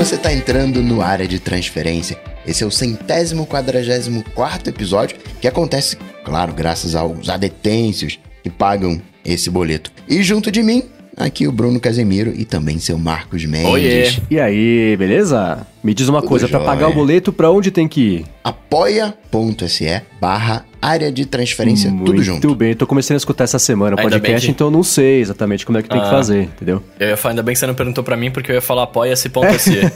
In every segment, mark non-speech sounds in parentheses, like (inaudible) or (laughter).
você tá entrando no área de transferência. Esse é o centésimo quadragésimo quarto episódio que acontece, claro, graças aos adetêncios que pagam esse boleto. E junto de mim, aqui o Bruno Casemiro e também seu Marcos Mendes. Oiê. E aí, beleza? Me diz uma Tudo coisa, pra jóia. pagar o boleto, pra onde tem que ir? apoia.se barra área de transferência, tudo junto. Muito bem, tô começando a escutar essa semana o podcast, que- então não sei exatamente como é que tem que Ah. fazer, entendeu? Eu ia falar, ainda bem que você não perguntou pra mim, porque eu ia falar apoia-se.se. (laughs)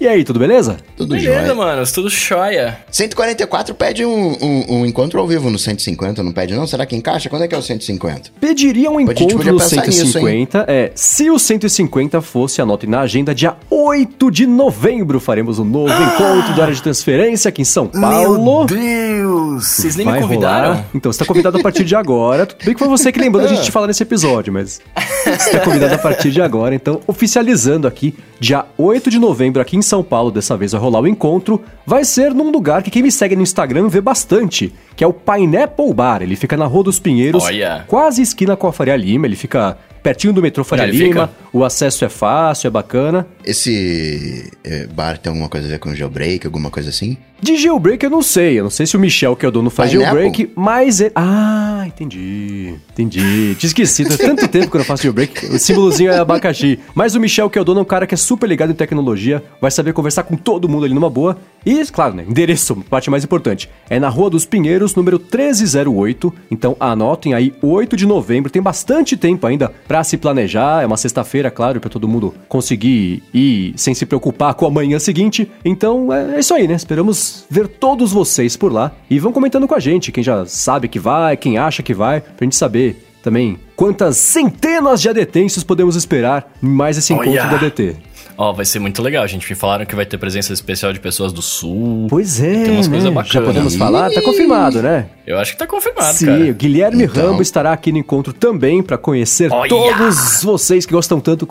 E aí, tudo beleza? Tudo Beleza, jóia. mano, tudo choia. 144 pede um, um, um encontro ao vivo no 150, não pede não? Será que encaixa? Quando é que é o 150? Pediria um encontro no pensar nisso, 150. é, se o 150 fosse, anotem na agenda, dia 8 de novembro faremos um novo encontro da área de transferência aqui em São Paulo. Deus! Vocês nem Vai me convidaram? rolar. Então, você tá convidado a partir de agora. Tudo bem que foi você que lembrou da gente falar nesse episódio, mas você tá convidado a partir de agora. Então, oficializando aqui, dia 8 de novembro, aqui em São Paulo, dessa vez vai rolar o encontro. Vai ser num lugar que quem me segue no Instagram vê bastante, que é o Pineapple Bar. Ele fica na Rua dos Pinheiros, Olha. quase esquina com a Faria Lima. Ele fica pertinho do metrô Faria Lima. fica? O acesso é fácil, é bacana. Esse é, bar tem alguma coisa a ver com jailbreak, alguma coisa assim? De jailbreak eu não sei. Eu não sei se o Michel, que é o dono, faz Pineapple? jailbreak, mas. ele- Ah, entendi. Entendi. Tinha esquecido. Faz tanto tempo que eu não faço jailbreak. O símbolozinho é abacaxi. Mas o Michel, que é o dono, é um cara que é super ligado em tecnologia, vai saber conversar com todo mundo ali numa boa. E, claro, né? Endereço, parte mais importante. É na Rua dos Pinheiros, número 1308. Então anotem aí, 8 de novembro. Tem bastante tempo ainda pra se planejar. É uma sexta-feira, claro, pra todo mundo conseguir ir sem se preocupar com a manhã seguinte. Então é, é isso aí, né? Esperamos ver todos vocês por lá. E vão comentando com a gente, quem já sabe que vai, quem acha que vai, pra gente saber também quantas centenas de adetêncios podemos esperar em mais esse encontro Olha! do ADT. Ó, vai ser muito legal, gente. Me falaram que vai ter presença especial de pessoas do sul. Pois é, Tem umas né? coisas Já bacanas. podemos falar? Tá confirmado, né? Eu acho que tá confirmado, Sim, cara. o Guilherme Então. Rambo estará aqui no encontro também pra conhecer Olha! todos vocês que gostam tanto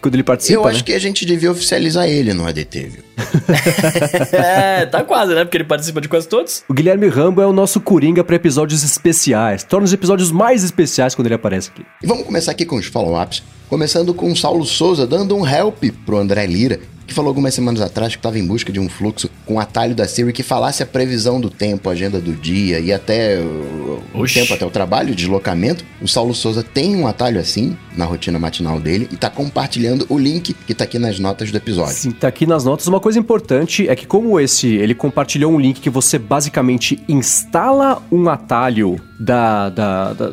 quando ele participa, Eu acho né? que a gente devia oficializar ele no ADT, viu? (laughs) é, tá quase, né? Porque ele participa de quase todos. O Guilherme Rambo é o nosso coringa pra episódios especiais. Torna os episódios mais especiais quando ele aparece aqui. E vamos começar aqui com os follow-ups. Começando com o Saulo Souza dando um help pro André Lira, que falou algumas semanas atrás que estava em busca de um fluxo com atalho da Siri que falasse a previsão do tempo, a agenda do dia e até o, o tempo até o trabalho, o deslocamento. O Saulo Souza tem um atalho assim na rotina matinal dele e tá compartilhando o link que tá aqui nas notas do episódio. Sim, tá aqui nas notas. Uma coisa importante é que como esse, ele compartilhou um link que você basicamente instala um atalho da, da, da,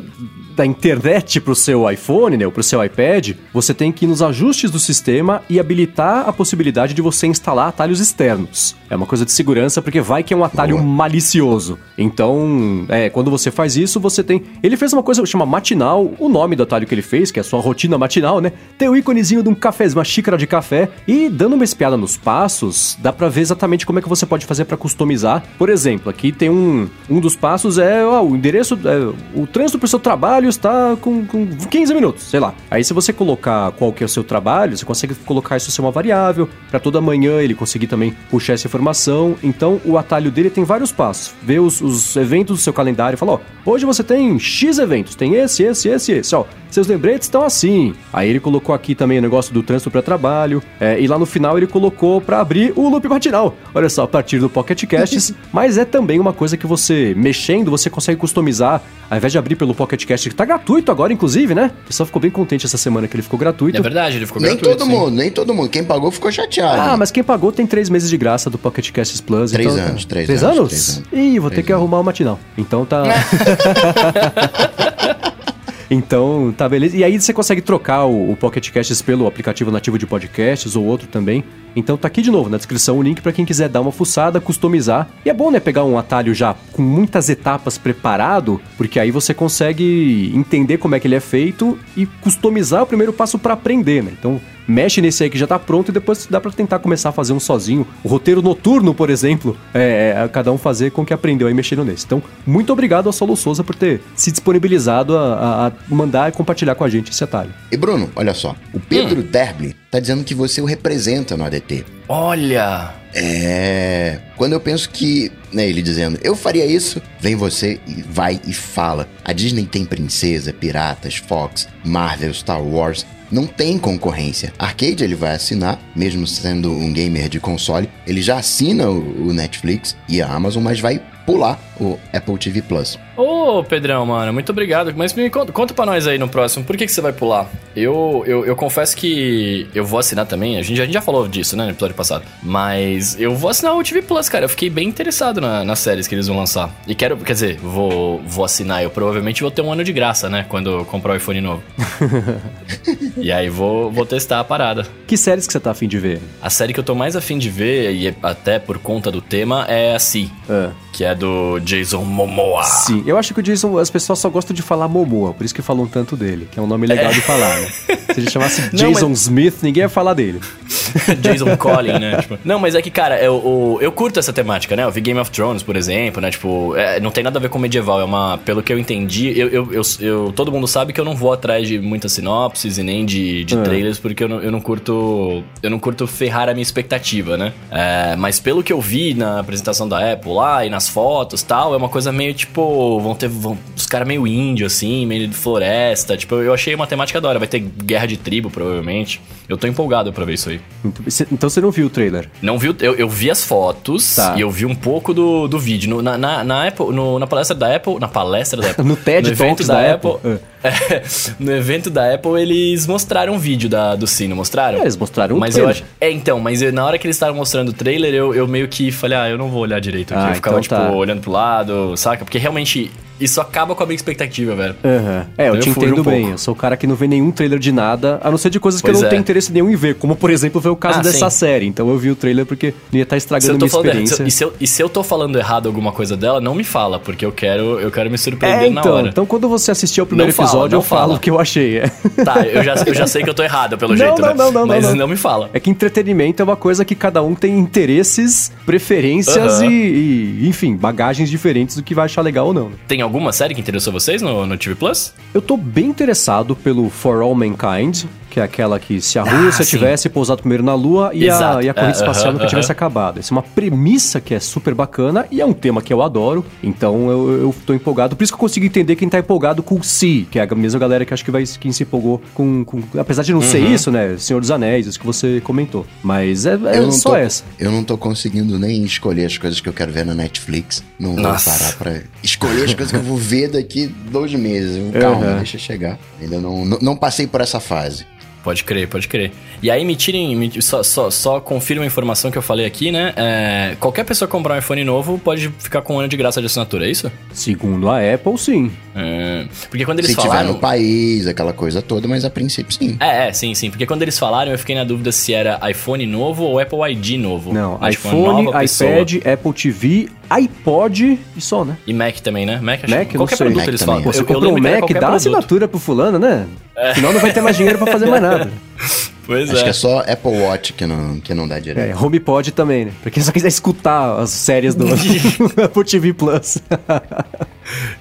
da internet pro seu iPhone, né, ou pro seu iPad, você tem que ir nos ajustes do sistema e habilitar a possibilidade de você instalar atalhos externos. É uma coisa de segurança, porque vai que é um atalho Boa. malicioso. Então, é, quando você faz isso, você tem... Ele fez uma coisa que chama matinal, o nome do atalho que ele fez, que é a sua rotina matinal, né? Tem o íconezinho de um café, uma xícara de café, e dando uma espiada nos passos, dá pra ver exatamente como é que você pode fazer pra customizar. Por exemplo, aqui tem um... Um dos passos é ó, o endereço... é, o trânsito pro seu trabalho está com, com 15 minutos, sei lá. Aí se você colocar qual que é o seu trabalho, você consegue colocar isso ser uma variável, pra toda manhã ele conseguir também puxar essa informação. Então o atalho dele tem vários passos. Vê os, os eventos do seu calendário e fala, ó, hoje você tem X eventos, tem esse, esse, esse, esse, ó. Seus lembretes estão assim. Aí ele colocou aqui também o negócio do trânsito para trabalho. é, e lá no final ele colocou para abrir o loop matinal. Olha só, a partir do Pocket Casts. (laughs) mas é também uma coisa que você, mexendo, você consegue customizar. Ao invés de abrir pelo Pocket Cast, que tá gratuito agora, inclusive, né? O pessoal ficou bem contente essa semana que ele ficou gratuito. É verdade, ele ficou Nem gratuito. todo sim. mundo, nem todo mundo. Quem pagou ficou chateado. Ah, mas quem pagou tem três meses de graça do Pocket Casts Plus. Três então, anos, três três anos, anos? três anos. Ih, vou ter Três que anos. arrumar o matinal. Então tá. (laughs) Então, tá beleza. E aí você consegue trocar o, o Pocket Casts pelo aplicativo nativo de podcasts ou outro também. Então tá aqui de novo na descrição o link pra quem quiser dar uma fuçada, customizar. E é bom, né, pegar um atalho já com muitas etapas preparado, porque aí você consegue entender como é que ele é feito e customizar o primeiro passo pra aprender, né? Então, mexe nesse aí que já tá pronto e depois dá pra tentar começar a fazer um sozinho. O roteiro noturno, por exemplo, é, é cada um fazer com o que aprendeu aí mexendo nesse. Então, muito obrigado ao Solo Souza por ter se disponibilizado a, a- a mandar e compartilhar com a gente esse atalho. E Bruno, olha só. O Pedro Derblin tá dizendo que você o representa no ADT. Olha! É. Quando eu penso que. Né, ele dizendo, eu faria isso, vem você e vai e fala. A Disney tem princesa, piratas, Fox, Marvel, Star Wars. Não tem concorrência. Arcade ele vai assinar, mesmo sendo um gamer de console, ele já assina o, Netflix e a Amazon, mas vai pular o Apple TV Plus. Ô, Pedrão, mano, muito obrigado. Mas me conta, conta pra nós aí no próximo, por que, que você vai pular? Eu, eu, eu confesso que eu vou assinar também, a gente, a gente já falou disso, né, no episódio passado. Mas eu vou assinar o TV Plus, cara. Eu fiquei bem interessado na, nas séries que eles vão lançar. E quero, quer dizer, vou, vou assinar. Eu provavelmente vou ter um ano de graça, né, quando eu comprar o iPhone novo. (laughs) e aí vou, vou testar a parada. Que séries que você tá afim de ver? A série que eu tô mais afim de ver, e até por conta do tema, é a Si. Ah. Que é do Jason Momoa. Sim, eu acho que o Jason, as pessoas só gostam de falar Momoa, por isso que falam tanto dele, que é um nome legal de falar, né? Se ele chamasse (laughs) Não, Jason mas- Smith, ninguém ia falar dele. (laughs) Jason Collin, né? (laughs) Tipo, não, mas é que, cara, eu, eu, eu curto essa temática, né? Eu vi Game of Thrones, por exemplo, né? Tipo, é, não tem nada a ver com medieval, é uma. Pelo que eu entendi, eu, eu, eu, eu- todo mundo sabe que eu não vou atrás de muitas sinopses e nem de, de É. trailers, porque eu não, eu não curto. Eu não curto ferrar a minha expectativa, né? É, mas pelo que eu vi na apresentação da Apple lá e nas fotos tal, é uma coisa meio tipo. Vão ter. Vão, os caras meio índio, assim, meio de floresta. Tipo, eu achei uma temática da hora. Vai ter guerra de tribo, provavelmente. Eu tô empolgado pra ver isso aí. Então você não viu o trailer? Não viu? Eu, eu vi as fotos Tá. e eu vi um pouco do, do vídeo. No- na, na, na Apple, no- na palestra da Apple. Na palestra da (laughs) Apple. No TED evento Talks da Apple. É, (laughs) no evento da Apple, eles mostraram um vídeo da, do Sino, mostraram? É, eles mostraram um mas trailer. eu acho. É, então, mas eu- na hora que eles estavam mostrando o trailer, eu, eu meio que falei, ah, eu não vou olhar direito aqui. Ah, eu ficava, então tipo, tá. olhando pro lado, saca? Porque realmente isso acaba com a minha expectativa, velho. Aham. É, eu Então te eu fujo entendo um bem. pouco. Eu sou o cara que não vê nenhum trailer de nada, a não ser de coisas que Pois eu não é. tenho interesse nenhum em ver. Como, por exemplo, foi o caso Ah, dessa sim. série. Então eu vi o trailer porque ia estar Se eu estragando minha falando errado- experiência. e, se eu, e se eu tô falando errado alguma coisa dela, não me fala, porque eu quero, eu quero me surpreender É, na então, hora. então quando você assistir ao primeiro Não fala, episódio, não eu falo fala. o que eu achei. É. Tá, eu já, eu já sei que eu tô errado pelo Não, jeito, não, né? não, não, Mas não, não, não. me fala. É que entretenimento é uma coisa que cada um tem interesses, preferências Aham. e, e, enfim, bagagens diferentes do que vai achar legal ou não. né? Tem alguma série que interessou vocês no, no TV Plus? Eu tô bem interessado pelo For All Mankind, que é aquela que se a Rússia sim. tivesse pousado primeiro na Lua e a, e a corrida É, espacial aham, nunca tivesse aham. acabado. Essa é uma premissa que é super bacana e é um tema que eu adoro, então eu, eu tô empolgado. Por isso que eu consigo entender quem tá empolgado com o Si, que é a mesma galera que acho que vai quem se empolgou com. com- apesar de não ser Uhum. isso, né? Senhor dos Anéis, isso que você comentou. Mas é, é Eu não, só tô, essa. eu não tô conseguindo nem escolher as coisas que eu quero ver na Netflix. Não Nossa. vou parar pra escolher as coisas que eu vou ver daqui dois meses. Calma, Uhum. deixa chegar. Ainda não, não, não passei por essa fase. Pode crer, pode crer. E aí me tirem, me- só, só, só confirma a informação que eu falei aqui, né? É, qualquer pessoa comprar um iPhone novo pode ficar com um ano de graça de assinatura, é isso? Segundo a Apple, sim. É, porque quando eles Se tiver falaram... no país, aquela coisa toda, mas a princípio sim. É, é, sim, sim. Porque quando eles falaram, eu fiquei na dúvida se era iPhone novo ou Apple ID novo. Não, Né, tipo, iPhone, pessoa. iPad, Apple TV, iPod e só, né? E Mac também, né? Mac, acho Mac, qualquer produto Mac eles também. falam. Você Eu- eu comprou um Mac, dá produto. assinatura pro fulano, né? Senão não vai ter mais dinheiro pra fazer mais nada. (laughs) Pois Acho é. que é só Apple Watch que não, que não dá É, direito. HomePod também, né? Pra quem só quiser escutar as séries do (laughs) Apple TV Plus. (laughs)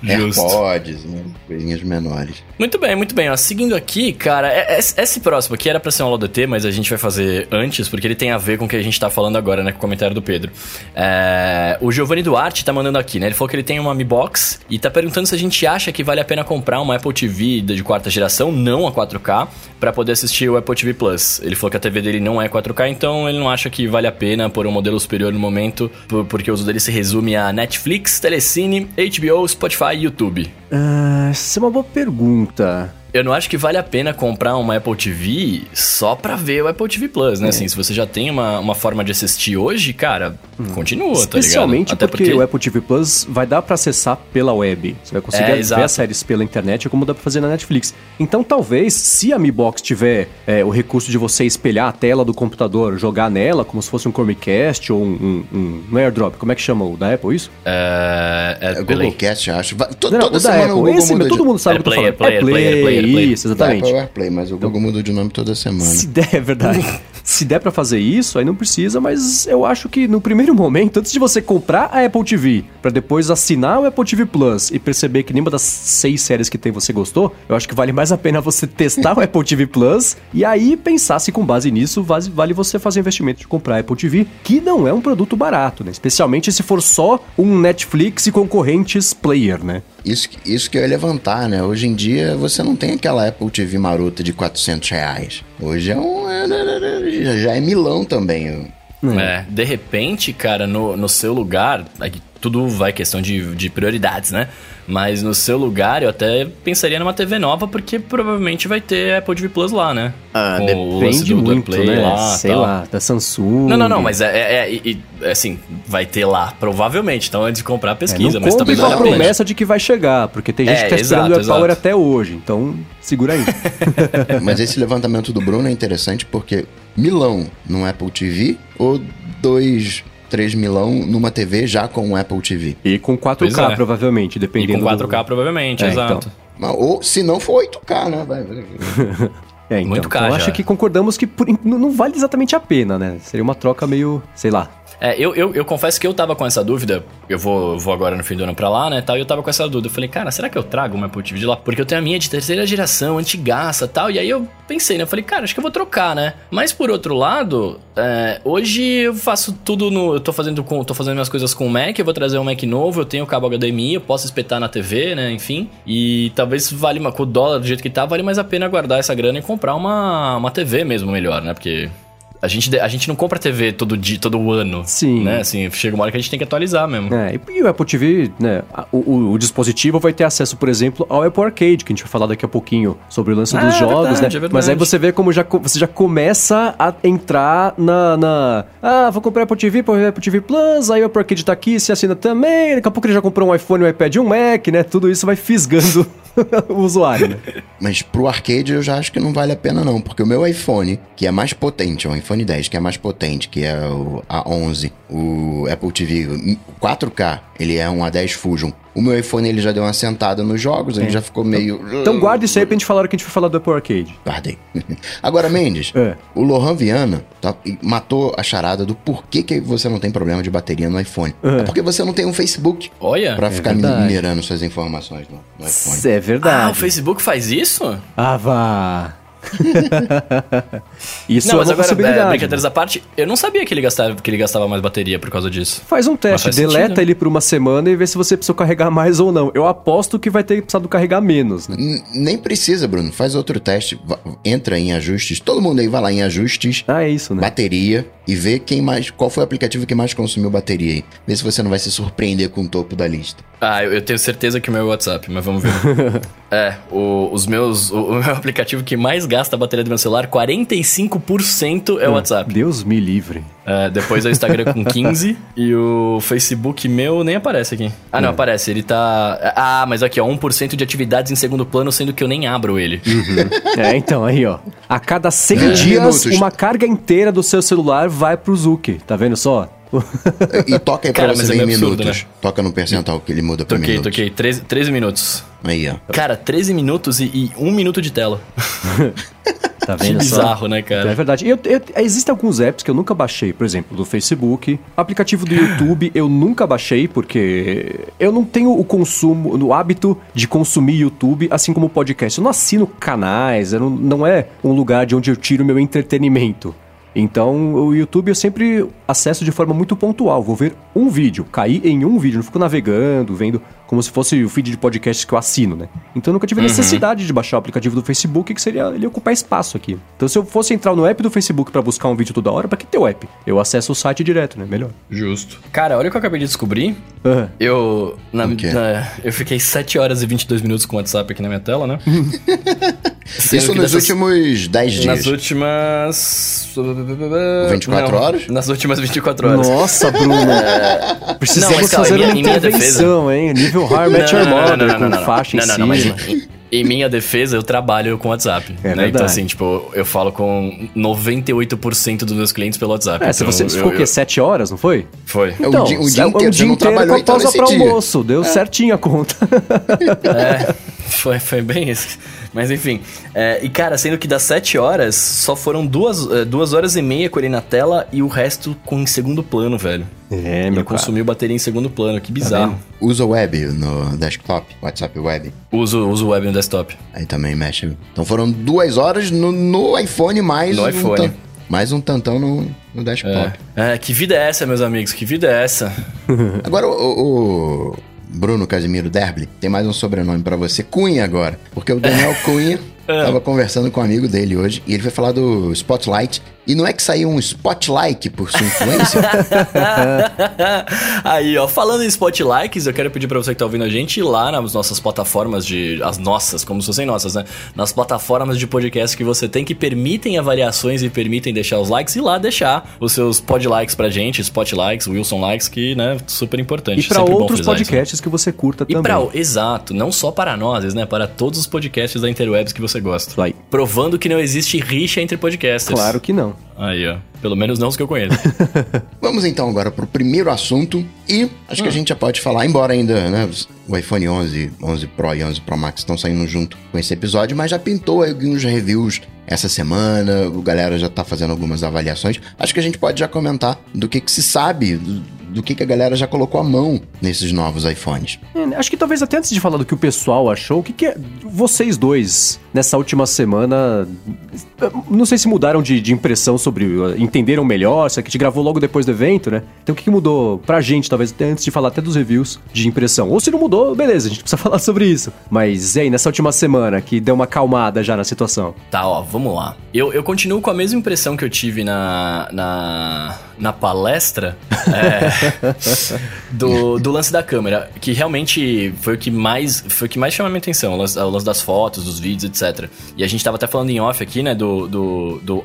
Justo. AirPods, né? coisinhas menores. Muito bem, muito bem. Ó, seguindo aqui, cara, é- é- esse próximo aqui era pra ser um aula DT, mas a gente vai fazer antes, porque ele tem a ver com o que a gente tá falando agora, né? Com o comentário do Pedro. É, o Giovanni Duarte tá mandando aqui, né? Ele falou que ele tem uma Mi Box e tá perguntando se a gente acha que vale a pena comprar uma Apple TV de quarta geração, não a 4K, pra poder assistir o Apple TV Plus. Ele falou que a TV dele não é 4K, então ele não acha que vale a pena por um modelo superior no momento, por- porque o uso dele se resume a Netflix, Telecine, HBO, Spotify e YouTube. Ah, essa é uma boa pergunta. Eu não acho que vale a pena comprar uma Apple TV só pra ver o Apple TV Plus, É. né? Assim, se você já tem uma, uma forma de assistir hoje, cara, continua, tá ligado? Hum. Especialmente Até porque, o Apple TV Plus vai dar pra acessar pela web. Você vai conseguir É, ver exato. as séries pela internet, como dá pra fazer na Netflix. Então, talvez, se a Mi Box tiver é, o recurso de você espelhar a tela do computador, jogar nela, como se fosse um Chromecast ou um, um, um, um AirDrop, como é que chama o da Apple isso? É, é, É. Google Cast, acho. Não, toda o da semana o Apple, Google esse, todo mundo sabe o que eu tô Player, falando. player, player, player, player. Isso, Da Apple exatamente. é AirPlay, mas o Google muda de nome toda semana. Se der, é verdade. (laughs) Se der pra fazer isso, aí não precisa, mas eu acho que no primeiro momento, antes de você comprar a Apple TV, pra depois assinar o Apple TV Plus e perceber que nenhuma das seis séries que tem você gostou, eu acho que vale mais a pena você testar o (laughs) Apple TV Plus e aí pensar se com base nisso vale, você fazer investimento de comprar a Apple TV, que não é um produto barato, né? Especialmente se for só um Netflix e concorrentes player, né? Isso, que- isso que eu ia levantar, né? Hoje em dia você não tem aquela Apple TV marota de 400 reais. Hoje é um. é- já- Já é milão também. É, de repente, cara, no, no seu lugar, tudo vai questão de, de prioridades, né? Mas no seu lugar, eu até pensaria numa TV nova, porque provavelmente vai ter Apple TV Plus lá, né? Ah, Com depende do- do muito, Play né? lá, Sei tal. lá, da Samsung. Não, não, não, mas é, é, é, assim, vai ter lá, provavelmente. Então, antes de comprar, É, pesquisa, não mas compre também com a promessa de que vai chegar, porque tem gente É, que tá esperando exato, o AirPower exato. até hoje, então segura aí. (laughs) Mas esse levantamento do Bruno é interessante porque milão num Apple TV ou dois, três milão numa TV já com um Apple TV. e com 4K, Pois é. provavelmente, E dependendo com do- 4K, provavelmente, É, exato. então. Mas- Ou se não for 8K, né? Vai. (laughs) É, então, Muito então caro eu acho que concordamos que por- não não vale exatamente a pena, né? Seria uma troca meio, sei lá. É, eu, eu, eu confesso que eu tava com essa dúvida. Eu vou, vou agora no fim do ano pra lá, né? Tal, e eu tava com essa dúvida. Eu falei, cara, será que eu trago uma Apple TV de lá? Porque eu tenho a minha de terceira geração, antigaça tal. E aí eu pensei, né? Eu falei, cara, acho que eu vou trocar, né? Mas por outro lado, é, hoje eu faço tudo no. Eu tô fazendo, com, tô fazendo minhas coisas com o Mac, eu vou trazer um Mac novo, eu tenho cabo HDMI, eu posso espetar na TV, né? Enfim. E talvez vale uma, com o dólar do jeito que tá, vale mais a pena guardar essa grana e comprar uma, uma TV mesmo melhor, né? Porque. A gente, a gente não compra TV todo dia, todo ano. Sim. Né? Assim, chega uma hora que a gente tem que atualizar mesmo. É, e- o Apple TV, né? O, o- o dispositivo vai ter acesso, por exemplo, ao Apple Arcade, que a gente vai falar daqui a pouquinho sobre o lance Ah, dos é jogos, verdade, né? é. Mas aí você vê como já, você já começa a entrar na, na- Ah, vou comprar Apple TV, Apple TV Plus, aí o Apple Arcade tá aqui, se assina também. Daqui a pouco ele já comprou um iPhone, um iPad e um Mac, né? Tudo isso vai fisgando (laughs) (laughs) o usuário, né? Mas pro arcade eu já acho que não vale a pena não, porque o meu iPhone, que é mais potente, é o iPhone 10, que é mais potente, que é o A11, o Apple TV 4K, ele é um A10 Fusion. O meu iPhone ele já deu uma sentada nos jogos, ele já ficou meio... Então guarda isso aí pra gente falar hora que a gente for falar do Apple Arcade. Guardei. (laughs) Agora, Mendes, É. o Lohan Viana tá- matou a charada do porquê que você não tem problema de bateria no iPhone. É, porque você não tem um Facebook Olha. pra ficar verdade. minerando suas informações no, no iPhone. É verdade. Ah, o Facebook faz isso? Ah, vá. (laughs) Isso não, é mas uma agora, possibilidade. é, brincadeiras à parte, eu não sabia que ele, gastava, que ele gastava mais bateria por causa disso. Faz um teste, faz deleta sentido. ele por uma semana e vê se você precisou carregar mais ou não. Eu aposto que vai ter precisado carregar menos, né? N- Nem precisa, Bruno. Faz outro teste. Entra em ajustes. Todo mundo aí vai lá em ajustes, Ah, é isso, né? bateria e vê quem mais, qual foi o aplicativo que mais consumiu bateria aí. Vê se você não vai se surpreender com o topo da lista. Ah, eu, eu tenho certeza que o meu é o WhatsApp, mas vamos ver. (laughs) é, o- os meus. O, o meu (laughs) aplicativo que mais gasta a bateria do meu celular, 45% é o WhatsApp. Deus me livre. É, depois é o Instagram com 15 (laughs) e o Facebook meu nem aparece aqui. Ah, não, aparece. Ele tá. Ah, mas aqui, ó, 1% de atividades em segundo plano, sendo que eu nem abro ele. É, então, aí, ó. A cada 100 20 dias, minutos. uma carga inteira do seu celular vai pro Zuki. Tá vendo só? E toca aí pra Cara, você é em meio absurdo, minutos. né? Toca no percentual que ele muda pra Toquei, minutos. toquei. 13, 13 minutos. Aí, ó. Cara, 13 minutos e, e 1 minuto de tela. (laughs) Tá Que vendo só? bizarro, né, É cara? verdade. Eu, eu- existem alguns apps que eu nunca baixei, por exemplo, do Facebook. Aplicativo do YouTube eu nunca baixei, porque eu não tenho o consumo, o hábito de consumir YouTube, assim como podcast. Eu não assino canais, eu não, não é um lugar de onde eu tiro meu entretenimento. Então, o YouTube eu sempre acesso de forma muito pontual. Vou ver um vídeo, cair em um vídeo, não fico navegando, vendo como se fosse o feed de podcast que eu assino, né? Então eu nunca tive necessidade de baixar o aplicativo do Facebook, que seria ele ocupar espaço aqui. Então se eu fosse entrar no app do Facebook pra buscar um vídeo toda hora, pra que ter o app? Eu acesso o site direto, né? Melhor. Justo. Cara, olha o que eu acabei de descobrir. Ah, Eu. Na, O quê? na- eu fiquei 7 horas e 22 minutos com o WhatsApp aqui na minha tela, né? (laughs) Isso nos dessas- últimos 10 dias. Nas últimas. 24 Não, horas? Nas últimas 24 horas. Nossa, Bruno. (laughs) Precisamos Não, mas, cara, fazer minha- uma intervenção, hein? Nível How I Met Your Mother, com faixa em não, não, cima. não, mas em, em minha defesa, eu trabalho com WhatsApp. É né? verdade. Então, assim, tipo, eu falo com 98% dos meus clientes pelo WhatsApp. É, se então, você eu- ficou o eu- quê? Sete horas, não foi? Foi. É um dia, um dia é inteiro. Você não inteiro trabalhou com a então pausa nesse pra dia. almoço. Deu certinho a conta. É, (laughs) Foi, foi bem isso. Mas enfim. É, e cara, sendo que das 7 horas, só foram duas, é, duas horas e meia com ele na tela e o resto com em segundo plano, velho. É, Ele meu cara. consumiu bateria em segundo plano, que bizarro. Usa o web no desktop, WhatsApp web. uso, uso web no desktop. Aí também mexe. Então foram duas horas no, no iPhone mais No um iPhone. mais um tantão no, no desktop. É. é, que vida é essa, meus amigos? Que vida é essa? (laughs) Agora o, o Bruno Casimiro Derble tem mais um sobrenome pra você, Cunha agora. Porque o Daniel (laughs) Cunha É. tava conversando com um amigo dele hoje e ele foi falar do Spotlight. E não é que saiu um Spotlight por sua influência? (laughs) Aí, ó, falando em Spotlikes, eu quero pedir pra você que tá ouvindo a gente ir lá nas nossas plataformas de. As nossas, como se fossem nossas, né? Nas plataformas de podcast que você tem que permitem avaliações e permitem deixar os likes e lá deixar os seus podlikes pra gente, Spotlikes, Wilson Likes, que, né, super importante. E pra sempre bom outros frisar isso, né? podcasts que você curta E também. pra, exato, não só para nós, né? Para todos os podcasts da Interwebs que você gosta. Aí. Provando que não existe rixa entre podcasters. Claro que não. Aí, ó. Pelo menos não os que eu conheço. (laughs) Vamos então agora pro primeiro assunto e acho que a gente já pode falar, embora ainda, né, o iPhone 11, 11 Pro e 11 Pro Max estão saindo junto com esse episódio, mas já pintou alguns reviews essa semana, o galera já tá fazendo algumas avaliações. Acho que a gente pode já comentar do que que se sabe, do, do que que a galera já colocou a mão nesses novos iPhones. É, Acho que talvez até antes de falar do que o pessoal achou, o que, que é. Vocês dois, nessa última semana, não sei se mudaram de, de impressão sobre. Entenderam melhor, se a gente gravou logo depois do evento, né? Então o que, que mudou pra gente, talvez até antes de falar até dos reviews de impressão? Ou se não mudou, beleza, a gente precisa (laughs) falar sobre isso. Mas e aí, nessa última semana, que deu uma acalmada já na situação? Tá, ó, vamos lá. Eu, eu continuo com a mesma impressão que eu tive na, na, na palestra é, (laughs) do, do lance da câmera, que realmente foi o que mais foi o que mais chamou a minha atenção, o lance, o lance das fotos, dos vídeos, etc. E a gente tava até falando em off aqui, né, do, do, do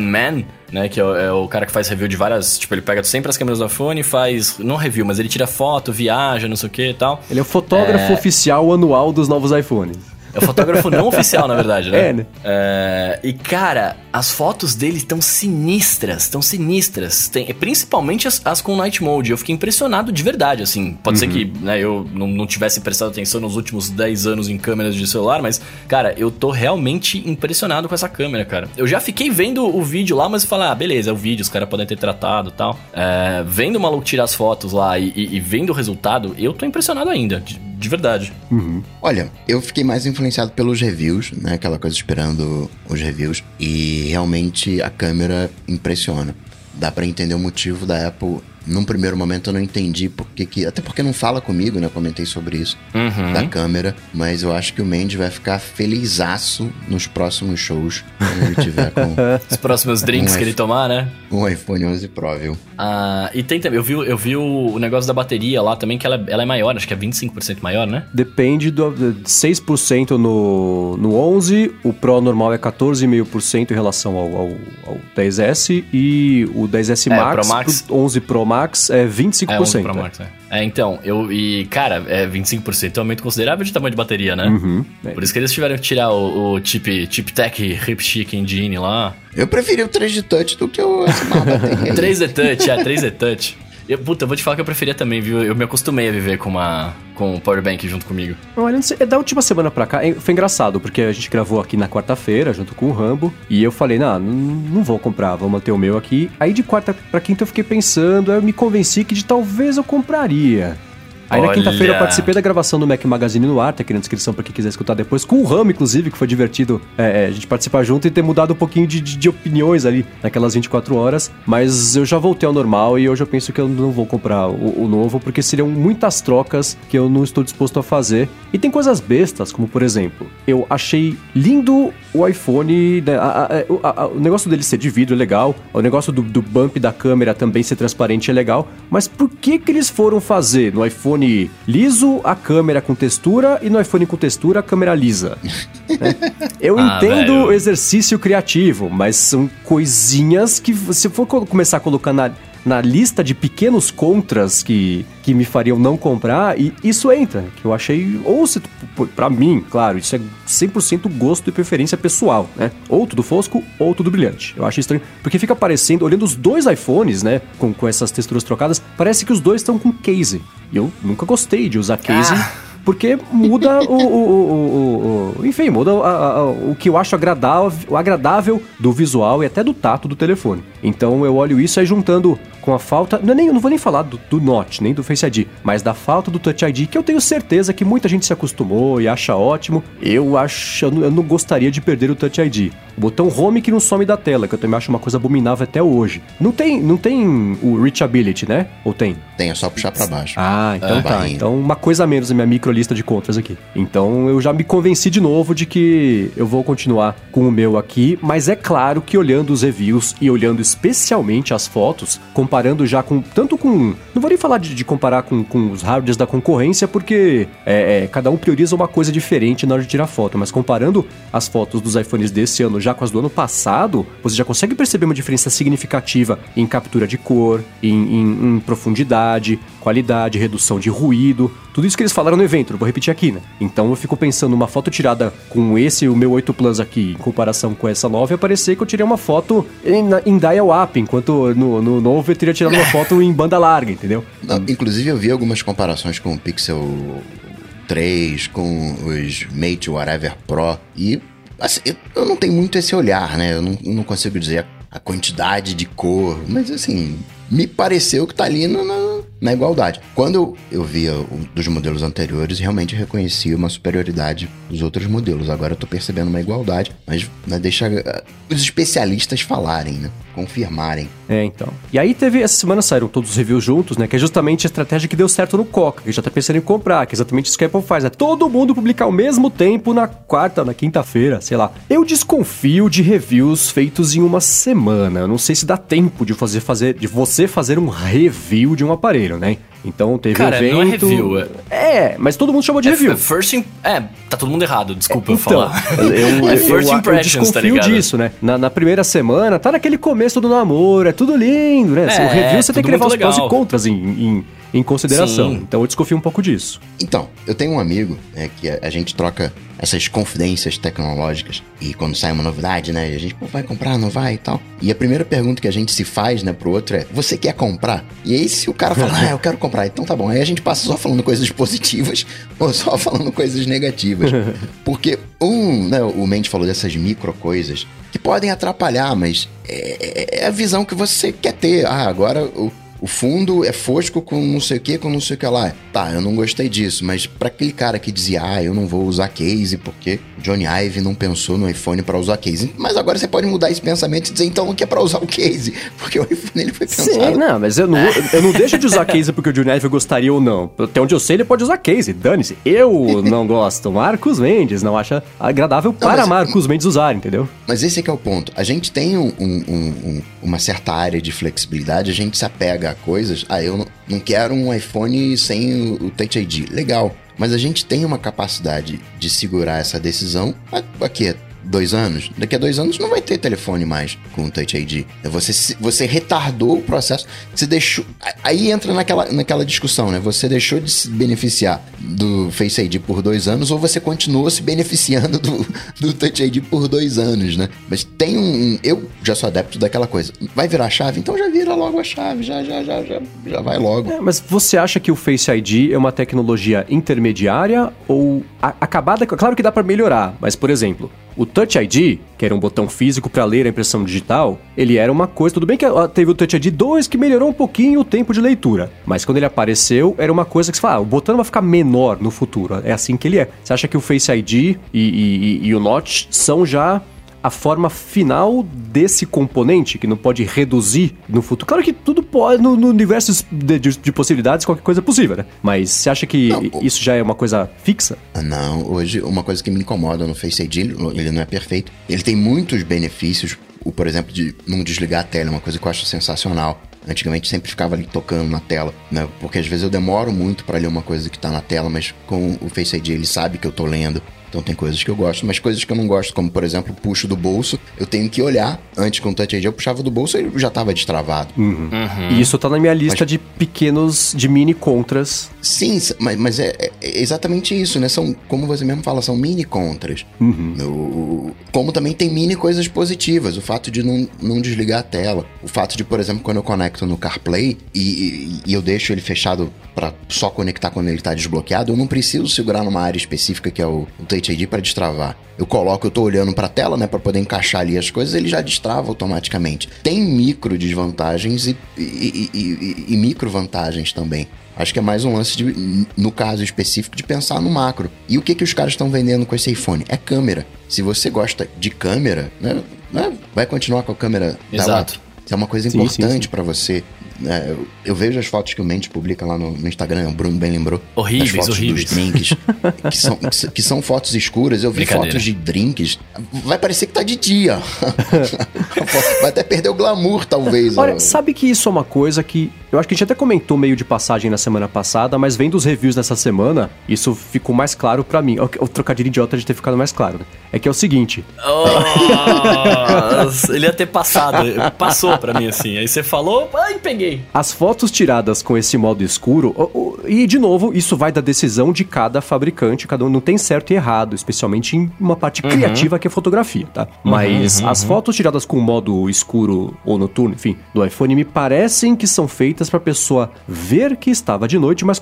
Man, né, que é o, é o cara que faz review de várias, tipo, ele pega sempre as câmeras do iPhone e faz, não review, mas ele tira foto, viaja, não sei o que e tal. Ele é o fotógrafo oficial anual dos novos iPhones. É o fotógrafo não (laughs) oficial, na verdade, né? É, né? É, e, cara, as fotos dele estão sinistras, estão sinistras. Tem, principalmente as, as com Night Mode. Eu fiquei impressionado de verdade, assim. Pode ser que né, eu não, não tivesse prestado atenção nos últimos 10 anos em câmeras de celular, mas, cara, eu tô realmente impressionado com essa câmera, cara. Eu já fiquei vendo o vídeo lá, mas falar, ah, beleza, é o vídeo, os caras podem ter tratado e tal. É, vendo o maluco tirar as fotos lá e, e- e vendo o resultado, eu tô impressionado ainda, de, de verdade. Olha, eu fiquei mais influenciado pelos reviews, né? Aquela coisa esperando os reviews. E realmente a câmera impressiona. Dá pra entender o motivo da Apple. Num primeiro momento eu não entendi porque que. Até porque não fala comigo, né? Eu comentei sobre isso. Da câmera. Mas eu acho que o Mendes vai ficar felizaço nos próximos shows. Quando ele tiver com (laughs) Os próximos drinks que ele tomar, né? o iPhone 11 Pro, viu? Ah, e tem também, eu vi, eu vi o, negócio da bateria lá também, que ela, ela é maior, acho que é 25% maior, né? Depende do de 6% no, no 11, o Pro normal é 14,5% em relação ao, ao, ao 10S e o 10S É, o Max, Pro Max. pro 11 Pro Max é 25%. É, 11 Pro né? Max, é. É, então, eu. E, cara, é 25%, é um aumento considerável de tamanho de bateria, né? Uhum, é. Por isso que eles tiveram que tirar o, o chip, chip Tech Hip Chic Engine lá. Eu preferi o 3 de touch do que o (laughs) essa má bateria aí. 3D Touch, é, 3D Touch. Eu, puta, eu vou te falar que eu preferia também, viu? Eu me acostumei a viver com uma com um powerbank junto comigo. Olha, é da última semana pra cá, é, foi engraçado, porque a gente gravou aqui na quarta-feira, junto com o Rambo, e eu falei, não, não vou comprar, vou manter o meu aqui. Aí de quarta pra quinta eu fiquei pensando, aí eu me convenci que de talvez eu compraria. Aí na Olha. quinta-feira eu participei da gravação do Mac Magazine no ar, tá aqui na descrição pra quem quiser escutar depois, com o Ramo, inclusive, que foi divertido é, é, a gente participar junto e ter mudado um pouquinho de, de- de opiniões ali naquelas 24 horas. Mas eu já voltei ao normal e hoje eu penso que eu não vou comprar o, o novo, porque seriam muitas trocas que eu não estou disposto a fazer. E tem coisas bestas, como por exemplo, eu achei lindo o iPhone, né, a- a- a- o negócio dele ser de vidro é legal, o negócio do, do bump da câmera também ser transparente é legal, mas por que que eles foram fazer no iPhone liso a câmera com textura e no iPhone com textura a câmera lisa? (laughs) né? Eu Ah, entendo velho. o exercício criativo, mas são coisinhas que se for co- começar a colocar na, na lista de pequenos contras que, que me fariam não comprar, e isso entra, que eu achei, ou se, pra mim, claro, isso é 100% gosto e preferência pessoal, né? Ou tudo fosco, ou tudo brilhante. Eu acho estranho, porque fica parecendo, olhando os dois iPhones, né, com, com essas texturas trocadas, parece que os dois estão com case. E eu nunca gostei de usar case. Ah. porque muda (laughs) o, o, o, o, Enfim, muda a, a, o que eu acho agradável, o agradável do visual e até do tato do telefone. Então eu olho isso aí juntando com a falta. Não, é nem, eu não vou nem falar do, do Note, nem do Face ID, mas da falta do Touch ID, que eu tenho certeza que muita gente se acostumou e acha ótimo. Eu acho. Eu não gostaria de perder o Touch ID. O botão home que não some da tela, que eu também acho uma coisa abominável até hoje. Não tem, não tem o reachability, né? Ou tem? Tem, é só puxar para baixo. Ah, então é. tá. Então uma coisa a menos na minha micro lista de contras aqui. Então eu já me convenci de novo de que eu vou continuar com o meu aqui, mas é claro que olhando os reviews e olhando especialmente as fotos, comparando já com tanto com, não vou nem falar de, de comparar com, com os hardwares da concorrência, porque é, é, cada um prioriza uma coisa diferente na hora de tirar foto, mas comparando as fotos dos iPhones desse ano já com as do ano passado, você já consegue perceber uma diferença significativa em captura de cor, em, em, em profundidade, qualidade, redução de ruído, tudo isso que eles falaram no evento, eu vou repetir aqui, né? Então eu fico pensando numa foto tirada com esse, o meu 8 Plus aqui, em comparação com essa nova, ia parecer que eu tirei uma foto em, em dial-up, enquanto no, no novo eu teria tirado uma foto em banda larga, entendeu? Não, inclusive eu vi algumas comparações com o Pixel 3, com os Mate Whatever Pro, e Assim, eu não tenho muito esse olhar, né? Eu não, não consigo dizer a quantidade de cor, mas assim, me pareceu que tá ali na, na igualdade. Quando eu, via o, dos modelos anteriores, realmente reconhecia uma superioridade dos outros modelos. Agora eu tô percebendo uma igualdade, mas né, deixa uh, os especialistas falarem, né? Confirmarem. É, então. E aí teve, essa semana saíram todos os reviews juntos, né? Que é justamente a estratégia que deu certo no Coca, que já tá pensando em comprar, que é exatamente isso que a Apple faz, é todo mundo publicar ao mesmo tempo na quarta, na quinta-feira, sei lá. Eu desconfio de reviews feitos em uma semana. Eu não sei se dá tempo de fazer, fazer de você fazer um review de um aparelho, né? Então teve Cara, evento... não é review. É... é, mas todo mundo chamou de é, review. First. É, tá todo mundo errado, desculpa é, então, falar. Eu, eu, (laughs) é first eu, impressions, eu tá disso, né? Na, na, primeira semana, tá naquele começo do namoro, é tudo lindo, né? Assim, é, o review você tem que levar os prós e contras em, em, em consideração. Sim. Então eu desconfio um pouco disso. Então, eu tenho um amigo né, que a, a gente troca essas confidências tecnológicas. E quando sai uma novidade, né? A gente vai comprar, não vai e tal. E a primeira pergunta que a gente se faz, né, pro outro é: você quer comprar? E aí, se o cara falar, (laughs) ah, eu quero comprar, então tá bom. Aí a gente passa só falando coisas positivas (laughs) ou só falando coisas negativas. (laughs) Porque, um, né, o Mendes falou dessas micro coisas que podem atrapalhar, mas é, é a visão que você quer ter. Ah, agora o o fundo é fosco com não sei o que, com não sei o que lá. Tá, eu não gostei disso, mas para aquele cara que dizia, ah, eu não vou usar case porque Johnny Ive não pensou no iPhone para usar case. Mas agora você pode mudar esse pensamento e dizer então que é para usar o case, (laughs) porque o iPhone ele foi pensado. Sim, não, mas eu não, eu não deixo de usar case porque o Johnny Ive gostaria ou não. Até onde eu sei, ele pode usar case, dane-se. Eu não gosto. Marcos Mendes não acha agradável não, para mas, Marcos Mendes usar, entendeu? Mas esse é que é o ponto. A gente tem um, um, um, uma certa área de flexibilidade, a gente se apega coisas. Ah, eu não, quero um iPhone sem o Touch ID. Legal. Mas a gente tem uma capacidade de segurar essa decisão aqui dois anos, daqui a dois anos não vai ter telefone mais com o Touch ID. Você, você retardou o processo, você deixou. Aí entra naquela, naquela discussão, né? Você deixou de se beneficiar do Face ID por dois anos ou você continuou se beneficiando do, do Touch ID por dois anos, né? Mas tem um. Eu já sou adepto daquela coisa. Vai virar a chave? Então já vira logo a chave, já, já, já, já, já vai logo. É, mas você acha que o Face ID é uma tecnologia intermediária ou acabada? Claro que dá para melhorar, mas por exemplo, o Touch ID, que era um botão físico para ler a impressão digital, ele era uma coisa. Tudo bem que teve o Touch ID 2 que melhorou um pouquinho o tempo de leitura, mas quando ele apareceu, era uma coisa que você fala, ah, o botão vai ficar menor no futuro. É assim que ele é. Você acha que o Face ID e, e, e o Notch são já a forma final desse componente, que não pode reduzir no futuro. Claro que tudo pode, no, no universo de, de, de, possibilidades, qualquer coisa é possível, né? Mas você acha que não, isso já é uma coisa fixa? Não, hoje uma coisa que me incomoda no Face ID, ele não é perfeito. Ele tem muitos benefícios, o, por exemplo, de não desligar a tela, é uma coisa que eu acho sensacional. Antigamente sempre ficava ali tocando na tela, né? Porque às vezes eu demoro muito para ler uma coisa que tá na tela, mas com o Face ID ele sabe que eu tô lendo. Então tem coisas que eu gosto, mas coisas que eu não gosto, como por exemplo, puxo do bolso, eu tenho que olhar. Antes com o Touch ID eu puxava do bolso e já tava destravado. E isso tá na minha lista de pequenos, de mini contras. Sim, mas, mas é, é- é exatamente isso, né? São, como você mesmo fala, são mini contras. No- como também tem mini coisas positivas. O fato de não, não desligar a tela. O fato de, por exemplo, quando eu conecto no CarPlay e, e- e eu deixo ele fechado para só conectar quando ele tá desbloqueado, eu não preciso segurar numa área específica que é o, o Touch ID para destravar. Eu coloco, eu tô olhando pra tela, né, para poder encaixar ali as coisas, ele já destrava automaticamente. Tem micro desvantagens e, e, e- e- micro vantagens também. Acho que é mais um lance, de, no caso específico, de pensar no macro. E o que, que os caras estão vendendo com esse iPhone? É câmera. Se você gosta de câmera, né, né, vai continuar com a câmera Exato. Isso é uma coisa importante pra você. Né? eu, eu vejo as fotos que o Mendes publica lá no, no Instagram, o Bruno bem lembrou. Horríveis, as fotos horríveis. dos drinks, (laughs) que são, que são fotos escuras. Eu vi fotos de drinks. Vai parecer que tá de dia. (laughs) vai até perder o glamour, talvez. Olha, ó. sabe que isso é uma coisa que eu acho que a gente até comentou meio de passagem na semana passada, mas vendo os reviews dessa semana, isso ficou mais claro pra mim. O, trocadilho idiota de ter ficado mais claro, né? É que é o seguinte, Oh, (laughs) ele ia ter passado. Passou pra mim assim. Aí você falou, ai, peguei. As fotos tiradas com esse modo escuro, o- o- e de novo, isso vai da decisão de cada fabricante, cada um não tem certo e errado, especialmente em uma parte criativa que é fotografia, tá? Mas as fotos tiradas com modo escuro ou noturno, enfim, do iPhone me parecem que são feitas pra pessoa ver que estava de noite, mas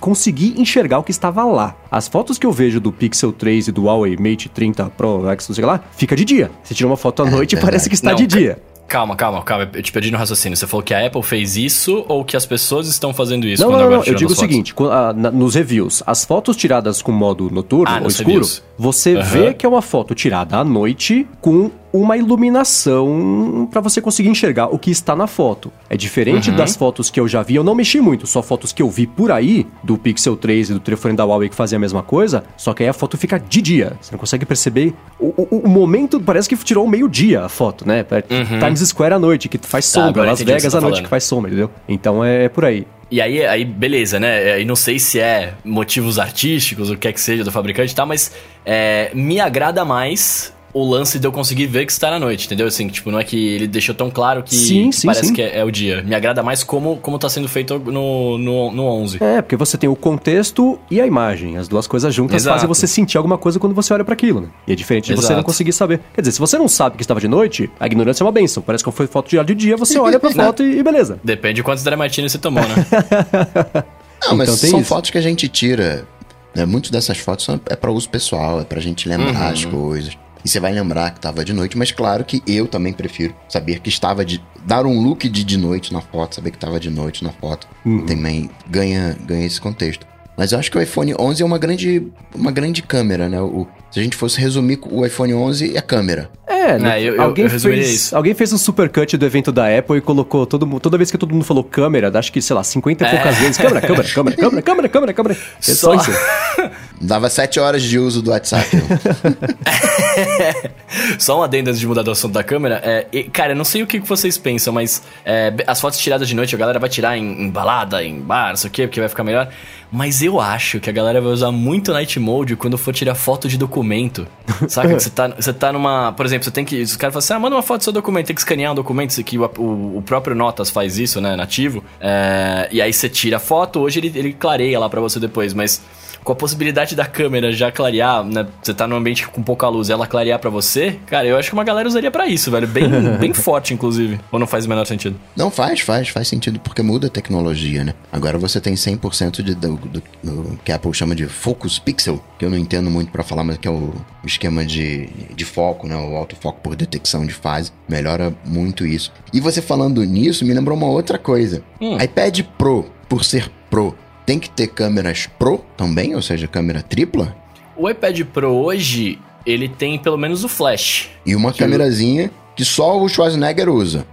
conseguir enxergar o que estava lá. As fotos que eu vejo do Pixel 3 e do Huawei Mate 30 Pro X, não sei lá, fica de dia. Você tira uma foto à noite e parece que está Não, de dia. Calma, calma, calma. Eu te perdi no raciocínio. Você falou que a Apple fez isso ou que as pessoas estão fazendo isso? Não, não, não. Eu digo o seguinte: ah, na- nos reviews, as fotos tiradas com modo noturno Ah, ou escuro, reviews. você Aham. vê que é uma foto tirada à noite com uma iluminação pra você conseguir enxergar o que está na foto. É diferente Uhum. das fotos que eu já vi, eu não mexi muito, só fotos que eu vi por aí, do Pixel 3 e do telefone da Huawei que fazia a mesma coisa, só que aí a foto fica de dia. Você não consegue perceber. O, o- o momento parece que tirou meio-dia a foto, né? Times Square à noite, que faz Tá, sombra, Las Vegas à tá noite que faz sombra, entendeu? Então é, é por aí. E aí, aí, beleza, né? Aí não sei se é motivos artísticos, o que quer que seja do fabricante e tal, mas é, me agrada mais o lance de eu conseguir ver que está na noite, entendeu? Assim, tipo, não é que ele deixou tão claro que, Sim, sim, parece sim. que é, é o dia. Me agrada mais como, como tá sendo feito no, no, no 11. É, porque você tem o contexto e a imagem. As duas coisas juntas Exato. fazem você sentir alguma coisa quando você olha pra aquilo, né? E é diferente de você Exato. não conseguir saber. Quer dizer, se você não sabe que estava de noite, a ignorância é uma benção. Parece que foi foto tirada de dia, você olha pra (laughs) foto e, e beleza. Depende de quantos Dramatini você tomou, né? (laughs) Não, mas Então tem são isso. fotos que a gente tira. Né? Muitas dessas fotos são, é para uso pessoal, é pra gente lembrar Uhum. as coisas. E você vai lembrar que tava de noite, mas claro que eu também prefiro saber que estava de. dar um look de de noite na foto, saber que tava de noite na foto. Uhum. Também ganha, ganha esse contexto. Mas eu acho que o iPhone 11 é uma grande, uma grande câmera, né? O, se a gente fosse resumir o iPhone 11 é câmera. É, né? É, eu- eu- alguém, eu fez, isso. alguém fez um supercut do evento da Apple e colocou todo mundo. Toda vez que todo mundo falou câmera, acho que, sei lá, 50 e poucas vezes. Câmera, câmera, câmera, (laughs) câmera, câmera, câmera, câmera. É só, Só- isso. (laughs) Dava sete horas de uso do WhatsApp. (laughs) Só um adendo antes de mudar do assunto da câmera. É, e, cara, eu não sei o que vocês pensam, mas é, as fotos tiradas de noite, a galera vai tirar em, em balada, em bar, não sei o quê, porque vai ficar melhor. Mas eu acho que a galera vai usar muito Night Mode quando for tirar foto de documento. (laughs) Saca? que você tá, você tá numa. Por exemplo, você tem que. Os caras falam assim: ah, manda uma foto do seu documento, tem que escanear um documento, isso aqui, o, o- o próprio Notas faz isso, né? Nativo. É, e aí você tira a foto, hoje ele, ele clareia lá pra você depois, mas com a possibilidade da câmera já clarear, né? Você tá num ambiente com pouca luz, ela clarear pra você, cara, eu acho que uma galera usaria pra isso, velho. Bem, (laughs) bem forte, inclusive. Ou não faz o menor sentido? Não faz, faz, faz sentido porque muda a tecnologia, né? Agora você tem 100% de, do, do- do que a Apple chama de Focus Pixel, que eu não entendo muito pra falar, mas que é o, o esquema de, de foco, né? O autofoco por detecção de fase. Melhora muito isso. E você falando nisso, me lembrou uma outra coisa. Hum. iPad Pro, por ser Pro, tem que ter câmeras Pro também, ou seja, câmera tripla? O iPad Pro hoje, ele tem pelo menos o flash. E uma câmerazinha que só o Schwarzenegger usa.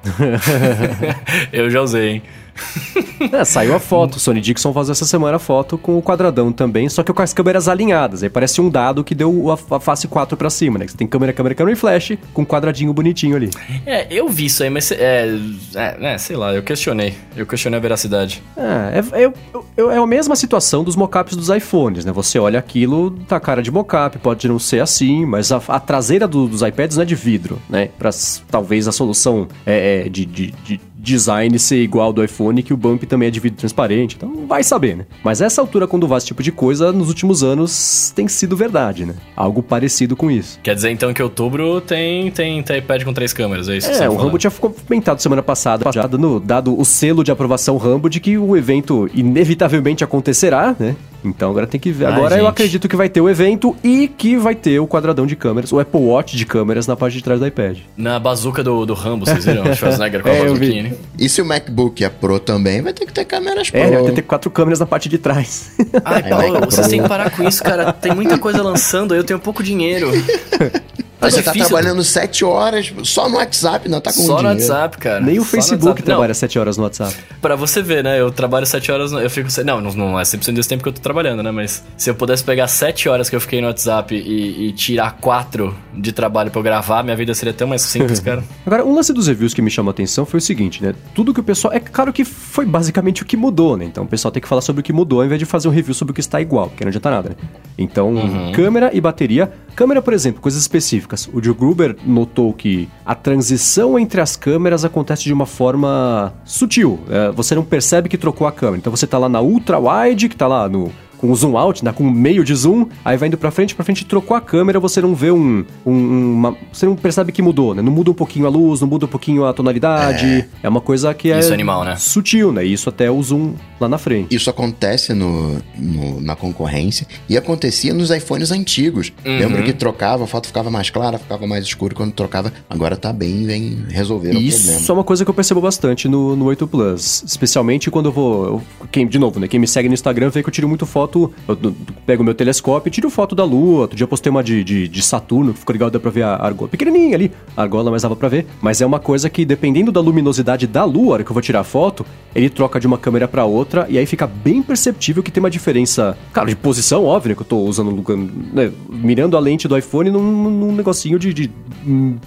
(laughs) eu já usei, hein? (laughs) É, saiu a foto. Sony Dixon faz essa semana a foto com o quadradão também, só que com as câmeras alinhadas. Aí parece um dado que deu a, a face 4 pra cima, né? Que você tem câmera, câmera, câmera e flash com um quadradinho bonitinho ali. É, eu vi isso aí, mas é, é, é, sei lá, eu questionei. Eu questionei a veracidade. É, é, é, é a mesma situação dos mockups dos iPhones, né? Você olha aquilo, tá cara de mockup, pode não ser assim, mas a, a traseira do, dos iPads não é de vidro, né? Pra talvez a solução é, é de, de, de design ser igual do iPhone, que o bump também é de vidro transparente. Então vai saber, né? Mas essa altura, quando vai esse tipo de coisa, nos últimos anos tem sido verdade, né? Algo parecido com isso. Quer dizer então que outubro tem, tem, tem iPad com três câmeras, é isso? É, o Rambo tinha comentado semana passada, já dando, dado o selo de aprovação Rambo de que o evento inevitavelmente acontecerá, né? Então agora tem que ver. Agora Ai, eu acredito que vai ter o evento e que vai ter o quadradão de câmeras, o Apple Watch de câmeras na parte de trás do iPad. Na bazuca do, do Rambo, vocês viram? O (laughs) Schwarzenegger com a é, bazuquinha, né? E se o MacBook é Pro também, vai ter que ter câmeras Pro. É, vai ter que ter quatro câmeras na parte de trás. Ai, Paulo, vocês têm que parar com isso, cara. Tem muita coisa lançando, eu tenho pouco dinheiro. (laughs) Tá você tá trabalhando sete horas só no WhatsApp, não tá com Só no WhatsApp, cara. Nem o Facebook trabalha sete horas no WhatsApp. Pra você ver, né? Eu trabalho sete horas, eu fico... Não, não é 100% desse tempo que eu tô trabalhando, né? Mas se eu pudesse pegar sete horas que eu fiquei no WhatsApp e, e tirar quatro de trabalho pra eu gravar, minha vida seria tão mais simples, (laughs) cara. Agora, um lance dos reviews que me chamou a atenção foi o seguinte, né? Tudo que o pessoal... É claro que foi basicamente o que mudou, né? Então o pessoal tem que falar sobre o que mudou ao invés de fazer um review sobre o que está igual, porque não adianta nada, né? Então, uhum. câmera e bateria. Câmera, por exemplo, coisas específicas. O Joe Gruber notou que a transição entre as câmeras acontece de uma forma sutil. É, você não percebe que trocou a câmera. Então você está lá na ultra wide, que está lá no com o zoom out, né, com meio de zoom, aí vai indo pra frente, pra frente, trocou a câmera, você não vê um, um uma, você não percebe que mudou, né? Não muda um pouquinho a luz, não muda um pouquinho a tonalidade. É, é uma coisa que é, isso é animal, né? sutil, né? Isso até o zoom lá na frente. Isso acontece no, no na concorrência e acontecia nos iPhones antigos. Uhum. Lembra que trocava, a foto ficava mais clara, ficava mais escuro quando trocava. Agora tá bem, vem resolver o problema. Isso é uma coisa que eu percebo bastante no, no 8 Plus, especialmente quando eu vou, eu, quem de novo, né, quem me segue no Instagram vê que eu tiro muito foto foto, eu pego meu telescópio e tiro foto da Lua. Outro dia eu postei uma de, de, de Saturno, que ficou legal, dá pra ver a argola. Pequenininha ali, a argola, mas dava pra ver. Mas é uma coisa que, dependendo da luminosidade da Lua, a hora que eu vou tirar a foto, ele troca de uma câmera para outra e aí fica bem perceptível que tem uma diferença, cara, de posição, óbvio, né, que eu tô usando, né, mirando a lente do iPhone num, num negocinho de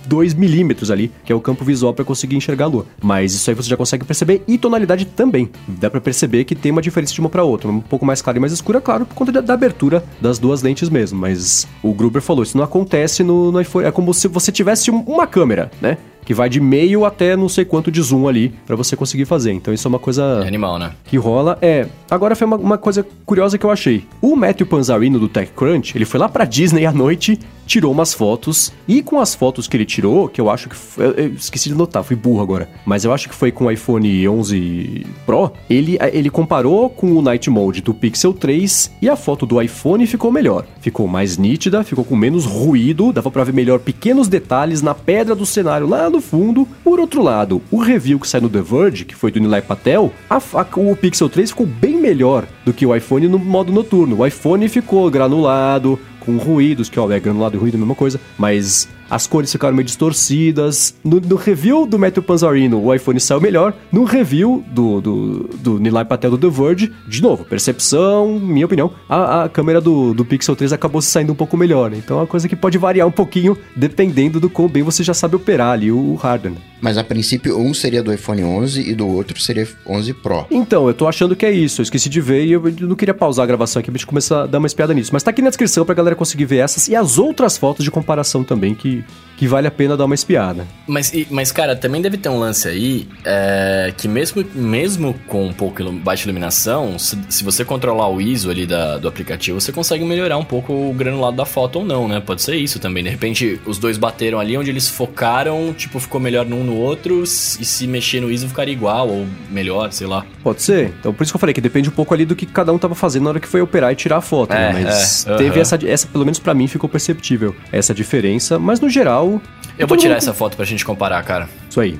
2 milímetros ali, que é o campo visual para conseguir enxergar a Lua. Mas isso aí você já consegue perceber e tonalidade também. Dá para perceber que tem uma diferença de uma para outra, um pouco mais clara e mais escura, claro, por conta da, da, abertura das duas lentes mesmo. Mas o Gruber falou, isso não acontece no, no iPhone. É como se você tivesse uma câmera, né? que vai de meio até não sei quanto de zoom ali para você conseguir fazer. Então isso é uma coisa é animal, né? Que rola. É. Agora foi uma, uma, coisa curiosa que eu achei. O Matthew Panzarino do TechCrunch, ele foi lá para Disney à noite, tirou umas fotos e com as fotos que ele tirou, que eu acho que foi, eu esqueci de notar, fui burro agora, mas eu acho que foi com o iPhone 11 Pro, ele ele comparou com o Night Mode do Pixel 3 e a foto do iPhone ficou melhor. Ficou mais nítida, ficou com menos ruído, dava para ver melhor pequenos detalhes na pedra do cenário lá no fundo. Por outro lado, o review que saiu no The Verge, que foi do Nilay Patel, a, a, o Pixel 3 ficou bem melhor do que o iPhone no modo noturno. O iPhone ficou granulado, com ruídos, que ó, é granulado e ruído a mesma coisa, mas as cores ficaram meio distorcidas. No, no, review do Matthew Panzarino, o iPhone saiu melhor. No review do, do, do Nilay Patel do The Verge, de novo, percepção, minha opinião, a, a câmera do, do Pixel 3 acabou saindo um pouco melhor. Então é uma coisa que pode variar um pouquinho dependendo do quão bem você já sabe operar ali o, o hardware. Mas a princípio, um seria do iPhone 11 e do outro seria 11 Pro. Então, eu tô achando que é isso. Eu esqueci de ver e eu não queria pausar a gravação aqui pra gente começar a dar uma espiada nisso. Mas tá aqui na descrição pra galera conseguir ver essas e as outras fotos de comparação também que que vale a pena dar uma espiada. Mas, mas cara, também deve ter um lance aí é, que mesmo, mesmo com um pouco baixa iluminação, se, se você controlar o ISO ali da, do aplicativo, você consegue melhorar um pouco o granulado da foto ou não, né? Pode ser isso também. De repente, os dois bateram ali onde eles focaram, tipo, ficou melhor num no outro, e se mexer no ISO ficaria igual ou melhor, sei lá. Pode ser. Então, por isso que eu falei que depende um pouco ali do que cada um tava fazendo na hora que foi operar e tirar a foto, né? é, né? Mas é, teve uh -huh. essa, essa, pelo menos para mim, ficou perceptível essa diferença, mas no geral eu vou tirar essa foto pra gente comparar, cara. Isso aí.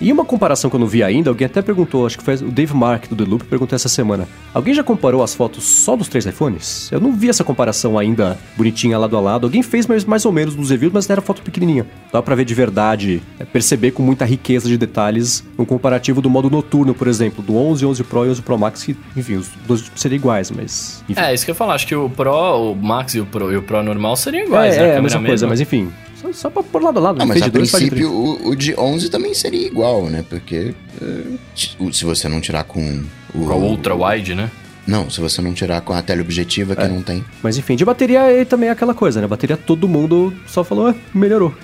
E uma comparação que eu não vi ainda, alguém até perguntou, acho que foi o Dave Mark do The Loop perguntou essa semana. Alguém já comparou as fotos só dos três iPhones? Eu não vi essa comparação ainda bonitinha lado a lado. Alguém fez mais, mais ou menos nos reviews, mas era foto pequenininha. Dá pra ver de verdade, é, perceber com muita riqueza de detalhes um comparativo do modo noturno, por exemplo, do 11, 11 Pro e 11 Pro Max, que, enfim, os dois seriam iguais, mas... Enfim. É, isso que eu ia falar, acho que o Pro, o Max e o Pro, e o Pro normal seriam iguais, é, né? É, a mesma coisa, mas enfim, só, só pra pôr lado a lado. Não, mas a princípio o, o, de 11 também seria igual, né? Porque uh, se você não tirar com o... Com o Ultra Wide, né? Não, se você não tirar com a teleobjetiva que é. não tem. Mas enfim, de bateria é também aquela coisa, né? Bateria todo mundo só falou, ah, melhorou.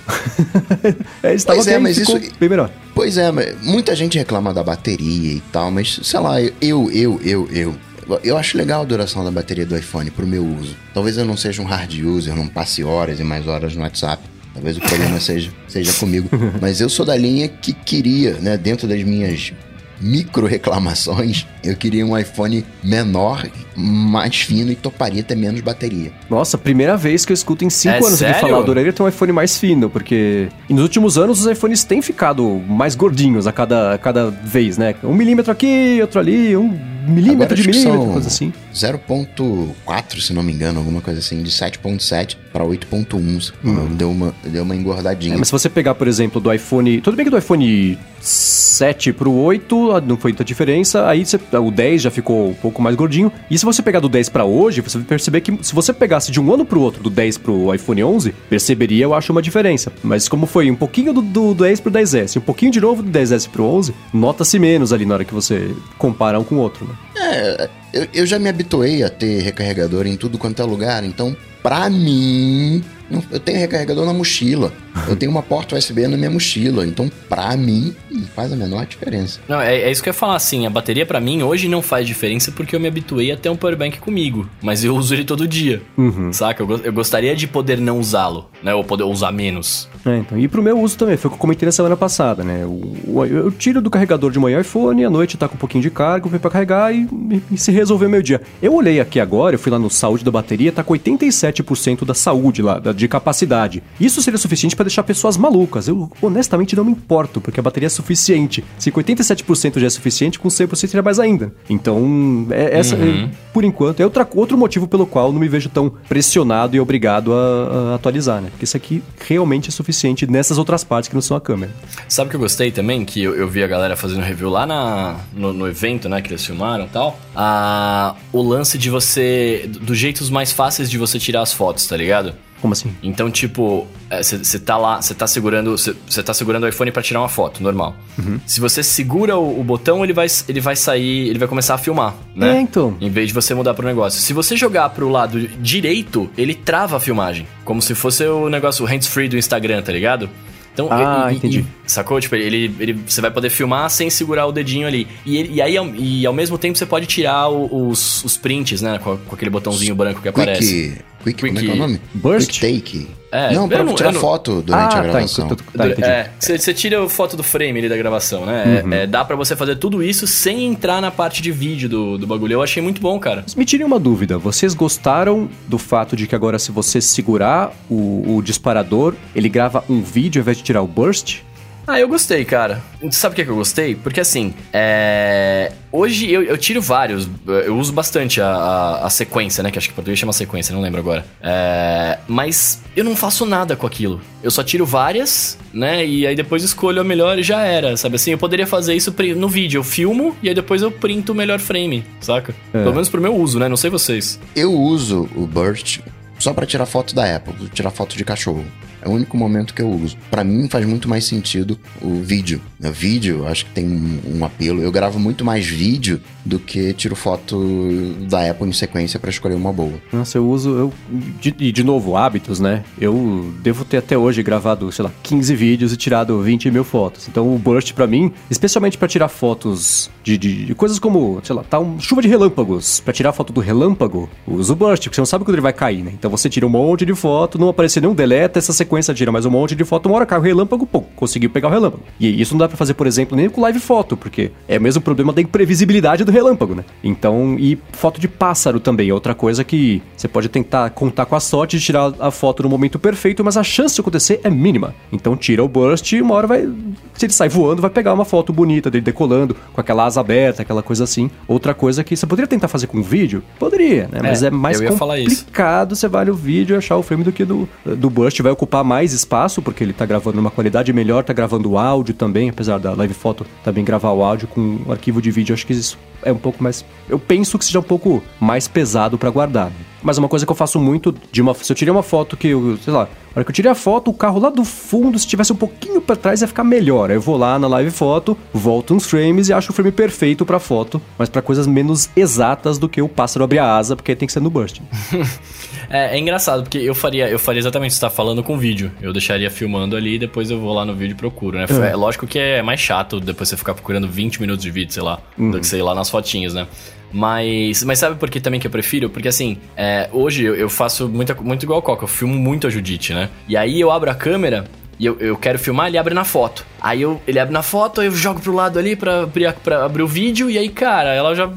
(laughs) é, estava pois é, mas isso bem melhor. Pois é, muita gente reclama da bateria e tal, mas sei lá, eu, eu, eu, eu, eu acho legal a duração da bateria do iPhone pro meu uso. Talvez eu não seja um hard user, não passe horas e mais horas no WhatsApp. Talvez o problema seja, seja comigo. (laughs) Mas eu sou da linha que queria, né, dentro das minhas micro reclamações, eu queria um iPhone menor, mais fino e toparia ter menos bateria. Nossa, primeira vez que eu escuto em 5 é anos sério? alguém falar, adoraria ter um iPhone mais fino, porque nos últimos anos os iPhones têm ficado mais gordinhos a cada, a cada vez, né? Um milímetro aqui, outro ali, um milímetro Agora, de milímetro, coisa assim. 0.4, se não me engano, alguma coisa assim, de 7.7 para 8.1. Hum. Deu, uma, deu uma engordadinha. É, mas se você pegar, por exemplo, do iPhone... Tudo bem que do iPhone 7 pro 8 não foi tanta diferença, aí você, o 10 já ficou um pouco mais gordinho. E se você pegar do 10 para hoje, você vai perceber que se você pegasse de um ano pro outro, do 10 pro iPhone 11, perceberia, eu acho, uma diferença. Mas como foi um pouquinho do, do 10 pro 10S, um pouquinho de novo do 10S pro 11, nota-se menos ali na hora que você compara um com o outro, né? É, eu, eu já me habituei a ter recarregador em tudo quanto é lugar, então, pra mim, eu tenho recarregador na mochila. Eu tenho uma porta USB na minha mochila. Então, pra mim, não faz a menor diferença. Não, é, é isso que eu ia falar, assim. A bateria para mim hoje não faz diferença porque eu me habituei a ter um powerbank comigo. Mas eu uso ele todo dia. Uhum. Saca? Eu, eu, gostaria de poder não usá-lo, né? Ou poder usar menos. É, então. E pro meu uso também, foi o que eu comentei na semana passada, né? Eu, eu, tiro do carregador de manhã iPhone, à noite tá com um pouquinho de carga, vem pra carregar e, e, se resolver meu dia. Eu olhei aqui agora, eu fui lá no saúde da bateria, tá com 87% da saúde lá, de capacidade. Isso seria suficiente para deixar pessoas malucas. Eu honestamente não me importo, porque a bateria é suficiente. Se 87% já é suficiente, com 100% seria mais ainda. Então, é, essa, uhum. é, por enquanto, é outra, outro motivo pelo qual não me vejo tão pressionado e obrigado a, a, atualizar, né? Porque isso aqui realmente é suficiente nessas outras partes que não são a câmera. Sabe o que eu gostei também? Que eu, eu vi a galera fazendo review lá na, no, no evento, né? Que eles filmaram e tal. Ah, o lance de você. dos jeitos mais fáceis de você tirar as fotos, tá ligado? Como assim? Então, tipo, você é, tá lá, você tá segurando. Você tá segurando o iPhone para tirar uma foto, normal. Uhum. Se você segura o, o, botão, ele vai, ele vai sair, ele vai começar a filmar, né? É, então. Em vez de você mudar pro negócio. Se você jogar pro lado direito, ele trava a filmagem. Como se fosse o negócio hands-free do Instagram, tá ligado? Então, ah, e, entendi. E, sacou? Tipo, ele, ele, você vai poder filmar sem segurar o dedinho ali. E, ele, e aí, e ao mesmo tempo, você pode tirar os, os prints, né? Com, com aquele botãozinho branco que aparece. Quick, Quick, como é que é o nome? Burst? Quick Take. É, não, pra tirar não... foto durante ah, a tá, gravação. Tá, tá, tá, é, você, tira a foto do frame ali da gravação, né? Uhum. É, dá para você fazer tudo isso sem entrar na parte de vídeo do, do bagulho. Eu achei muito bom, cara. Me tirem uma dúvida. Vocês gostaram do fato de que agora, se você segurar o, o disparador, ele grava um vídeo ao invés de tirar o burst? Ah, eu gostei, cara. Sabe o que, é que eu gostei? Porque assim, é... hoje eu, eu, tiro vários. Eu uso bastante a, a, a, sequência, né? Que acho que em português chama sequência, não lembro agora. É... Mas eu não faço nada com aquilo. Eu só tiro várias, né? E aí depois escolho a melhor e já era, sabe assim? Eu poderia fazer isso no vídeo. Eu filmo e aí depois eu printo o melhor frame, saca? É. Pelo menos pro meu uso, né? Não sei vocês. Eu uso o Burst só para tirar foto da Apple, tirar foto de cachorro. É o único momento que eu uso. Para mim faz muito mais sentido o vídeo. O vídeo, acho que tem um, apelo. Eu gravo muito mais vídeo do que tiro foto da Apple em sequência para escolher uma boa. Nossa, eu uso. Eu, de, de novo, hábitos, né? Eu devo ter até hoje gravado, sei lá, 15 vídeos e tirado 20 mil fotos. Então o Burst para mim, especialmente para tirar fotos de, de, de, coisas como, sei lá, tá um chuva de relâmpagos. para tirar foto do relâmpago, uso o Burst, porque você não sabe quando ele vai cair, né? Então você tira um monte de foto, não aparecer nenhum deleta, essa sequência tira mais um monte de foto, uma hora cai o relâmpago, pô, conseguiu pegar o relâmpago. E isso não dá pra fazer, por exemplo, nem com live foto, porque é o mesmo problema da imprevisibilidade do relâmpago, né? Então, e foto de pássaro também é outra coisa que você pode tentar contar com a sorte de tirar a foto no momento perfeito, mas a chance de acontecer é mínima. Então tira o burst e uma hora vai. Se ele sai voando, vai pegar uma foto bonita dele decolando, com aquela asa aberta, aquela coisa assim. Outra coisa que você poderia tentar fazer com vídeo? Poderia, né? Mas é, mais complicado você vai no vídeo e achar o filme do que do, do burst. Vai ocupar mais espaço, porque ele tá gravando numa qualidade melhor, tá gravando o áudio também, apesar da live foto também gravar o áudio com um arquivo de vídeo. Acho que isso é um pouco mais. Eu penso que seja um pouco mais pesado para guardar. Mas uma coisa que eu faço muito de uma. Se eu tirei uma foto que eu, sei lá, na hora que eu tirei a foto, o carro lá do fundo, se tivesse um pouquinho para trás, ia ficar melhor. Aí eu vou lá na live foto, volto uns frames e acho o frame perfeito pra foto, mas para coisas menos exatas do que o pássaro abrir a asa, porque tem que ser no burst. (laughs) é, é, engraçado, porque eu faria, eu faria exatamente o que você tá falando com vídeo. Eu deixaria filmando ali e depois eu vou lá no vídeo e procuro, né? É. lógico que é mais chato depois você ficar procurando 20 minutos de vídeo, sei lá, uhum. do que sei lá nas fotinhas, né? Mas, mas sabe por que também que eu prefiro? Porque assim, é, hoje eu, eu, faço muito, muito igual o Coca, eu filmo muito a Judite, né? E aí eu abro a câmera e eu, eu quero filmar, ele abre na foto. Aí eu, ele abre na foto, aí eu jogo pro lado ali pra abrir, pra abrir o vídeo, e aí, cara, ela já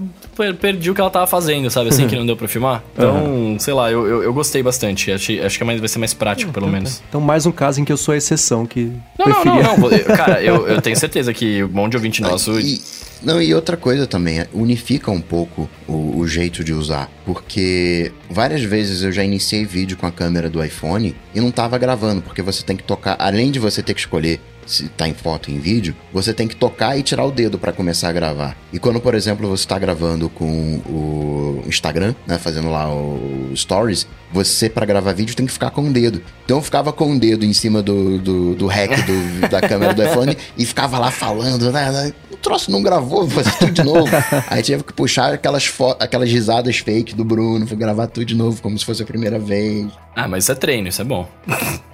perdi o que ela tava fazendo, sabe? Assim, (laughs) que não deu pra filmar. Então, uhum. sei lá, eu, eu, eu, gostei bastante. Acho, acho que é mais, vai ser mais prático, pelo menos. Então, mais um caso em que eu sou a exceção que. Não, preferia. não, não, não. (laughs) Cara, eu, eu tenho certeza que um monte de ouvinte nosso. E, não, e outra coisa também, é, unifica um pouco o, o, jeito de usar. Porque várias vezes eu já iniciei vídeo com a câmera do iPhone e não tava gravando, porque você tem que tocar, além de você ter que escolher se tá em foto em vídeo, você tem que tocar e tirar o dedo para começar a gravar. E quando, por exemplo, você está gravando com o Instagram, né, fazendo lá o Stories, você para gravar vídeo tem que ficar com o dedo. Então eu ficava com o dedo em cima do, do, do rec do, da câmera do iPhone e ficava lá falando, né, né, o troço não gravou, vou fazer tudo de novo. (laughs) Aí tive que puxar aquelas, aquelas risadas fake do Bruno, fui gravar tudo de novo como se fosse a primeira vez. Ah, mas isso é treino, isso é bom.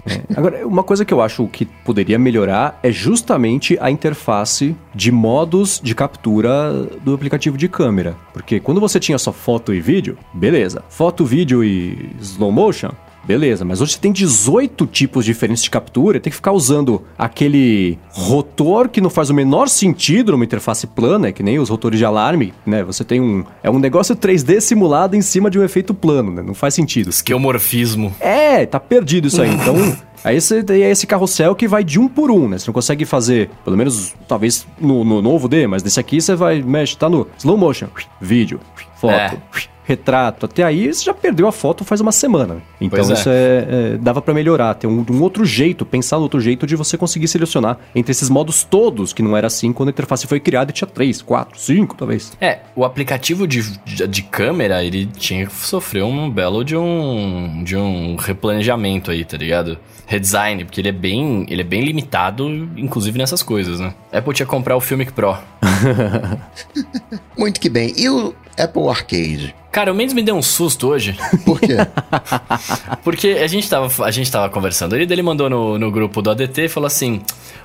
É. Agora, uma coisa que eu acho que poderia melhorar é justamente a interface de modos de captura do aplicativo de câmera. Porque quando você tinha só foto e vídeo, beleza. Foto, vídeo e slow motion, Beleza, mas hoje você tem 18 tipos diferentes de captura, tem que ficar usando aquele rotor que não faz o menor sentido numa interface plana, é que nem os rotores de alarme, né? Você tem um. É um negócio 3D simulado em cima de um efeito plano, né? Não faz sentido. Esquemorfismo. É, tá perdido isso aí. Então. (laughs) Aí você tem esse carrossel que vai de um por um, né? Você não consegue fazer, pelo menos, talvez no, no novo D, mas desse aqui você vai, mexe, tá no slow motion, vídeo, foto, é retrato. Até aí você já perdeu a foto faz uma semana. Então é. isso é, é, dava para melhorar, ter um, um, outro jeito, pensar no outro jeito de você conseguir selecionar entre esses modos todos, que não era assim quando a interface foi criada e tinha três, quatro, cinco, talvez. É, o aplicativo de, de, de câmera, ele tinha que sofrer um belo de um, de um replanejamento aí, tá ligado? Redesign, porque ele é bem, ele é bem limitado, inclusive nessas coisas, né? Apple tinha que comprar o Filmic Pro. (laughs) Muito que bem. E o Apple Arcade? Cara, o Mendes me deu um susto hoje. Por quê? (laughs) Porque a gente tava, a gente tava conversando ali, ele mandou no, no grupo do ADT e falou assim: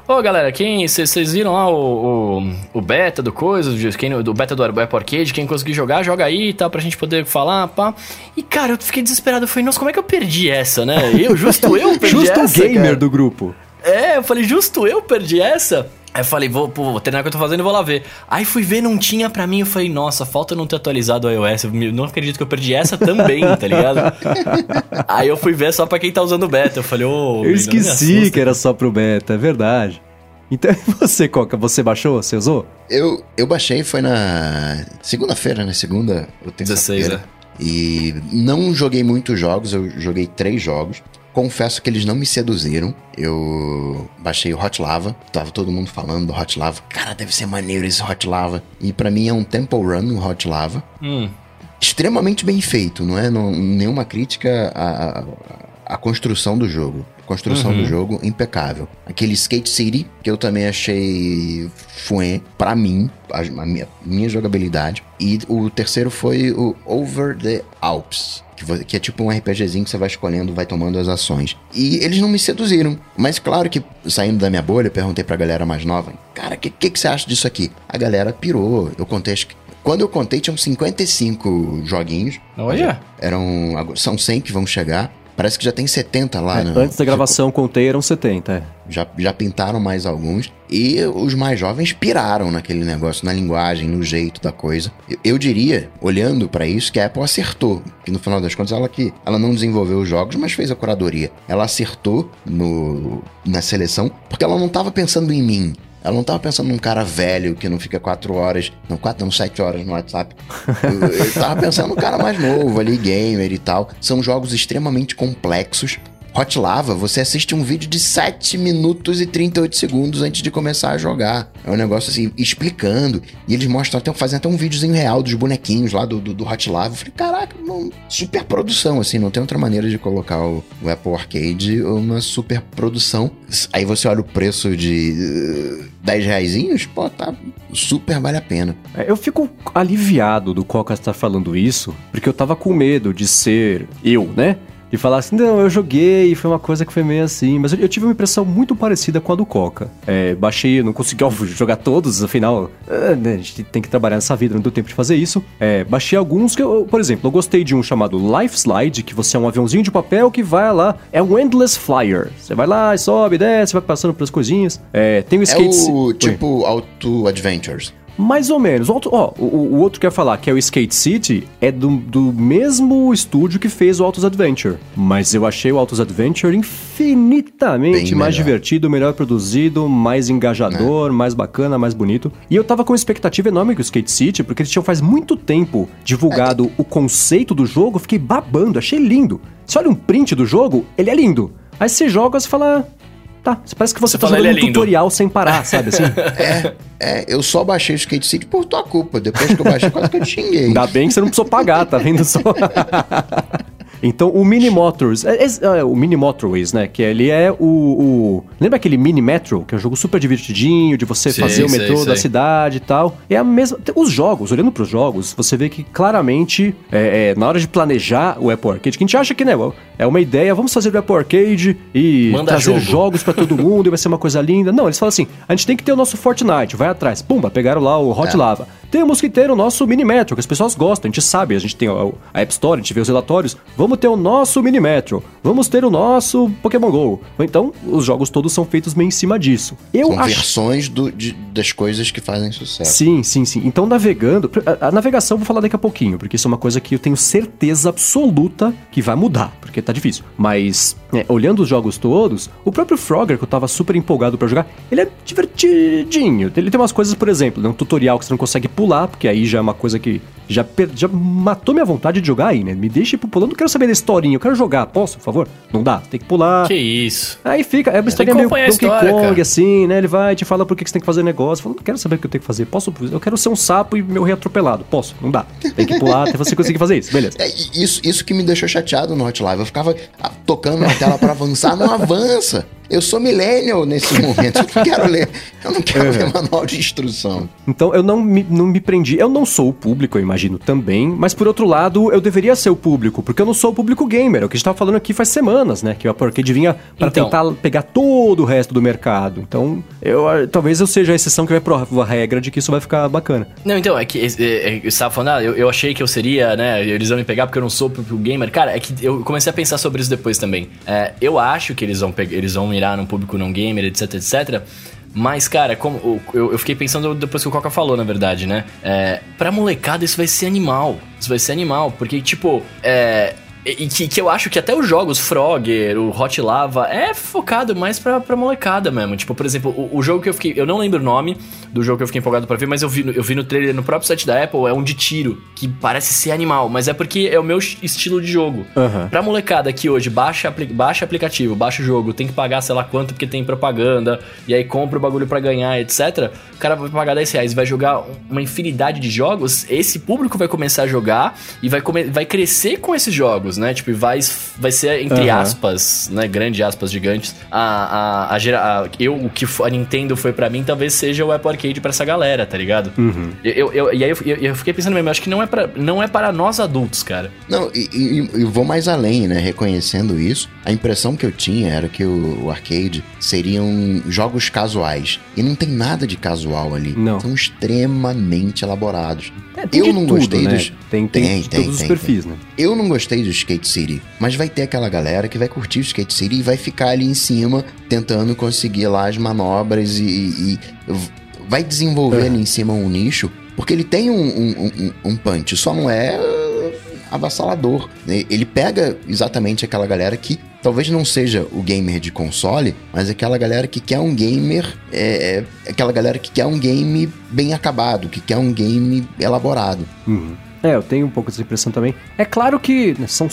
Ô oh, galera, quem. Vocês viram lá o, o, o, beta do coisa, quem, do beta do Apple Arcade, quem conseguir jogar, joga aí e tal, pra gente poder falar, pá. E cara, eu fiquei desesperado. Eu falei, nossa, como é que eu perdi essa, né? Eu, justo eu perdi justo essa. Justo o gamer cara. do grupo. É, eu falei, justo eu perdi essa. Aí eu falei, vou, pô, vou terminar o que eu tô fazendo e vou lá ver. Aí fui ver, não tinha pra mim. Eu falei, nossa, falta não ter atualizado o iOS. Eu não acredito que eu perdi essa também, tá ligado? (laughs) Aí eu fui ver só pra quem tá usando o beta. Eu falei, ô. Oh, eu esqueci que era só pro beta, é verdade. Então, (laughs) você, Coca, você baixou? Você usou? Eu, eu baixei, foi na segunda-feira, né? Segunda ou terça-feira. 16, é. E não joguei muitos jogos, eu joguei três jogos. Confesso que eles não me seduziram. Eu baixei o Hot Lava, tava todo mundo falando do Hot Lava. Cara, deve ser maneiro esse Hot Lava. E para mim é um Temple Run, o Hot Lava. Hum. Extremamente bem feito, não é não, nenhuma crítica à, construção do jogo construção uhum. do jogo impecável. Aquele Skate City, que eu também achei fuê para mim, a, a minha, minha, jogabilidade. E o terceiro foi o Over the Alps. Que, que é tipo um RPGzinho que você vai escolhendo, vai tomando as ações. E eles não me seduziram. Mas claro que, saindo da minha bolha, eu perguntei pra galera mais nova: Cara, o que, que, que você acha disso aqui? A galera pirou. Eu contei quando eu contei, tinham 55 joguinhos. Olha. Eram. São 100 que vão chegar. Parece que já tem 70 lá, É, né? Antes da gravação, contei, eram 70. É. Já, já pintaram mais alguns. E os mais jovens piraram naquele negócio, na linguagem, no jeito da coisa. Eu, eu diria, olhando pra isso, que a Apple acertou. Que no final das contas, ela que ela não desenvolveu os jogos, mas fez a curadoria. Ela acertou no, na seleção, porque ela não tava pensando em mim. Ela não tava pensando num cara velho que não fica quatro horas, não, quatro, não, sete horas no WhatsApp. Eu, eu tava pensando num cara mais novo ali, gamer e tal. São jogos extremamente complexos. Hot Lava, você assiste um vídeo de 7 minutos e 38 segundos antes de começar a jogar. É um negócio assim, explicando. E eles mostram até, fazem até um videozinho real dos bonequinhos lá do, do, do Hot Lava. Eu falei, caraca, não, super produção, assim, não tem outra maneira de colocar o, o Apple Arcade uma super produção. Aí você olha o preço de uh, 10 reaisinhos, pô, tá super vale a pena. É, Eu fico aliviado do Coca estar falando isso, porque eu tava com medo de ser eu, né? De falar assim, não, eu joguei, foi uma coisa que foi meio assim. Mas eu, eu tive uma impressão muito parecida com a do Coca. É, baixei, não consegui ó, jogar todos, afinal, é, né, a gente tem que trabalhar nessa vida, não deu tempo de fazer isso. É, baixei alguns que, eu, por exemplo, eu gostei de um chamado Life Slide, que você é um aviãozinho de papel que vai lá, é um Endless Flyer. Você vai lá, sobe, desce, vai passando pelas coisinhas. É, tem o É skate. o Oi. tipo Auto Adventures. Mais ou menos. O, outro- ó, o, o outro que eu ia falar, que é o Skate City, é do, do mesmo estúdio que fez o Autos Adventure. Mas eu achei o Autos Adventure infinitamente Bem mais melhor. divertido, melhor produzido, mais engajador, mais bacana, mais bonito. E eu tava com uma expectativa enorme com o Skate City, porque eles tinham faz muito tempo divulgado o conceito do jogo, fiquei babando, achei lindo. Você olha um print do jogo, ele é lindo. Aí você joga, você fala... Tá, parece que você, Você tá jogando ele um é lindo. tutorial sem parar, sabe assim? (laughs) É, é, eu só baixei o Skate City por tua culpa. Depois que eu baixei, quase que eu te xinguei. Ainda bem que você não precisou pagar, tá vendo só? (laughs) Então, o Mini Motors, é, é, é, o Mini Motorways, né? Que ele é o, o- Lembra aquele Mini Metro, que é um jogo super divertidinho, de você Sei, fazer o metrô sei. da cidade e tal. É a mesma. Os jogos, olhando pros jogos, você vê que claramente, é, é, na hora de planejar o Apple Arcade, que a gente acha que, né? É uma ideia, vamos fazer o Apple Arcade e Manda trazer jogo. jogos pra todo (laughs) mundo e vai ser uma coisa linda. Não, eles falam assim: a gente tem que ter o nosso Fortnite, vai atrás. Pumba, pegaram lá o Hot É. Lava. Temos que ter o nosso Minimetro, que as pessoas gostam, a gente sabe, a gente tem a, App Store, a gente vê os relatórios. Vamos ter o nosso Minimetro, vamos ter o nosso Pokémon GO. Então, os jogos todos são feitos meio em cima disso. Eu São acho. versões do- de- das coisas que fazem sucesso. Sim, sim, sim. Então, navegando. A, a navegação eu vou falar daqui a pouquinho, porque isso é uma coisa que eu tenho certeza absoluta que vai mudar, porque tá difícil. Mas, é, olhando os jogos todos, o próprio Frogger, que eu tava super empolgado pra jogar, ele é divertidinho. Ele tem umas coisas, por exemplo, né, um tutorial que você não consegue pular, porque aí já é uma coisa que já, per- já matou minha vontade de jogar aí, né? Me deixa ir pulando, não quero saber da historinha, eu quero jogar. Posso, por favor? Não dá, tem que pular. Que isso. Aí fica, é uma história que meio Donkey história, Kong, cara. assim, né? Ele vai te fala por que você tem que fazer negócio. Fala, não quero saber o que eu tenho que fazer. Posso, eu quero ser um sapo e meu rei atropelado. Posso, não dá. Tem que pular até você conseguir fazer isso, beleza. (laughs) É, isso, isso que me deixou chateado no Hot Live. Eu ficava ah, tocando na tela pra avançar, não avança. Eu sou millennial nesse momento. Eu não quero ler. Eu não quero ver manual de instrução. Então eu não me, não me prendi. Eu não sou o público, eu imagino também. Mas por outro lado, eu deveria ser o público, porque eu não sou o público gamer. É o que a gente tava falando aqui faz semanas, né? Que o Apple Arcade vinha pra Então. tentar pegar todo o resto do mercado. Então, eu, talvez eu seja a exceção que vai provar a regra de que isso vai ficar bacana. Não, então, é que é, é, você tava falando, ah, eu, eu achei que eu seria, né? Eles vão me pegar porque eu não sou pro, pro gamer. Cara, é que eu comecei a pensar sobre isso depois também. É, eu acho que eles vão, eles vão mirar num público não gamer, etc, etc. Mas, cara, como eu fiquei pensando depois que o Coca falou, na verdade, né? É, pra molecada isso vai ser animal. Isso vai ser animal. Porque, tipo, é. E que, que eu acho que até os jogos, Frogger, o Hot Lava, é focado mais pra, pra molecada mesmo. Tipo, por exemplo, o, o jogo que eu fiquei. Eu não lembro o nome do jogo que eu fiquei empolgado pra ver, mas eu vi, no- eu vi no trailer no próprio site da Apple, é um de tiro, que parece ser animal, mas é porque é o meu estilo de jogo. Aham. Pra molecada que hoje baixa, baixa aplicativo, baixa o jogo, tem que pagar sei lá quanto porque tem propaganda, e aí compra o bagulho pra ganhar, etc. O cara vai pagar 10 reais e vai jogar um- uma infinidade de jogos, esse público vai começar a jogar e vai, vai crescer com esses jogos, né? Tipo, e vai, vai ser, entre Aham. aspas, né? Grande aspas gigantes, a, a, a, a- eu, o que a Nintendo foi pra mim, talvez seja o Apple Arcade pra essa galera, tá ligado? Uhum. Eu, eu- eu- e aí eu, eu- eu fiquei pensando mesmo, eu acho que não é, pra, não é para nós adultos, cara. Não, e, e- e vou mais além, né? Reconhecendo isso, a impressão que eu tinha era que o, o arcade seriam jogos casuais. E não tem nada de casual ali. Não. São extremamente elaborados. É, tem eu não tudo, gostei né? dos. Tem, tem, de todos os perfis, né? Eu não gostei do Skate City, mas vai ter aquela galera que vai curtir o Skate City e vai ficar ali em cima tentando conseguir lá as manobras e, e- vai desenvolver É. ali em cima um nicho, porque ele tem um, um, um- um punch, só não é avassalador. né? Ele pega exatamente aquela galera que talvez não seja o gamer de console, mas aquela galera que quer um gamer, é, é aquela galera que quer um game bem acabado, que quer um game elaborado. Uhum. É, eu tenho um pouco dessa impressão também. É claro que né, são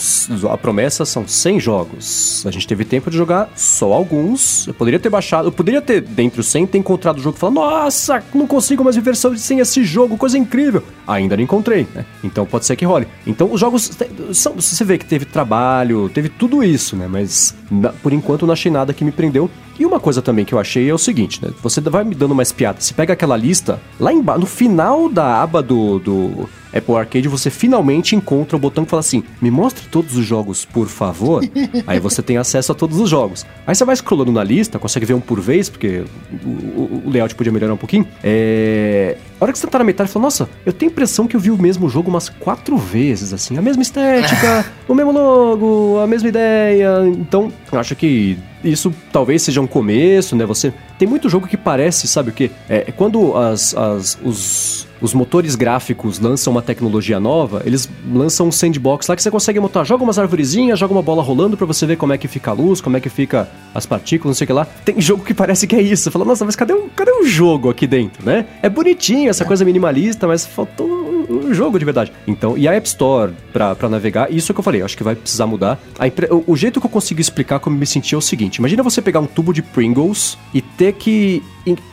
a promessa são 100 jogos. A gente teve tempo de jogar só alguns. Eu poderia ter baixado, eu poderia ter, dentre os 100, ter encontrado o jogo e falar: Nossa, não consigo mais viver sem esse jogo, coisa incrível. Ainda não encontrei, né? Então pode ser que role. Então os jogos. São, você vê que teve trabalho, teve tudo isso, né? Mas na- por enquanto não achei nada que me prendeu. E uma coisa também que eu achei é o seguinte, né? Você vai me dando mais piadas. Você pega aquela lista, lá embaixo, no final da aba do, do Apple Arcade, você finalmente encontra o botão que fala assim: me mostre todos os jogos, por favor. (laughs) Aí você tem acesso a todos os jogos. Aí você vai scrollando na lista, consegue ver um por vez, porque o, o- o layout podia melhorar um pouquinho. É. A hora que você tá na metade, você fala, nossa, eu tenho a impressão que eu vi o mesmo jogo umas quatro vezes, assim, a mesma estética, (laughs) o mesmo logo, a mesma ideia. Então, eu acho que isso talvez seja um começo, né? Você tem muito jogo que parece, sabe o quê? É, quando as, as- os, os motores gráficos lançam uma tecnologia nova, eles lançam um sandbox lá que você consegue montar, joga umas arvorezinhas, joga uma bola rolando pra você ver como é que fica a luz, como é que fica as partículas, não sei o que lá. Tem jogo que parece que é isso. Você fala, nossa, mas cadê o, cadê o jogo aqui dentro, né? É bonitinho essa coisa minimalista, mas faltou um jogo de verdade. Então, e a App Store pra, pra navegar, isso é o que eu falei, acho que vai precisar mudar. Impre- o, o jeito que eu consigo explicar como me senti é o seguinte: imagina você pegar um tubo de Pringles e ter que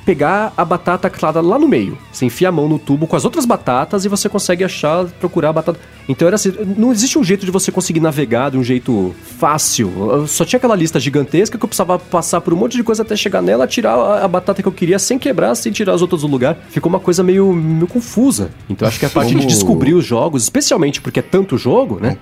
pegar a batata clara lá no meio. Você enfia a mão no tubo com as outras batatas e você consegue achar, procurar a batata. Então era assim, não existe um jeito de você conseguir navegar de um jeito fácil. Eu só tinha aquela lista gigantesca que eu precisava passar por um monte de coisa até chegar nela, tirar a, a batata que eu queria sem quebrar, sem tirar as outras do lugar. Ficou uma coisa meio, meio confusa. Então acho que a parte de Como- descobrir os jogos, especialmente porque é tanto jogo, né?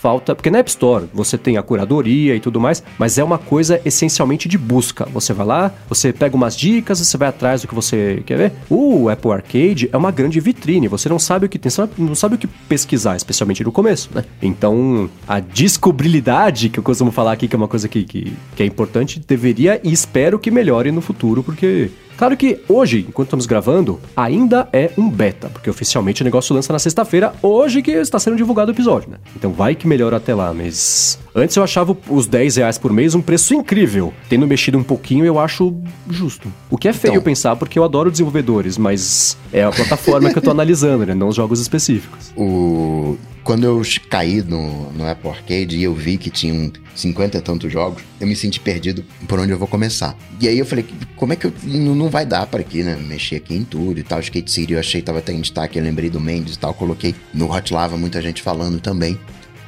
Falta. Porque na App Store você tem a curadoria e tudo mais, mas é uma coisa essencialmente de busca. Você vai lá, você pega umas dicas, você vai atrás do que você quer ver. O Apple Arcade é uma grande vitrine. Você não sabe o que tem, você não sabe o que pesquisar, especialmente no começo, né? Então, a descobribilidade, que eu costumo falar aqui, que é uma coisa que, que, que é importante, deveria e espero que melhore no futuro, porque Claro que hoje, enquanto estamos gravando, ainda é um beta, porque oficialmente o negócio lança na sexta-feira, hoje que está sendo divulgado o episódio, né? Então vai que melhora até lá, mas. Antes eu achava os 10 reais por mês um preço incrível. Tendo mexido um pouquinho, eu acho justo. O que é feio Então. pensar, porque eu adoro desenvolvedores, mas é a plataforma que eu tô (laughs) analisando, né? Não os jogos específicos. O... Quando eu caí no, no Apple Arcade e eu vi que tinham 50 e tantos jogos, eu me senti perdido por onde eu vou começar. E aí eu falei, como é que eu. Não, vai dar para aqui, né? Mexer aqui em tudo e tal. Skate City eu achei tava até em destaque, eu lembrei do Mendes e tal. Coloquei no Hot Lava, muita gente falando também.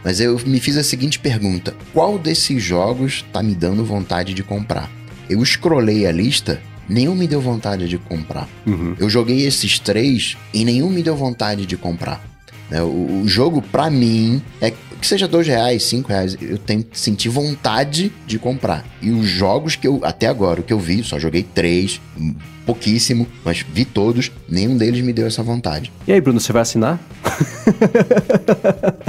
Mas eu me fiz a seguinte pergunta: qual desses jogos tá me dando vontade de comprar? Eu scrollei a lista, nenhum me deu vontade de comprar. Uhum. Eu joguei esses três e nenhum me deu vontade de comprar. Né? O, o jogo, pra mim, é que seja dois reais, cinco reais, eu tenho que sentir vontade de comprar. E os jogos que eu, até agora, o que eu vi, só joguei três, pouquíssimo, mas vi todos, nenhum deles me deu essa vontade. E aí, Bruno, você vai assinar? (laughs)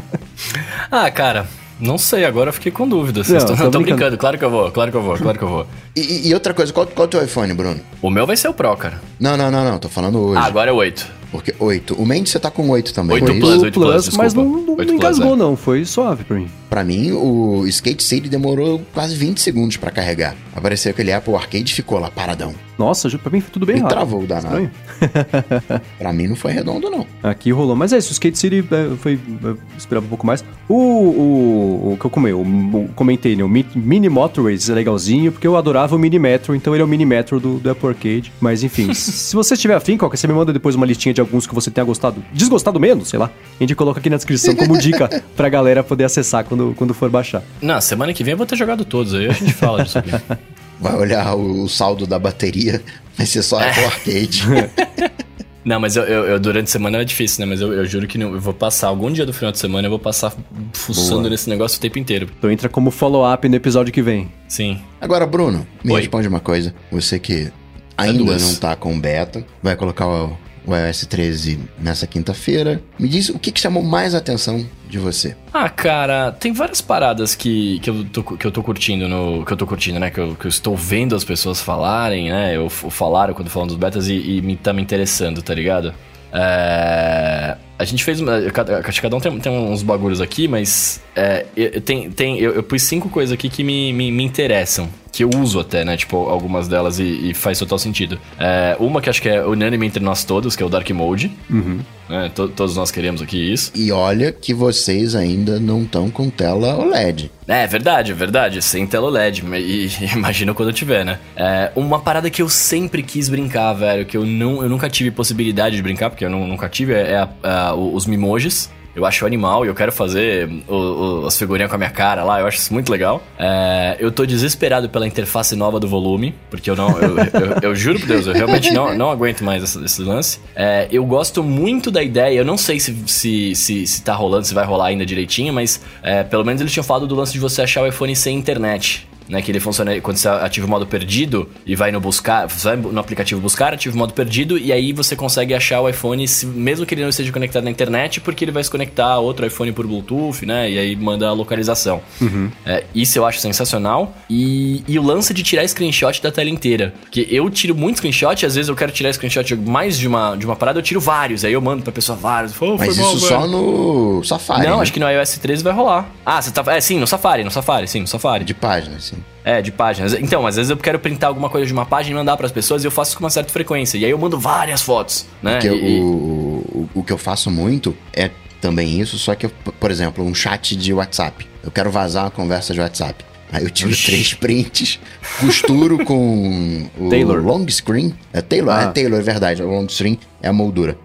Ah, cara, não sei, agora eu fiquei com dúvida. Vocês Não, tão- tô eu tô brincando. brincando, claro que eu vou, claro que eu vou, claro que eu vou. E, e- e outra coisa, qual, qual é o teu iPhone, Bruno? O meu vai ser o Pro, cara. Não, não, não, não, tô falando hoje. Ah, agora é o 8. Porque oito. O Mendes você tá com oito também. Oito é? Plus, O 8 Plus, mas desculpa. não, não, 8 não Plus, engasgou, é. não. Foi suave pra mim. Pra mim, o Skate City demorou quase 20 segundos pra carregar. Apareceu aquele Apple Arcade e ficou lá paradão. Nossa, pra mim foi tudo bem E rápido. travou o danado. (laughs) (laughs) Pra mim não foi redondo, não. Aqui rolou. Mas é isso, o Skate City é, foi. Eu esperava um pouco mais. O, o, o que eu comei, o, o- comentei, né? O Mi- Mini Motorways é legalzinho, porque eu adorava o Mini Metro, então ele é o Mini Metro do, do Apple Arcade. Mas enfim, (laughs) se você estiver afim, qualquer você me manda depois uma listinha de alguns que você tenha gostado, desgostado menos, sei lá. A gente coloca aqui na descrição como dica pra galera poder acessar quando, quando for baixar. Não, semana que vem eu vou ter jogado todos, aí a gente fala disso aqui. (laughs) Vai olhar o, o saldo da bateria, vai ser só Apple Arcade. (laughs) Não, mas eu, eu- eu- durante a semana era difícil, né? Mas eu, eu juro que não- eu vou passar, algum dia do final de semana eu vou passar fuçando Boa. nesse negócio o tempo inteiro. Então entra como follow-up no episódio que vem. Sim. Agora, Bruno, me Oi. responde uma coisa. Você que ainda duas. não tá com beta, vai colocar o, o iOS 13 nessa quinta-feira. Me diz o que, que chamou mais atenção de você. Ah, cara, tem várias paradas que, que, eu, tô, que eu tô curtindo no. Que eu tô curtindo, né? Que eu, que eu estou vendo as pessoas falarem, né? Eu, falaram quando falam dos betas e, e me, tá me interessando, tá ligado? É, a gente fez. Cada, cada um tem, tem uns bagulhos aqui, mas. É, eu, tem, tem, eu, eu, pus cinco coisas aqui que me, me, me interessam que eu uso até, né? Tipo, algumas delas e, e faz total sentido. É, uma que acho que é unânime entre nós todos, que é o Dark Mode. Uhum. É, to, todos nós queremos aqui isso. E olha que vocês ainda não estão com tela OLED. É, verdade, verdade. Sem tela OLED. E, (laughs) e imagina quando eu tiver, né? É, uma parada que eu sempre quis brincar, velho, que eu, não, eu nunca tive possibilidade de brincar, porque eu não, nunca tive, é, é a, a, os Mimojis. Eu acho animal e eu quero fazer o, o, as figurinhas com a minha cara lá, eu acho isso muito legal. É, eu tô desesperado pela interface nova do volume, porque eu não. Eu, eu, eu juro por Deus, eu realmente não, não aguento mais esse, esse lance. É, eu gosto muito da ideia, eu não sei se, se, se, se tá rolando, se vai rolar ainda direitinho, mas é, pelo menos eles tinham falado do lance de você achar o iPhone sem internet né? Que ele funciona quando você ativa o modo perdido e vai no buscar, vai no aplicativo buscar, ativa o modo perdido e aí você consegue achar o iPhone, mesmo que ele não esteja conectado na internet, porque ele vai se conectar a outro iPhone por Bluetooth, né? E aí manda a localização. Uhum. É, isso eu acho sensacional. E, e o lance de tirar screenshot da tela inteira. Que eu tiro muito screenshot, às vezes eu quero tirar screenshot mais de uma, de uma parada, eu tiro vários. Aí eu mando pra pessoa vários. Oh, Mas isso mal, só no Safari. Não, né? acho que no iOS 13 vai rolar. Ah, você tá. É, sim, no Safari, no Safari, sim, no Safari. De página, sim. É, de páginas. Então, às vezes eu quero printar alguma coisa de uma página e mandar para as pessoas e eu faço isso com uma certa frequência. E aí eu mando várias fotos, né? E, o, o, o que eu faço muito é também isso, só que, eu, por exemplo, um chat de WhatsApp. Eu quero vazar uma conversa de WhatsApp. Aí eu tiro três prints, costuro (laughs) com o Taylor. long screen. É Taylor, Ah. é Taylor, é verdade. O long screen é a moldura.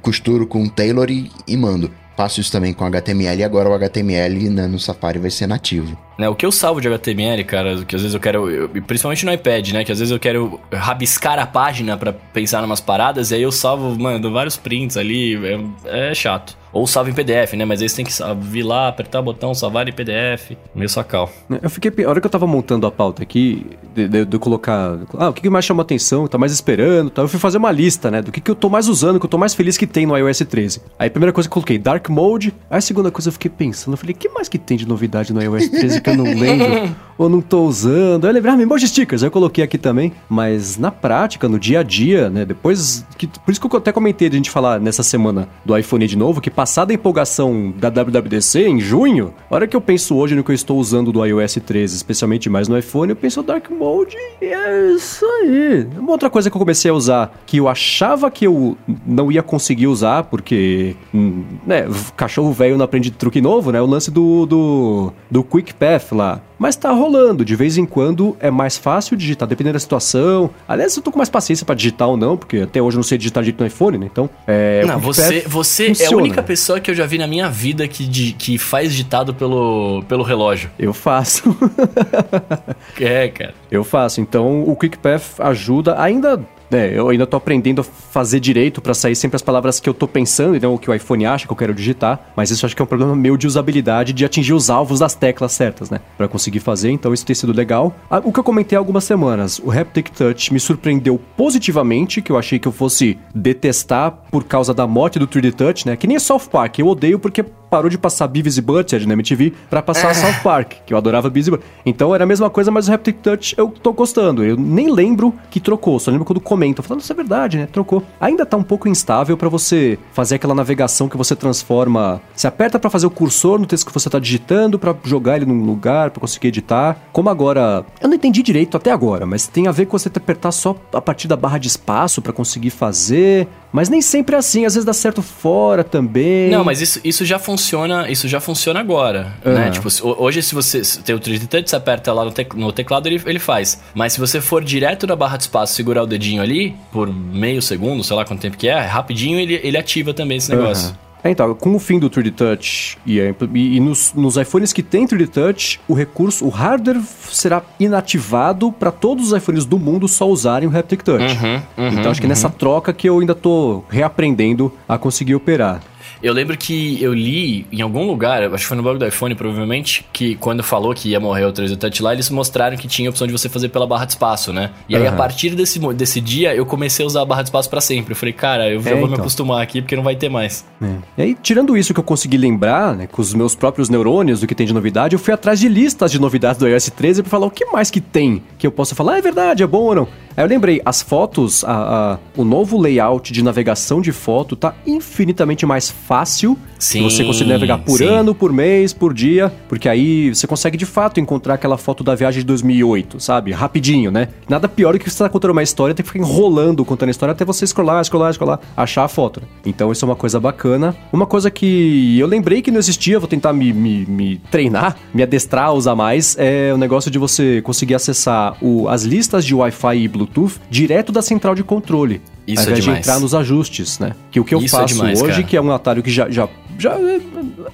Costuro com o Taylor e, e mando. Faço isso também com HTML e agora o HTML né, no Safari vai ser nativo. Né, o que eu salvo de HTML, cara, que às vezes eu quero, eu- principalmente no iPad, né, que às vezes eu quero rabiscar a página pra pensar em umas paradas, e aí eu salvo, mano, vários prints ali, é, é chato. Ou salvo em PDF, né, mas aí você tem que vir lá, apertar o botão, salvar em PDF, meio sacal. Eu fiquei. A hora que eu tava montando a pauta aqui, de, de- de eu colocar. Ah, o que, mais chama atenção, tá mais esperando, tá? Eu fui fazer uma lista, né? Do que, que eu tô mais usando, que eu tô mais feliz que tem no iOS 13. Aí a primeira coisa que eu coloquei, Dark Mode. Aí a segunda coisa eu fiquei pensando, eu falei, que mais que tem de novidade no iOS 13 que eu não lembro? (laughs) ou não tô usando? Eu lembrei, ah, Emoji Stickers, eu coloquei aqui também. Mas na prática, no dia a dia, né? Depois. Que, por isso que eu até comentei de a gente falar nessa semana do iPhone de novo, que passada a empolgação da WWDC em junho, a hora que eu penso hoje no que eu estou usando do iOS 13, especialmente mais no iPhone, eu penso Dark Mode e é isso aí. Uma outra coisa que eu comecei a usar, que eu achava que eu não ia conseguir usar, porque, hum, né, cachorro velho não aprende truque novo, né? O lance do, do, do Quick Path lá. Mas tá rolando, de vez em quando é mais fácil digitar, dependendo da situação. Aliás, eu tô com mais paciência pra digitar ou não, porque até hoje eu não sei digitar direito no iPhone, né? Então, é. não, você, você é a única pessoa que eu já vi na minha vida que, di- que faz ditado pelo, pelo relógio. Eu faço. (laughs) É, cara. Eu faço. Então, o Quick Path ajuda. Ainda, né, eu ainda tô aprendendo a fazer direito pra sair sempre as palavras que eu tô pensando e não o que o iPhone acha que eu quero digitar. Mas isso acho que é um problema meu de usabilidade, de atingir os alvos das teclas certas, né? Pra conseguir fazer. Então, isso tem sido legal. Ah, O que eu comentei há algumas semanas, o Haptic Touch me surpreendeu positivamente, que eu achei que eu fosse detestar por causa da morte do 3D Touch, né? Que nem South Park. Eu odeio porque parou de passar Beavis e Butthead na MTV pra passar South Park, que eu adorava Beavis e Butthead. Então era a mesma coisa, mas o Haptic Touch eu tô gostando. Eu nem lembro que trocou, só lembro quando comento. Falando, isso é verdade, né? Trocou. Ainda tá um pouco instável pra você fazer aquela navegação que você transforma. Você aperta pra fazer o cursor no texto que você tá digitando, pra jogar ele num lugar, pra conseguir editar. Como agora. Eu não entendi direito até agora, mas tem a ver com você apertar só a partir da barra de espaço pra conseguir fazer. Mas nem sempre é assim, às vezes dá certo fora também. Não, mas isso, isso já funciona, isso já funciona agora, né? Ah. Tipo, hoje se você se tem o 3D Touch, você aperta lá no, tec- no teclado, ele, ele faz. Mas se você for direto na barra de espaço, segurar o dedinho ali, por meio segundo, sei lá quanto tempo que é, rapidinho ele, ele ativa também esse negócio. Aham. É, então, com o fim do 3D Touch e, e- e nos, nos iPhones que tem 3D Touch, o recurso, o hardware será inativado para todos os iPhones do mundo só usarem o Haptic Touch. Uhum, uhum, então acho que nessa troca que eu ainda tô reaprendendo a conseguir operar. Eu lembro que eu li em algum lugar, acho que foi no blog do iPhone, provavelmente, que quando falou que ia morrer o 3D Touch lá, eles mostraram que tinha a opção de você fazer pela barra de espaço, né? E aí, Aham. a partir desse, desse dia, eu comecei a usar a barra de espaço pra sempre. Eu falei, cara, eu já É, vou me então. acostumar aqui, porque não vai ter mais. É. E aí, tirando isso que eu consegui lembrar, né, com os meus próprios neurônios do que tem de novidade, eu fui atrás de listas de novidades do iOS 13 pra falar o que mais que tem que eu possa falar, ah, é verdade, é bom ou não. Aí eu lembrei, as fotos, a- a- o novo layout de navegação de foto tá infinitamente mais fácil. Sim, você consegue navegar por sim. ano, por mês, por dia, porque aí você consegue de fato encontrar aquela foto da viagem de 2008, sabe? Rapidinho, né? Nada pior do que você tá contando uma história, tem que ficar enrolando contando a história até você scrollar, scrollar, scrollar, achar a foto. né? Então isso é uma coisa bacana. Uma coisa que eu lembrei que não existia, vou tentar me, me, me treinar, me adestrar a usar mais, é o negócio de você conseguir acessar o- as listas de Wi-Fi e Bluetooth direto da central de controle. Isso ao é invés de demais. entrar nos ajustes, né? Que o que eu Isso é faço demais, hoje, cara. que é um atalho que já, já, já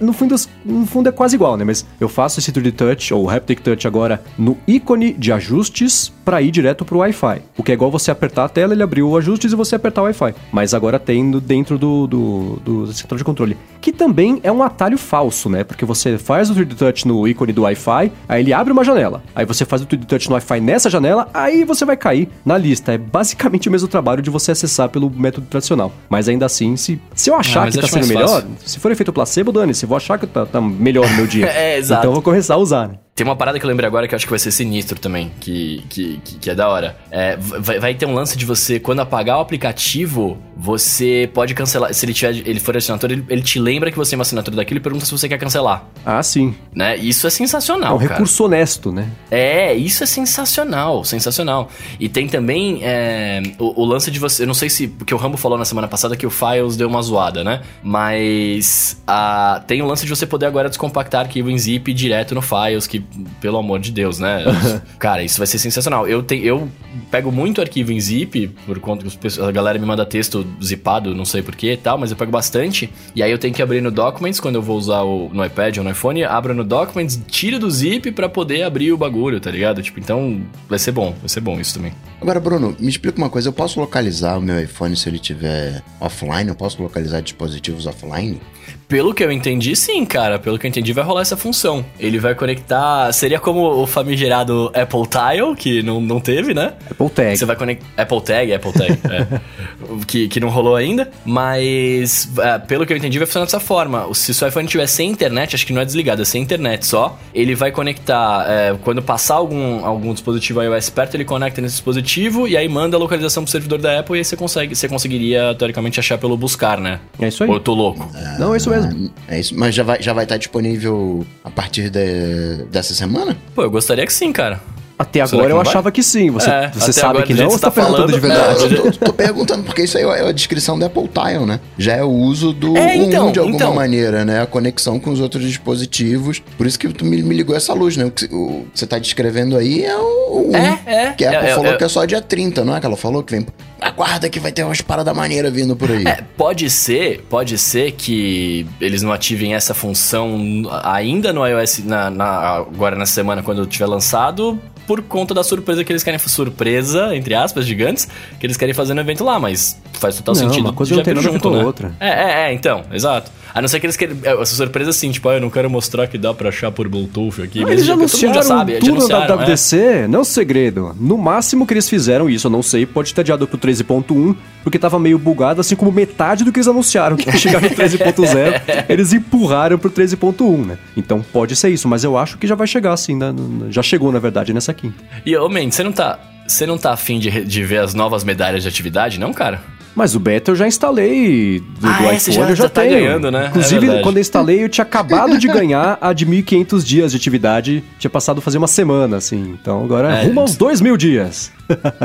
no, fundo, no fundo é quase igual, né? Mas eu faço esse 3D Touch ou Haptic Touch agora no ícone de ajustes para ir direto pro Wi-Fi. O que é igual você apertar a tela, ele abriu o ajustes e você apertar o Wi-Fi. Mas agora tem dentro do, do, do central de controle. Que também é um atalho falso, né? Porque você faz o 3D Touch no ícone do Wi-Fi, aí ele abre uma janela. Aí você faz o 3D Touch no Wi-Fi nessa janela, aí você vai cair na lista. É basicamente o mesmo trabalho de você acessar pelo método tradicional. Mas ainda assim, se, se eu achar Ah, que tá sendo melhor, fácil. se for efeito placebo, dane-se. Vou achar que tá, tá melhor no meu dia. (laughs) É, exato. Então eu vou começar a usar, né? Tem uma parada que eu lembrei agora que eu acho que vai ser sinistro também, que, que, que, que é da hora. É, vai, vai ter um lance de você, quando apagar o aplicativo, você pode cancelar. Se ele, tiver, ele for assinatura, ele, ele te lembra que você tem uma assinatura daquilo e pergunta se você quer cancelar. Ah, sim. Né? Isso é É sensacional, um cara. recurso honesto, né? É, isso é sensacional, sensacional. E tem também é, o, o lance de você. Eu não sei se. Porque o Rambo falou na semana passada que o Files deu uma zoada, né? Mas a, tem o lance de você poder agora descompactar arquivo em zip direto no Files, que, pelo amor de Deus, né? (laughs) Cara, isso vai ser sensacional. Eu, te, eu pego muito arquivo em zip, por conta que a galera me manda texto zipado, não sei porquê e tal, mas eu pego bastante. E aí eu tenho que abrir no Documents quando eu vou usar o, no iPad ou no iPhone, abro no Documents, tiro do zip pra poder abrir o bagulho, tá ligado? Tipo, então vai ser bom, vai ser bom isso também. Agora, Bruno, me explica uma coisa. Eu posso localizar o meu iPhone se ele tiver offline? Eu posso localizar dispositivos offline? Pelo que eu entendi, sim, cara. Pelo que eu entendi, vai rolar essa função. Ele vai conectar. Seria como o famigerado Apple Tile, que não, não teve, né? Apple Tag. Você vai conectar. Apple Tag, Apple Tag, é. (laughs) que, que não rolou ainda. Mas, é, pelo que eu entendi, vai funcionar dessa forma. Se o seu iPhone tiver sem internet, acho que não é desligado, é sem internet só. Ele vai conectar. é, quando passar algum, algum dispositivo iOS perto, ele conecta nesse dispositivo e aí manda a localização pro servidor da Apple e aí você consegue. Você conseguiria, teoricamente, achar pelo buscar, né? É isso aí. Ou eu tô louco? Não, é isso mesmo. É isso, mas já vai já vai estar disponível a partir de- dessa semana? Pô, eu gostaria que sim, cara. Até agora eu não vai? achava que sim. Você, É, você sabe agora, que não ou você tá tá perguntando de falando, verdade? Não, eu tô, tô perguntando, porque isso aí é a descrição do Apple Tile, né? Já é o uso do É, um então, de alguma então. maneira, né? A conexão com os outros dispositivos. Por isso que tu me, me ligou essa luz, né? O que, o que você tá descrevendo aí é o 1. É, é. Que a Apple É, é, falou é. que é só dia 30, não é? Que ela falou que vem. Aguarda que vai ter umas paradas maneiras vindo por aí. É, pode ser, pode ser que eles não ativem essa função ainda no iOS na, na- agora na semana quando tiver lançado, por conta da surpresa que eles querem surpresa, entre aspas, gigantes, que eles querem fazer no evento lá, mas faz total Não, sentido. uma coisa já não tem nada junto, né? outra. É, é, é, então, exato. A não ser que eles queiram. é, Essa surpresa assim, tipo, ah, eu não quero mostrar que dá pra achar por Bluetooth aqui. Mas eles já anunciaram já sabe, já tudo na anunciaram, é. WWDC, não é um segredo. No máximo que eles fizeram isso, eu não sei, pode ter adiado pro 13.1, porque tava meio bugado, assim como metade do que eles anunciaram que ia chegar no 13.0, eles empurraram pro 13.1, né? Então pode ser isso, mas eu acho que já vai chegar assim, né? já chegou na verdade nessa quinta. E, ô, man, você não tá. Você não tá afim de, de ver as novas medalhas de atividade, não, cara? Mas o beta eu já instalei do, Ah, do é, iPhone, já- eu já já tá tenho. ganhando, né? É Inclusive, verdade. quando eu instalei, eu tinha acabado de ganhar a de 1.500 dias de atividade. Tinha passado a fazer uma semana, assim. Então agora É, rumo aos 2 mil dias.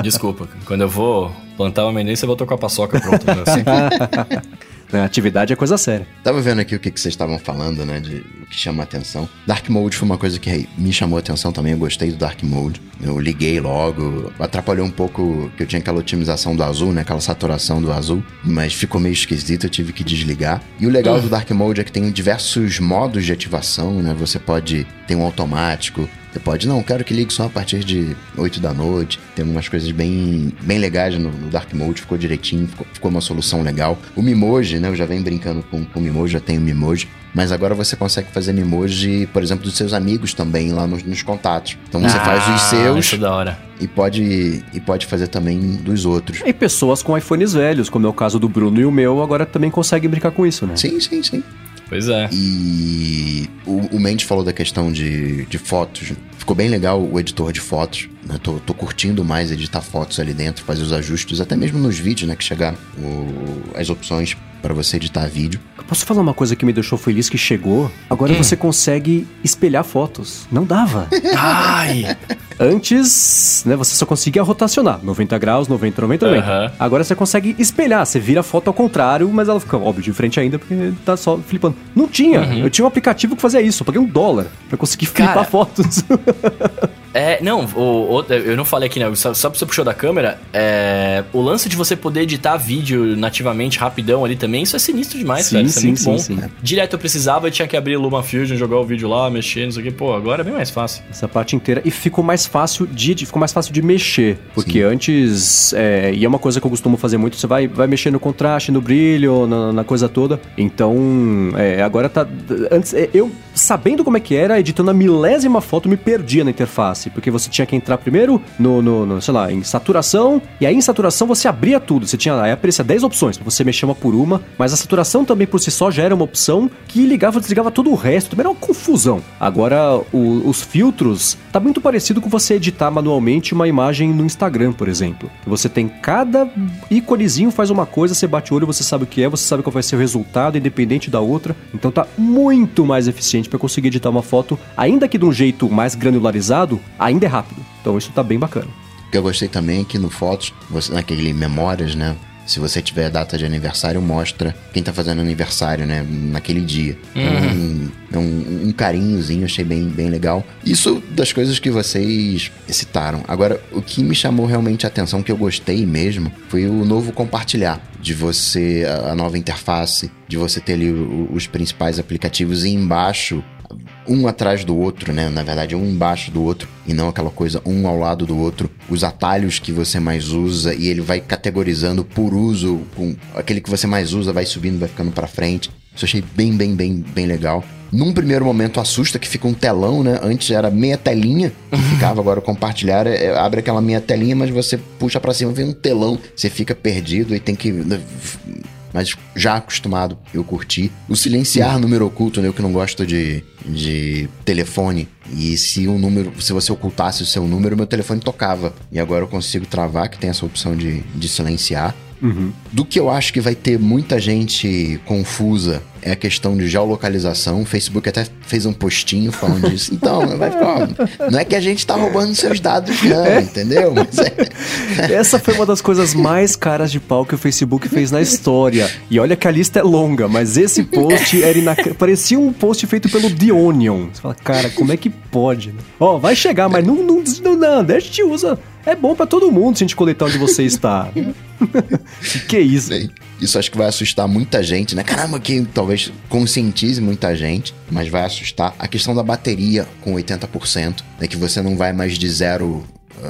Desculpa, quando eu vou plantar uma amendoim, você voltou com a paçoca pronta. Né? Assim. (laughs) Né, atividade é coisa séria. Tava vendo aqui o que, que vocês estavam falando, né? De que chama a atenção. Dark Mode foi uma coisa que me chamou a atenção também. Eu gostei do Dark Mode. Eu liguei logo. Atrapalhou um pouco que eu tinha aquela otimização do azul, né? Aquela saturação do azul. Mas ficou meio esquisito, eu tive que desligar. E o legal do Dark Mode é que tem diversos modos de ativação, né? Você pode ter um automático, Você pode, não, quero que ligue só a partir de 8 da noite. Tem umas coisas bem, bem legais no, no Dark Mode, ficou direitinho, ficou, ficou, uma solução legal. O Mimoji, né? Eu já venho brincando com, com o Mimoji, já tenho o Mimoji. Mas agora você consegue fazer Mimoji, por exemplo, dos seus amigos também lá nos, nos contatos. Então você ah, faz os seus. Isso é da hora. E pode, e pode fazer também dos outros. E pessoas com iPhones velhos, como é o caso do Bruno e o meu, agora também conseguem brincar com isso, né? Sim, sim, sim. Pois é. E o, o Mendes falou da questão de, de fotos. Ficou bem legal o editor de fotos. Né? Tô, tô curtindo mais editar fotos ali dentro, fazer os ajustes, até mesmo nos vídeos, né? Que chegar o, as opções para você editar vídeo. Posso falar uma coisa que me deixou feliz que chegou? Agora hum. você consegue espelhar fotos. Não dava. (laughs) Ai! Antes, né, você só conseguia rotacionar. 90 graus, 90, 90, 90. Uhum. Agora você consegue espelhar. Você vira a foto ao contrário, mas ela fica, óbvio, de frente ainda, porque tá só flipando. Não tinha. Uhum. Eu tinha um aplicativo que fazia isso. Eu paguei um dólar pra conseguir flipar Cara, fotos. (laughs) É, não, o, o, eu não falei aqui, né? Só, só você puxou da câmera, é, o lance de você poder editar vídeo nativamente, rapidão ali também, isso é sinistro demais, sim, cara. Isso é sim, é muito sim, bom. Sim. Direto eu precisava, eu tinha que abrir o Luma Fusion, jogar o vídeo lá, mexer, não sei o que. Pô, agora é bem mais fácil. Essa parte inteira. E ficou mais fácil de, ficou mais fácil de mexer. Porque antes, é, e é uma coisa que eu costumo fazer muito, você vai, vai mexer no contraste, no brilho, na, na coisa toda. Então, é, agora tá. Antes, é, eu sabendo como é que era, editando a milésima foto, me perdia na interface. Porque você tinha que entrar primeiro no, no, no, sei lá, em saturação, e aí em saturação você abria tudo. Você tinha, aí aparecia 10 opções, você mexer uma por uma, mas a saturação também por si só já era uma opção que ligava e desligava todo o resto, também era uma confusão. Agora, o, os filtros, tá muito parecido com você editar manualmente uma imagem no Instagram, por exemplo. Você tem cada íconezinho faz uma coisa, você bate o olho, você sabe o que é, você sabe qual vai ser o resultado, independente da outra. Então tá muito mais eficiente para conseguir editar uma foto, ainda que de um jeito mais granularizado, ainda é rápido. Então isso tá bem bacana. O que eu gostei também é que no Fotos, você, naquele Memórias, né? Se você tiver data de aniversário, mostra quem tá fazendo aniversário, né? Naquele dia. Uhum. Um, um, um, carinhozinho, achei bem, bem legal. Isso das coisas que vocês citaram. Agora, o que me chamou realmente a atenção, que eu gostei mesmo, foi o novo compartilhar. De você, a nova interface, de você ter ali os principais aplicativos e embaixo um atrás do outro, né? Na verdade, um embaixo do outro e não aquela coisa um ao lado do outro. Os atalhos que você mais usa e ele vai categorizando por uso, com aquele que você mais usa vai subindo, vai ficando para frente. Isso eu achei bem, bem, bem, bem legal. Num primeiro momento assusta que fica um telão, né? Antes era meia telinha que (laughs) ficava, agora compartilhar é, abre aquela meia telinha, mas você puxa para cima, vem um telão, você fica perdido e tem que né, mas já acostumado, eu curti. O silenciar uhum. número oculto, né? Eu que não gosto de, de telefone. E se o número, se você ocultasse o seu número, meu telefone tocava. E agora eu consigo travar, que tem essa opção de, de silenciar. Uhum. Do que eu acho que vai ter muita gente confusa é a questão de geolocalização. O Facebook até fez um postinho falando disso. (laughs) Então, vai ficar, não é que a gente tá roubando seus dados, não, é. entendeu? É... (laughs) Essa foi uma das coisas mais caras de pau que o Facebook fez na história. E olha que a lista é longa, mas esse post era inac... parecia um post feito pelo The Onion. Você fala, cara, como é que pode? Né? Ó, oh, vai chegar, mas não, não, não, não deixa te usa. É bom para todo mundo se a gente coletar onde você está. (laughs) que isso? Isso acho que vai assustar muita gente, né? Caramba, que talvez conscientize muita gente, mas vai assustar a questão da bateria com 80%, né? Que você não vai mais de zero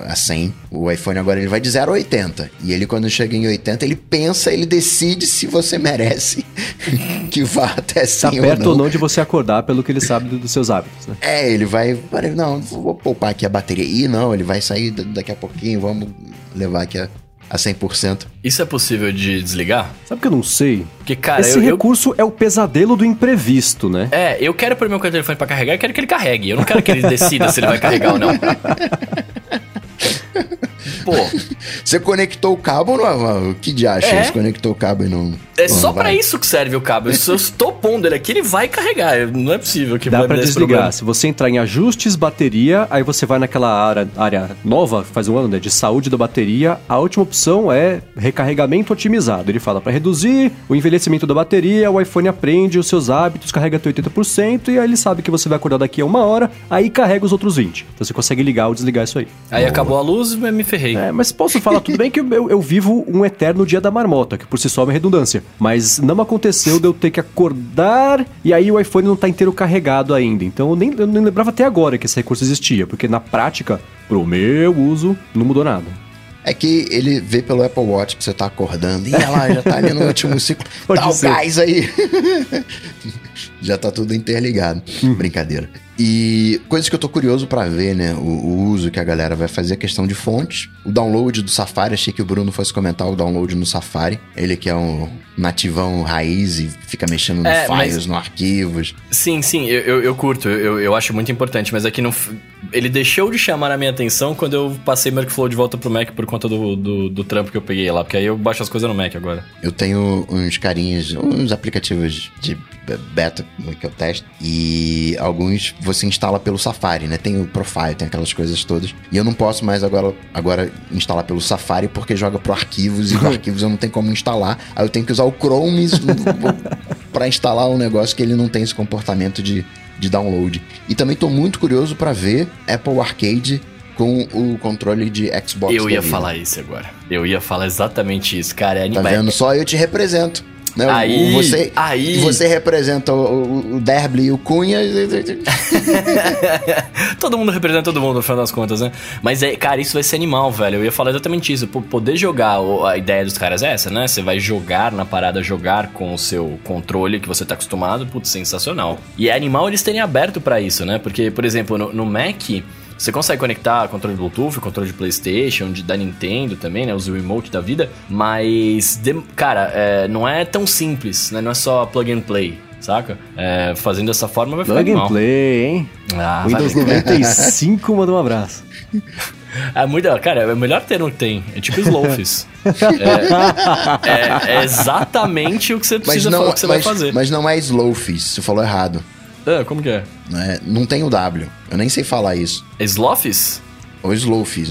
a 100. O iPhone agora ele vai de 0 a 80. E ele, quando chega em 80, ele pensa, ele decide se você merece (laughs) que vá até 100 tá perto ou não. ou não de você acordar pelo que ele sabe dos seus hábitos, né? É, ele vai... Não, vou poupar aqui a bateria. E não, ele vai sair daqui a pouquinho, vamos levar aqui a a 100%. Isso é possível de desligar? Sabe que eu não sei? Porque, cara, Esse eu, recurso eu... é o pesadelo do imprevisto, né? É, eu quero pôr meu telefone para carregar, eu quero que ele carregue. Eu não quero que ele decida se ele vai carregar ou não. (laughs) Pô. (laughs) Você conectou o cabo não? Que de acha? É. Você conectou o cabo e não. É não só para isso que serve o cabo. Se eu estou pondo ele aqui, ele vai carregar. Não é possível que Dá vai pra desligar. Se você entrar em ajustes, bateria, aí você vai naquela área, área nova, faz um ano, né? De saúde da bateria. A última opção é recarregamento otimizado. Ele fala para reduzir o envelhecimento da bateria, o iPhone aprende os seus hábitos, carrega até 80%, e aí ele sabe que você vai acordar daqui a uma hora, aí carrega os outros 20%. Então você consegue ligar ou desligar isso aí. Aí Boa. acabou a luz, me ferrei. É, mas posso falar tudo bem que eu, eu vivo um eterno dia da marmota, que por si só é uma redundância. Mas não aconteceu de eu ter que acordar e aí o iPhone não tá inteiro carregado ainda. Então eu nem, eu nem lembrava até agora que esse recurso existia, porque na prática, pro meu uso, não mudou nada. É que ele vê pelo Apple Watch que você tá acordando. E olha lá, já tá ali no último (laughs) ciclo. Pode Dá o ser. gás aí. (laughs) já tá tudo interligado. Brincadeira. E coisas que eu tô curioso pra ver, né? O, o uso que a galera vai fazer, a questão de fontes. O download do Safari, achei que o Bruno fosse comentar o download no Safari. Ele que é um nativão raiz e fica mexendo no É, mas- files, no arquivos. Sim, sim, eu, eu, eu curto, eu, eu acho muito importante, mas é que não, ele deixou de chamar a minha atenção quando eu passei meu workflow de volta pro Mac por conta do, do, do trampo que eu peguei lá, porque aí eu baixo as coisas no Mac agora. Eu tenho uns carinhas, uns aplicativos de beta que eu testo e alguns você instala pelo Safari, né? Tem o Profile, tem aquelas coisas todas. E eu não posso mais agora, agora instalar pelo Safari porque joga pro arquivos e os (laughs) arquivos eu não tenho como instalar. Aí eu tenho que usar o Chrome (laughs) para instalar um negócio que ele não tem esse comportamento de, de download. E também tô muito curioso para ver Apple Arcade com o controle de Xbox. eu ia falar isso agora. Eu ia falar exatamente isso, cara. É Tá vendo? Só eu te represento. Né? Aí, você, aí. você representa o, o, Derby e o Cunha. (laughs) todo mundo representa todo mundo, no final das contas, né? Mas, é, cara, isso vai ser animal, velho. Eu ia falar exatamente isso. Poder jogar, a ideia dos caras é essa, né? Você vai jogar na parada, jogar com o seu controle que você tá acostumado. Putz, sensacional. E é animal eles terem aberto pra isso, né? Porque, por exemplo, no, no Mac... Você consegue conectar controle de Bluetooth, controle de PlayStation, de, da Nintendo também, né? Os remote da vida. Mas, dem- cara, é, não é tão simples, né? Não é só plug and play, saca? É, fazendo dessa forma vai ficar Plug and play, hein? Ah, Windows valeu. 95 manda um abraço. (laughs) É muito, cara, é o melhor termo que tem. É tipo Slowfis. (laughs) é, é- é exatamente o que você Mas precisa não, falar que você vai mas, fazer. mas não é Slowfish, você falou errado. Ah, como que é? Não, é, não tem o W. Eu nem sei falar isso. É Slowfis? Ou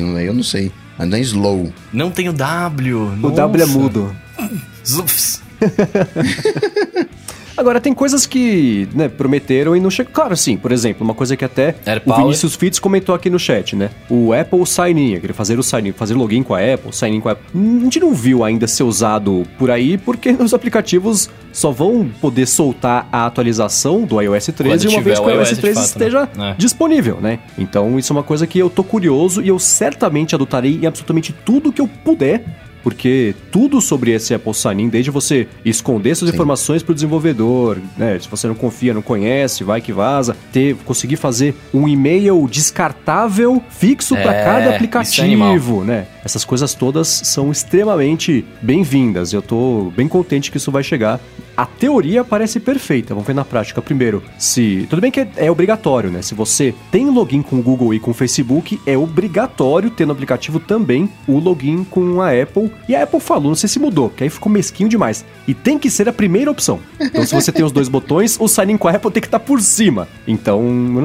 não, eu não sei. Mas não é Slow. Não tem o W. O W é mudo. (laughs) Zufs. (laughs) Agora, tem coisas que né, prometeram e não chegam. Claro, sim. Por exemplo, uma coisa que até o. Vinícius Fitz comentou aqui no chat, né? O Apple Sign-in, aquele fazer o sign fazer login com a Apple, sign-in com a Apple. A gente não viu ainda ser usado por aí, porque (laughs) os aplicativos só vão poder soltar a atualização do iOS 13 Quando uma vez que o iOS iOS de 13 fato, né? esteja É. disponível, né? Então, isso é uma coisa que eu tô curioso e eu certamente adotarei em absolutamente tudo que eu puder porque tudo sobre esse Apple Sign-in, desde você esconder suas Sim. informações para o desenvolvedor, né? Se você não confia, não conhece, vai que vaza, ter, conseguir fazer um e-mail descartável fixo para É, cada isso é aplicativo, né? Essas coisas todas são extremamente bem-vindas. Eu tô bem contente que isso vai chegar. A teoria parece perfeita. Vamos ver na prática. Primeiro, se. Tudo bem que é, é obrigatório, né? Se você tem login com o Google e com o Facebook, é obrigatório ter no aplicativo também o login com a Apple. E a Apple falou, não sei se mudou, que aí ficou mesquinho demais. E tem que ser a primeira opção. Então, se você tem os dois (laughs) botões, o sign in com a Apple tem que estar por cima. Então,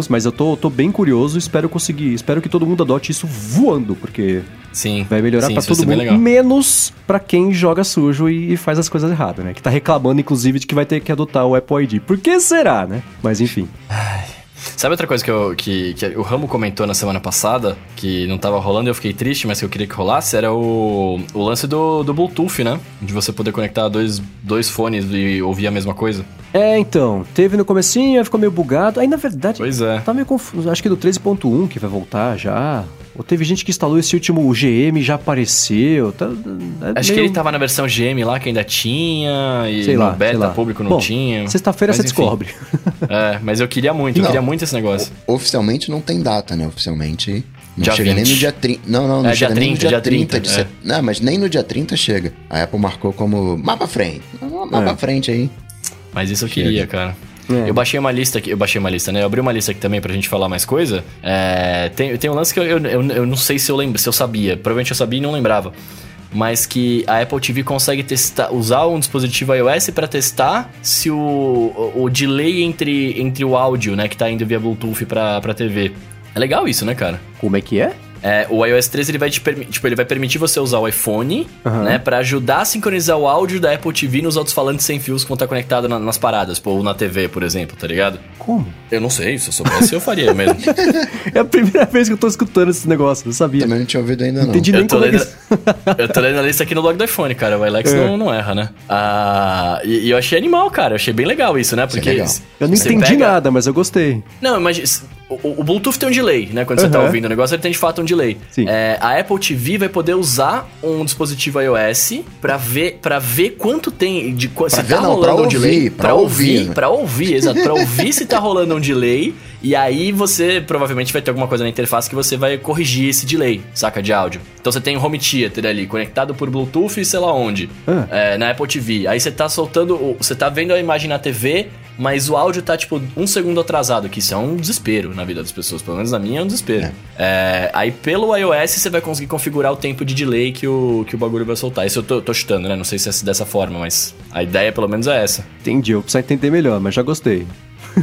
mas eu tô, tô bem curioso, espero conseguir. Espero que todo mundo adote isso voando, porque Sim. Vai melhorar vai todo mundo, menos pra quem joga sujo e faz as coisas erradas, né? Que tá reclamando, inclusive, de que vai ter que adotar o Apple ID. Por que será, né? Mas enfim. Sabe outra coisa que, eu, que, que o Ramo comentou na semana passada, que não tava rolando e eu fiquei triste, mas que eu queria que rolasse, era o, o lance do, do Bluetooth, né? De você poder conectar dois, dois fones e ouvir a mesma coisa. É, então, teve no comecinho, ficou meio bugado. Aí, na verdade, Pois é. tá meio confuso. Acho que do 13.1 que vai voltar já. Ou teve gente que instalou esse último GM já apareceu. Tá, é Acho que meio- ele tava na versão GM lá, que ainda tinha, e Sei no lá, beta sei lá. público não Bom, tinha. Sexta-feira você enfim. descobre. (laughs) É, mas eu queria muito, eu Não. queria muito esse negócio. Oficialmente não tem data, né? Oficialmente. Não Dia chega nem 20. no dia 30. Não, não, não É, chega dia nem no 30, dia dia 30, 30, de é. set- Não, mas nem no dia 30 chega. A Apple marcou como mais pra frente. Mais É. frente aí. Mas isso eu Chega. queria, cara. É. Eu baixei uma lista aqui, eu baixei uma lista, né? Eu abri uma lista aqui também pra gente falar mais coisa. É, tem, tem um lance que eu, eu, eu, eu não sei se eu lembro, se eu sabia. Provavelmente eu sabia e não lembrava. Mas que a Apple TV consegue testar, usar um dispositivo iOS pra testar se o, o, o delay entre, entre o áudio, né, que tá indo via Bluetooth pra, pra TV. É legal isso, né, cara? Como é que é? É, o iOS 13 ele vai te tipo, ele vai permitir você usar o iPhone, né, para ajudar a sincronizar o áudio da Apple TV nos alto-falantes sem fios que vão estar conectados na- nas paradas, ou na TV, por exemplo, tá ligado? Como? Eu não sei, se eu soubesse eu faria mesmo. (laughs) É a primeira vez que eu tô escutando esse negócio, não sabia. Também não tinha ouvido ainda, não. Entendi Eu nem tô, como é lendo, eu tô lendo a lista aqui no blog do iPhone, cara. O iLex É. não, não erra, né? Ah, e, e eu achei animal, cara. Eu achei bem legal isso, né? Porque. legal. Eu não entendi pega- nada, mas eu gostei. Não, mas o, o Bluetooth tem um delay, né? Quando você tá ouvindo o negócio, ele tem de fato um delay. Sim. É, a Apple TV vai poder usar um dispositivo iOS pra ver, pra ver quanto tem. De, qu- se ver tá não, rolando pra um delay. ouvir, pra ouvir, né? Pra ouvir, exato. Pra ouvir se tá rolando um delay. E aí você provavelmente vai ter alguma coisa na interface que você vai corrigir esse delay, saca? De áudio. Então você tem um home theater ali, conectado por Bluetooth e sei lá onde. Ah. É, na Apple TV. Aí você tá soltando. Você tá vendo a imagem na TV, mas o áudio tá, tipo, um segundo atrasado, que isso é um desespero na vida das pessoas. Pelo menos na minha é um desespero. É, aí pelo iOS você vai conseguir configurar o tempo de delay que o, que o bagulho vai soltar. Isso eu tô, tô chutando, né? Não sei se é dessa forma, mas a ideia pelo menos é essa. Entendi, eu preciso entender melhor, mas já gostei.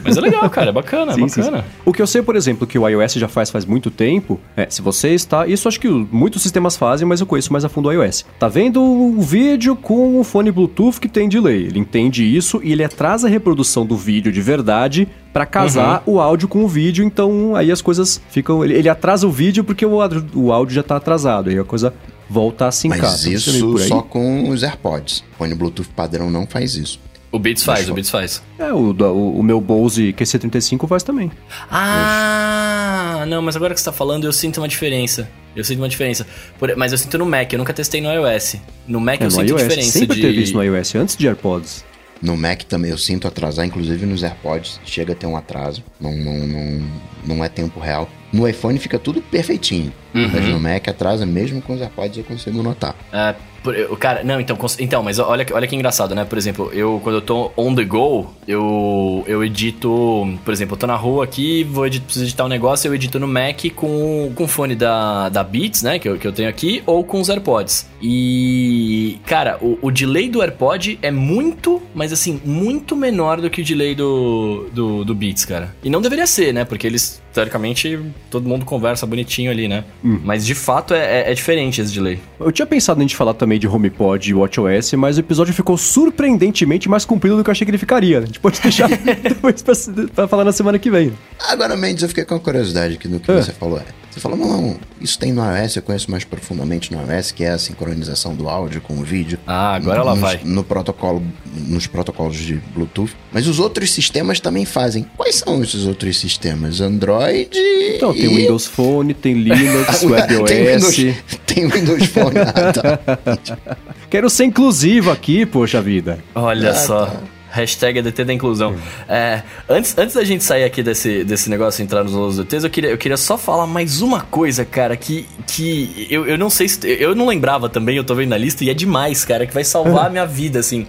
Mas é legal, cara. É bacana, é Sim, sim, bacana. sim. O que eu sei, por exemplo, que o iOS já faz faz muito tempo, é, se você está, isso acho que o- muitos sistemas fazem, mas eu conheço mais a fundo o iOS. Tá vendo o vídeo com o fone Bluetooth que tem delay? Ele entende isso e ele atrasa a reprodução do vídeo de verdade pra casar Uhum. o áudio com o vídeo, então aí as coisas ficam, ele, ele atrasa o vídeo porque o, áudio- o áudio já tá atrasado, aí a coisa volta a sincar. Mas funcionando isso só com os AirPods. Fone Bluetooth padrão não faz isso. O Beats faz, o Beats faz. É, o, o, o meu Bose QC35 faz também. Ah, não, mas agora que você tá falando, eu sinto uma diferença. Eu sinto uma diferença. Por- mas eu sinto no Mac, eu nunca testei no iOS. No Mac É, eu no sinto iOS, diferença sempre de... teve isso no iOS, antes de AirPods. No Mac também eu sinto atrasar, inclusive nos AirPods chega a ter um atraso. Não, não, não, não é tempo real. No iPhone fica tudo perfeitinho. Uhum. Mas no Mac atrasa mesmo com os AirPods eu consigo notar. É, eu- cara, não, então, então, mas olha, olha que engraçado, né? Por exemplo, eu quando eu tô on the go, eu, eu edito, por exemplo, eu tô na rua aqui, vou edit, preciso editar um negócio, eu edito no Mac com, com o fone da, da Beats, né? Que eu, que eu tenho aqui, ou com os AirPods. E, cara, o, o delay do AirPod é muito, mas assim, muito menor do que o delay do, do, do Beats, cara. E não deveria ser, né? Porque eles, teoricamente, todo mundo conversa bonitinho ali, né? Mas de fato é, é- é diferente esse delay. Eu tinha pensado em gente falar também de HomePod e WatchOS, mas o episódio ficou surpreendentemente mais comprido do que eu achei que ele ficaria. A gente pode deixar (laughs) depois pra, pra falar na semana que vem. Agora, Mendes, eu fiquei com a curiosidade aqui do que É. você falou. É, Você falou, não, isso tem no iOS, eu conheço mais profundamente no iOS, que é a sincronização do áudio com o vídeo. Ah, agora ela Nos- vai. No protocolo, nos protocolos de Bluetooth. Mas os outros sistemas também fazem. Quais são esses outros sistemas? Android. Então, tem e- Windows Phone, tem Linux, (laughs) Ué, tem WebOS. Windows, tem Windows Phone. (laughs) Ah, tá. Quero ser inclusivo aqui, poxa vida. Olha Ah, só. tá. Hashtag ADT da inclusão. É, antes, antes da gente sair aqui desse, desse negócio e entrar nos outros DTs, eu queria, eu queria só falar mais uma coisa, cara, que, que eu, eu não sei se. Eu não lembrava também, eu tô vendo na lista, e é demais, cara, que vai salvar a minha vida, assim.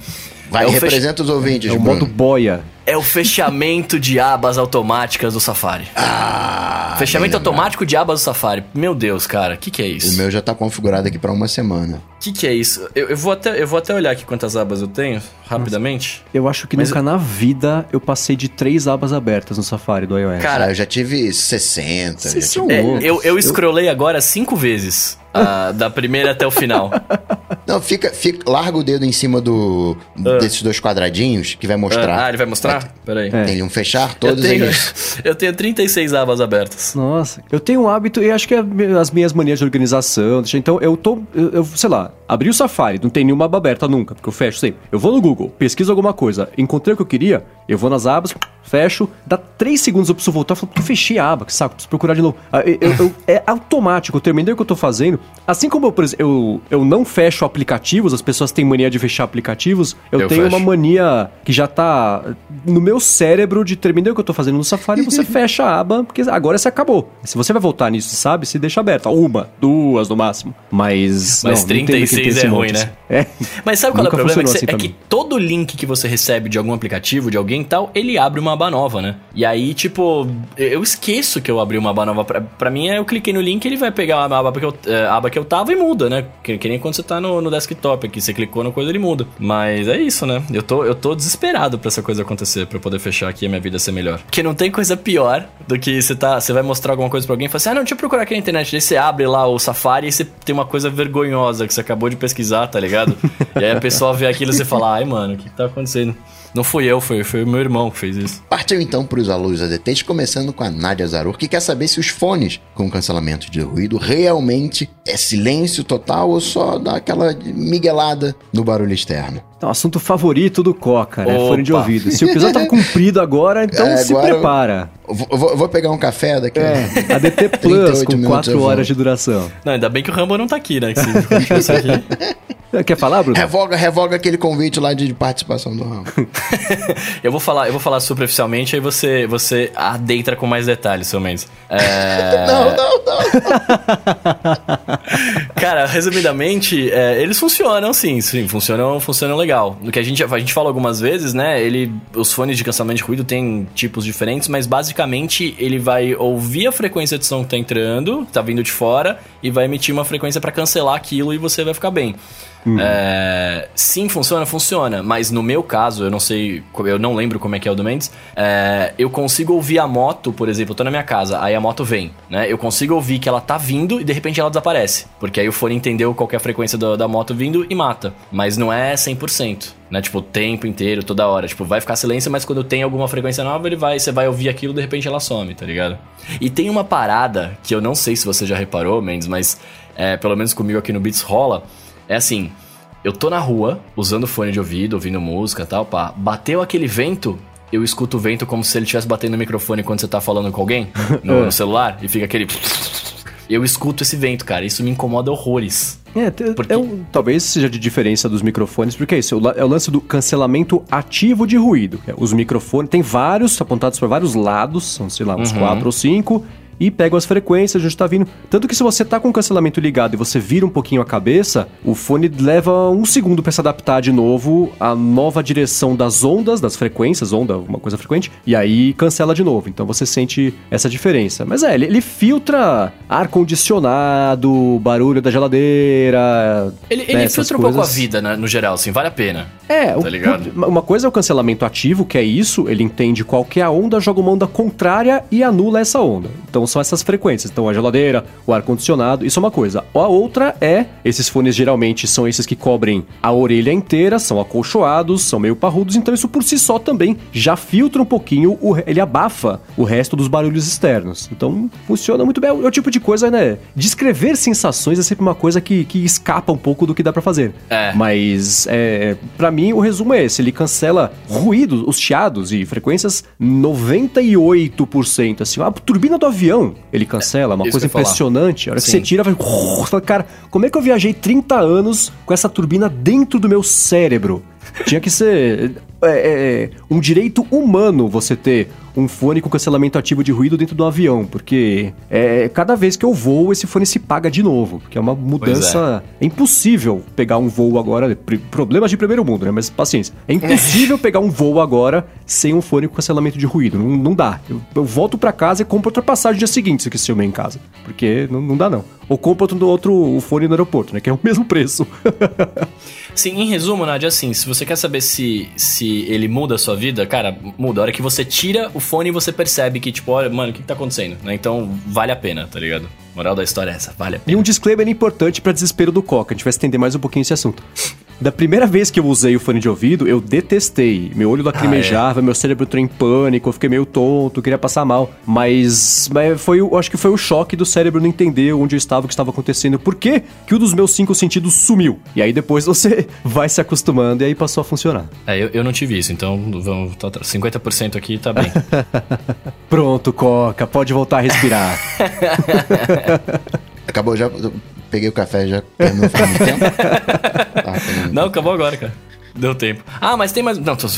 Vai, é o, fech- representa os ouvintes, É o modo boia. É o fechamento de abas automáticas do Safari. Ah, fechamento automático de abas do Safari. Meu Deus, cara, o que, que é O isso? meu já tá configurado aqui pra uma semana. O que, que é isso? Eu, eu vou até, eu vou até olhar aqui quantas abas eu tenho, rapidamente. Eu acho que Mas nunca na vida eu passei de três abas abertas no Safari do iOS. Cara, Cara, eu já tive 60. Vocês já são tive... É, loucos. eu, eu scrollei agora cinco vezes. ah, (laughs) da primeira até o final. Não, fica, fica, larga o dedo em cima do desses dois quadradinhos que vai mostrar. Ah, ele vai mostrar? Peraí. É. Tem um fechar, Eu todos tenho, eles. (laughs) eu tenho 36 abas abertas. Nossa, eu tenho um hábito, e acho que é as minhas manias de organização. Então, eu tô, eu, eu, sei lá, abri o Safari, não tem nenhuma aba aberta nunca, porque eu fecho sempre. Eu vou no Google, pesquiso alguma coisa, encontrei o que eu queria, eu vou nas abas, fecho, dá três segundos eu preciso voltar, eu falo, eu fechei a aba, que saco, preciso procurar de novo. Ah, eu- eu- eu- é automático, eu terminei o que eu tô fazendo. Assim como eu, por exemplo, eu, eu não fecho aplicativos, as pessoas têm mania de fechar aplicativos, eu, Eu tenho fecho. uma mania que já tá no meu cérebro de terminei o que eu tô fazendo no Safari, você (laughs) fecha a aba, porque agora você acabou. Se você vai voltar nisso, sabe, se deixa aberta. Uma, duas no máximo. Mas. Mas não, não entendo quem 36 tem esse é ruim, né? É. Mas sabe qual é o problema? É que, você- assim é que mim. todo link que você recebe de algum aplicativo, de alguém e tal, ele abre uma aba nova, né? E aí, tipo, eu esqueço que eu abri uma aba nova. Pra, pra mim, eu cliquei no link ele vai pegar a aba que eu, é, a aba que eu tava e muda, né? Que, que nem quando você tá no, no, no desktop aqui. Você clicou na coisa, ele muda. Mas é isso, né? Eu tô, eu tô desesperado pra essa coisa acontecer, pra eu poder fechar aqui e a minha vida ser melhor. Porque não tem coisa pior do que você tá. Você vai mostrar alguma coisa pra alguém e fala assim: ah, não, deixa eu procurar aqui na internet. Daí você abre lá o Safari e você tem uma coisa vergonhosa que você acabou de pesquisar, tá ligado? (laughs) e aí a pessoa vê aquilo e você fala: ai, mano, o que, que tá acontecendo? Não fui eu, foi, foi o meu irmão que fez isso. Partiu então para os alunos ADTs, começando com a Nadia Zarur, que quer saber se os fones com cancelamento de ruído realmente é silêncio total ou só dá aquela miguelada no barulho externo. Então, assunto favorito do Coca, né? Opa. Fone de ouvido. Se o episódio tá (laughs) cumprido agora, então É, se agora prepara. Eu Vou, vou- pegar um café daqui. É, ADT (laughs) Plus 38 com minutos 4 eu horas de duração. Não, ainda bem que o Rambo não tá aqui, né? Que aqui. (laughs) Quer falar, Bruno? Revoga, revoga aquele convite lá de participação do Ramo. (laughs) Eu vou falar, eu vou falar superficialmente, aí você, você adentra com mais detalhes, seu Mendes. É... Não, não, não. Cara, resumidamente, é, eles funcionam sim, sim, funcionam, funcionam legal. No que a gente, a gente fala algumas vezes, né? Ele, os fones de cancelamento de ruído têm tipos diferentes, mas basicamente ele vai ouvir a frequência de som que tá entrando, tá vindo de fora, e vai emitir uma frequência pra cancelar aquilo e você vai ficar bem. É, sim, funciona, funciona. Mas no meu caso, eu não sei, eu não lembro como é que é o do Mendes. é, eu consigo ouvir a moto, por exemplo, eu tô na minha casa, aí a moto vem, né? Eu consigo ouvir que ela tá vindo e de repente ela desaparece. Porque aí o fone entendeu qual é a frequência do- da moto vindo e mata. Mas não é 100%, né? Tipo, o tempo inteiro, toda hora. Tipo, vai ficar silêncio, mas quando tem alguma frequência nova, ele vai, você vai ouvir aquilo, de repente ela some, tá ligado? E tem uma parada que eu não sei se você já reparou, Mendes, mas é, pelo menos comigo aqui no Beats rola. É assim, eu tô na rua, usando fone de ouvido, ouvindo música e tal, pá. Bateu aquele vento, eu escuto o vento como se ele estivesse batendo no microfone quando você tá falando com alguém (laughs) no, no celular, e fica aquele. Eu escuto esse vento, cara. Isso me incomoda horrores. É, Porque- é um- talvez seja de diferença dos microfones, porque é isso, é o é lance do cancelamento ativo de ruído. É, Os microfones, tem vários apontados para vários lados, são, sei lá, uns quatro ou cinco, e pegam as frequências, a gente tá vindo. Tanto que se você tá com o cancelamento ligado e você vira um pouquinho a cabeça, o fone leva um segundo para se adaptar de novo à nova direção das ondas, das frequências, onda, uma coisa frequente, e aí cancela de novo. Então você sente essa diferença. Mas é, ele, ele filtra ar-condicionado, barulho da geladeira. Ele, né, ele essas filtra um pouco a vida, né, no geral, assim, vale a pena. É, Tá ligado? uma coisa é o cancelamento ativo, que é isso, ele entende qual que é a onda, joga uma onda contrária e anula essa onda. Então são essas frequências. Então a geladeira, o ar-condicionado, isso é uma coisa. A outra é, esses fones geralmente são esses que cobrem a orelha inteira, são acolchoados, são meio parrudos, então isso por si só também já filtra um pouquinho, o ele abafa o resto dos barulhos externos. Então funciona muito bem. É o, é o tipo de coisa, né? Descrever sensações é sempre uma coisa que, que escapa um pouco do que dá pra fazer. É. Mas, é, para mim, o resumo é esse. Ele cancela ruídos, os chiados e frequências 98%. Assim, a turbina do avião, ele cancela. Uma isso coisa que ia falar. impressionante. A hora que Sim. você tira, vai... (laughs) Você fala, cara, como é que eu viajei 30 anos com essa turbina dentro do meu cérebro? Tinha que ser é, é, um direito humano você ter um fone com cancelamento ativo de ruído dentro do avião, porque é, cada vez que eu voo, esse fone se paga de novo, porque é uma mudança... É. impossível pegar um voo agora, problemas de primeiro mundo, né? Mas paciência. É impossível (laughs) pegar um voo agora sem um fone com cancelamento de ruído, não, não dá. Eu, eu volto pra casa e compro outra passagem no dia seguinte se eu quiser em casa, porque não, não dá não. Ou compro outro, outro o fone no aeroporto, né? Que é o mesmo preço. (laughs) Sim, em resumo, Nadia, assim, se você quer saber se, se ele muda a sua vida, cara, muda. A hora que você tira o fone, você percebe que, tipo, olha, mano, o que, que tá acontecendo? Né? Então, vale a pena, tá ligado? Moral da história é essa, vale a E pena. um disclaimer importante pra desespero do Coca. A gente vai estender mais um pouquinho esse assunto. Da primeira vez que eu usei o fone de ouvido, eu detestei. Meu olho lacrimejava, meu cérebro entrou em pânico, eu fiquei meio tonto, queria passar mal. Mas, mas foi, o- acho que foi o choque do cérebro não entender onde eu estava, o que estava acontecendo, por que que um dos meus cinco sentidos sumiu. E aí depois você (laughs) vai se acostumando e aí passou a funcionar. É, eu, eu não tive isso, então vamos. tá- tá- 50% aqui tá bem. (laughs) Pronto, Coca, pode voltar a respirar. (laughs) Acabou já. Peguei o café já terminou faz muito tempo. (laughs) Tá, não, acabou agora, cara. Deu tempo. Ah, mas tem mais. Não, tô. (laughs)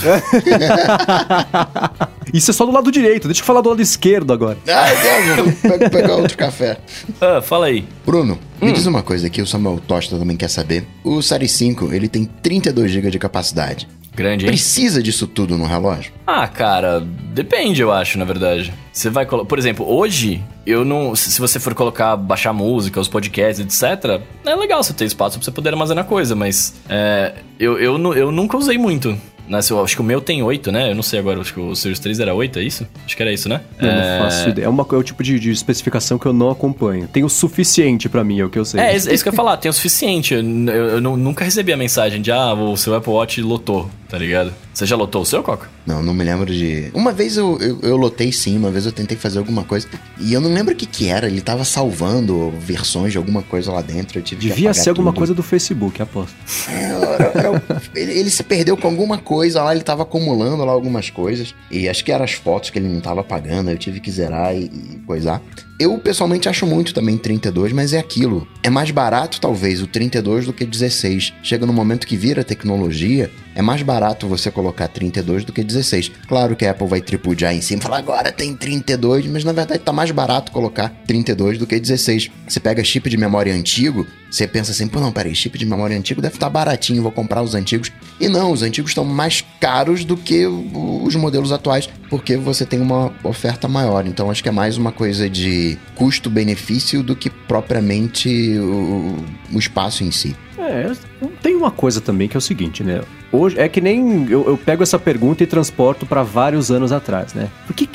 Isso é só do lado direito, deixa eu falar do lado esquerdo agora. Ai, Deus, vou pe- pegar outro café. Ah, fala aí. Bruno, me diz uma coisa aqui, o Samuel Tosta também quer saber. O Série 5, ele tem 32 GB de capacidade. Grande, hein? Precisa disso tudo no relógio? Ah, cara, depende, eu acho, na verdade. Você vai colocar. Por exemplo, hoje, eu não. Se você for colocar, baixar música, os podcasts, etc., é legal você ter espaço pra você poder armazenar coisa, mas. É, eu, eu, eu nunca usei muito. Nessa, acho que o meu tem 8, né? Eu não sei agora, acho que o Series 3 era 8, é isso? Acho que era isso, né? Eu é... não faço ideia. É, uma, é o tipo de, de, especificação que eu não acompanho. Tem o suficiente para mim, é o que eu sei. É, é, isso que eu ia falar, tem o suficiente. Eu, eu, eu, nunca recebi a mensagem de, ah, o seu Apple Watch lotou, tá ligado? Você já lotou o seu, Coca? Não, não me lembro de. Uma vez eu, eu, eu, lotei sim, uma vez eu tentei fazer alguma coisa. E eu não lembro o que, que era. Ele tava salvando versões de alguma coisa lá dentro. Eu tive Devia ser alguma coisa do Facebook, aposto. É, era, era, ele, ele, se perdeu com alguma coisa lá, ele tava acumulando lá algumas coisas. E acho que eram as fotos que ele não tava pagando. Eu tive que zerar e, e coisar. Eu pessoalmente acho muito também 32, mas é aquilo. É mais barato, talvez, o 32 do que 16. Chega no momento que vira tecnologia, é mais barato você colocar 32 do que 16. Claro que a Apple vai tripudiar em cima e falar agora tem 32, mas na verdade tá mais barato colocar 32 do que 16. Você pega chip de memória antigo, você pensa assim, pô, não, peraí, chip de memória antigo deve estar tá baratinho, vou comprar os antigos. E não, os antigos estão mais caros do que os modelos atuais, porque você tem uma oferta maior. Então acho que é mais uma coisa de custo-benefício do que propriamente o, o espaço em si. É, tem uma coisa também que é o seguinte, né? Hoje é que nem eu, eu pego essa pergunta e transporto para vários anos atrás, né? Por que,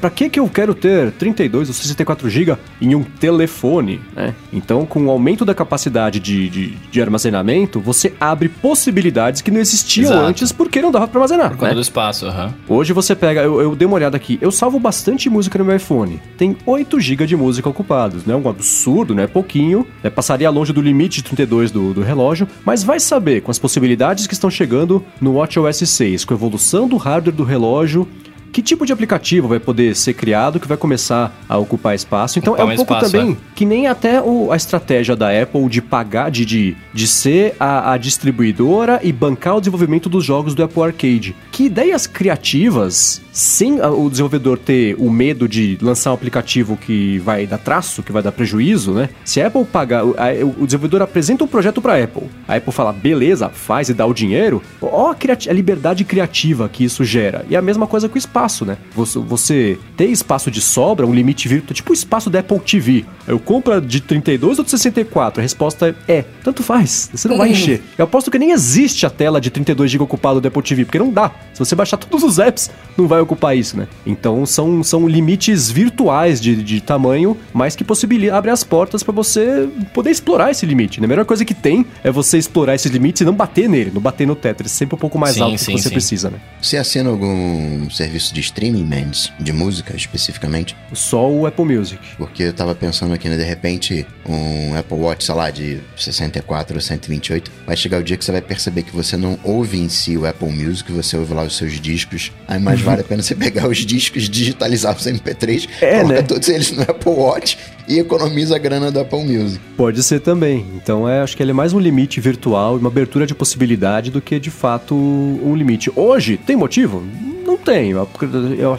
pra que que eu quero ter 32 ou 64 GB em um telefone, né? Então, com o aumento da capacidade de, de, de armazenamento, você abre possibilidades que não existiam Exato. antes porque não dava para armazenar. Por conta né? do espaço, uhum. Hoje você pega, eu, eu dei uma olhada aqui, eu salvo bastante música no meu iPhone. Tem 8 GB de música ocupados, né? Um absurdo, né? Pouquinho. Né? Passaria longe do limite de 32 do, do relógio, mas vai saber com as possibilidades que estão chegando no WatchOS 6, com a evolução do hardware do relógio que tipo de aplicativo vai poder ser criado que vai começar a ocupar espaço. Então ocupar é um pouco espaço, também é. que nem até o, a estratégia da Apple de pagar, de, de, de ser a, a, distribuidora e bancar o desenvolvimento dos jogos do Apple Arcade. Que ideias criativas, sem o desenvolvedor ter o medo de lançar um aplicativo que vai dar traço, que vai dar prejuízo, né? Se a Apple pagar, o desenvolvedor apresenta um projeto para a Apple, a Apple fala, beleza, faz e dá o dinheiro, ó a, a liberdade criativa que isso gera. E a mesma coisa com o espaço né? Você, você ter espaço de sobra, um limite virtual, tipo o espaço da Apple TV. Eu compro de 32 ou de 64? A resposta é, tanto faz, você não vai uhum. encher. Eu aposto que nem existe a tela de 32 GB ocupada do Apple TV, porque não dá. Se você baixar todos os apps, não vai ocupar isso, né? Então são, são limites virtuais de, de tamanho, mas que possibilitam, abre as portas para você poder explorar esse limite. Né? A melhor coisa que tem é você explorar esses limites e não bater nele, não bater no Tetris, sempre um pouco mais sim, alto sim, que você sim. precisa, né? Você assina algum serviço de streaming, Mendes, de música especificamente? Só o Apple Music. Porque eu tava pensando aqui, né, de repente, um Apple Watch, sei lá, de 64 ou 128, vai chegar o dia que você vai perceber que você não ouve em si o Apple Music, você ouve lá os seus discos. Aí mais uhum. (laughs) vale a pena você pegar os discos, digitalizar os MP3, é, coloca né? todos eles no Apple Watch e economiza a grana do Apple Music. Pode ser também. Então é, acho que ele é mais um limite virtual, uma abertura de possibilidade do que de fato um limite. Hoje, tem motivo? Não tem. Eu,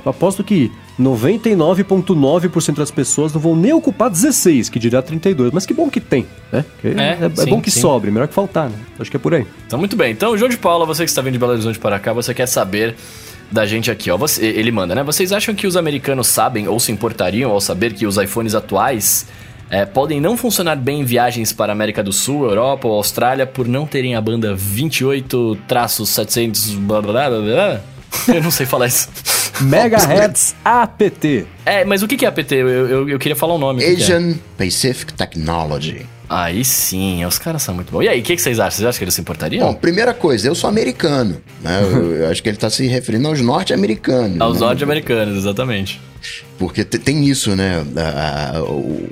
aposto que 99,9% das pessoas não vão nem ocupar 16, que dirá 32. Mas que bom que tem, né? É, é, é sim, bom que sim. sobre, melhor que faltar, né? Acho que é por aí. Então, muito bem. Então, João de Paula, você que está vindo de Belo Horizonte para cá, você quer saber da gente aqui, ó. Você, ele manda, né? Vocês acham que os americanos sabem ou se importariam ao saber que os iPhones atuais é, podem não funcionar bem em viagens para a América do Sul, Europa ou Austrália por não terem a banda 28-700 blá blá blá blá? (laughs) Eu não sei falar isso. Megahertz (laughs) APT. É, mas o que é APT? Eu, eu, eu queria falar o nome. Asian é? Pacific Technology. Aí sim, os caras são muito bons. E aí, o que, que, vocês acham? Vocês acham que eles se importariam? Bom, primeira coisa, eu sou americano. Né? eu, eu, (laughs) acho que ele está se referindo aos norte-americanos. Aos né? norte-americanos, exatamente. Porque tem isso, né? o,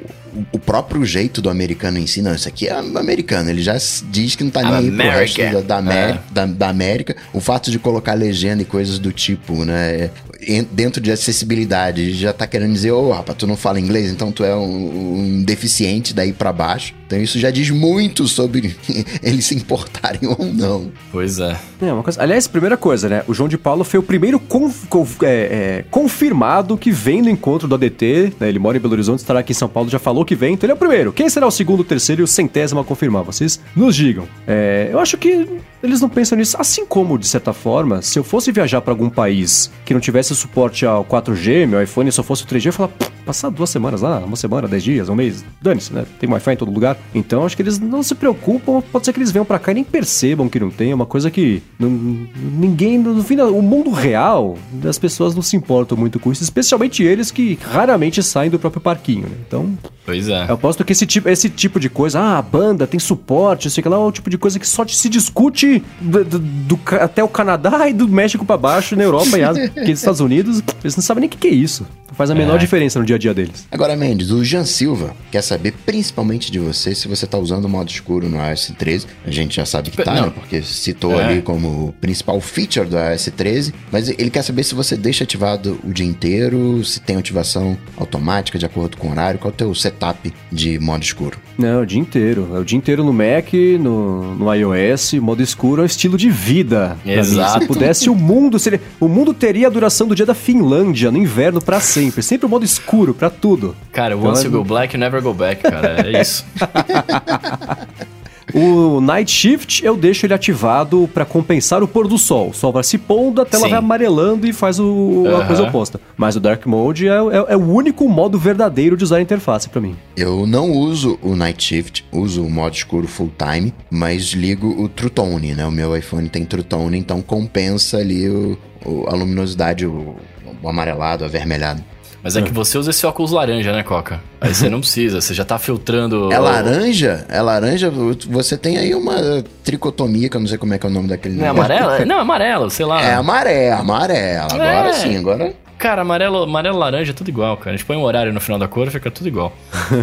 o próprio jeito do americano em si, não, isso aqui é americano, ele já diz que não tá nem aí pro resto da, da, é. da, da, América. O fato de colocar legenda e coisas do tipo, né? en- dentro de acessibilidade já tá querendo dizer, ô rapaz, tu não fala inglês, então tu é um, um deficiente daí pra baixo. Então isso já diz muito sobre (laughs) eles se importarem ou não. Pois é. É, uma coisa. Aliás, primeira coisa, né? O João de Paulo foi o primeiro conf- conf- é, é, confirmado que vem no encontro do ADT. Né? Ele mora em Belo Horizonte, estará aqui em São Paulo, já falou que vem. Então ele é o primeiro. Quem será o segundo, o terceiro e o centésimo a confirmar? Vocês nos digam. É, eu acho que eles não pensam nisso. Assim como, de certa forma, se eu fosse viajar para algum país que não tivesse suporte ao 4G, meu iPhone só fosse o 3G, eu falar, "Pô, passar duas semanas lá, uma semana, dez dias, um mês, dane-se, né? Tem Wi-Fi em todo lugar. Então acho que eles não se preocupam, pode ser que eles venham pra cá e nem percebam que não tem, é uma coisa que não- ninguém, no final, o mundo real, as pessoas não se importam muito com isso, especialmente eles que raramente saem do próprio parquinho, né? Então, Pois é. eu aposto que esse tipo, esse tipo de coisa, ah, a banda tem suporte, sei lá, é o tipo de coisa que só se discute do- do- do até o Canadá (laughs) e do México pra baixo, na Europa e Ásia, porque nos Estados Unidos, eles não sabem nem o que, que é isso. Não faz a menor É. diferença no dia a dia deles. Agora, Mendes, o Jean Silva quer saber principalmente de você se você tá usando o modo escuro no iOS 13. A gente já sabe que tá, Não. né? Porque citou É. ali como o principal feature do iOS 13. Mas ele quer saber se você deixa ativado o dia inteiro, se tem ativação automática de acordo com o horário, qual é o teu setup de modo escuro. Não, o dia inteiro. É o dia inteiro no Mac, no, no iOS, modo escuro é um estilo de vida. Exato. Se pudesse, o mundo seria. O mundo teria a duração do dia da Finlândia, no inverno, pra sempre. Sempre o modo escuro, pra tudo. Cara, Então, once é- you go black, you never go back, cara. É isso. (laughs) O Night Shift eu deixo ele ativado pra compensar o pôr do sol. O sol vai se pondo, a tela Sim. vai amarelando e faz o, a Aham. coisa oposta. Mas o Dark Mode é, é- é o único modo verdadeiro de usar a interface pra mim. Eu não uso o Night Shift, uso o modo escuro full time, mas ligo o True Tone, né? O meu iPhone tem True Tone, então compensa ali o, o- a luminosidade, o, o amarelado, o avermelhado. Mas é que você usa esse óculos laranja, né, Coca? Aí você não (laughs) precisa, você já tá filtrando. É laranja? É laranja? Você tem aí uma tricotomia, que eu não sei como é que é o nome daquele Não é amarelo? Não, é amarelo, sei lá. É amarelo, amarelo. Agora É. sim, agora... Cara, amarelo, amarelo laranja é tudo igual, cara. A gente põe um horário no final da cor, fica tudo igual.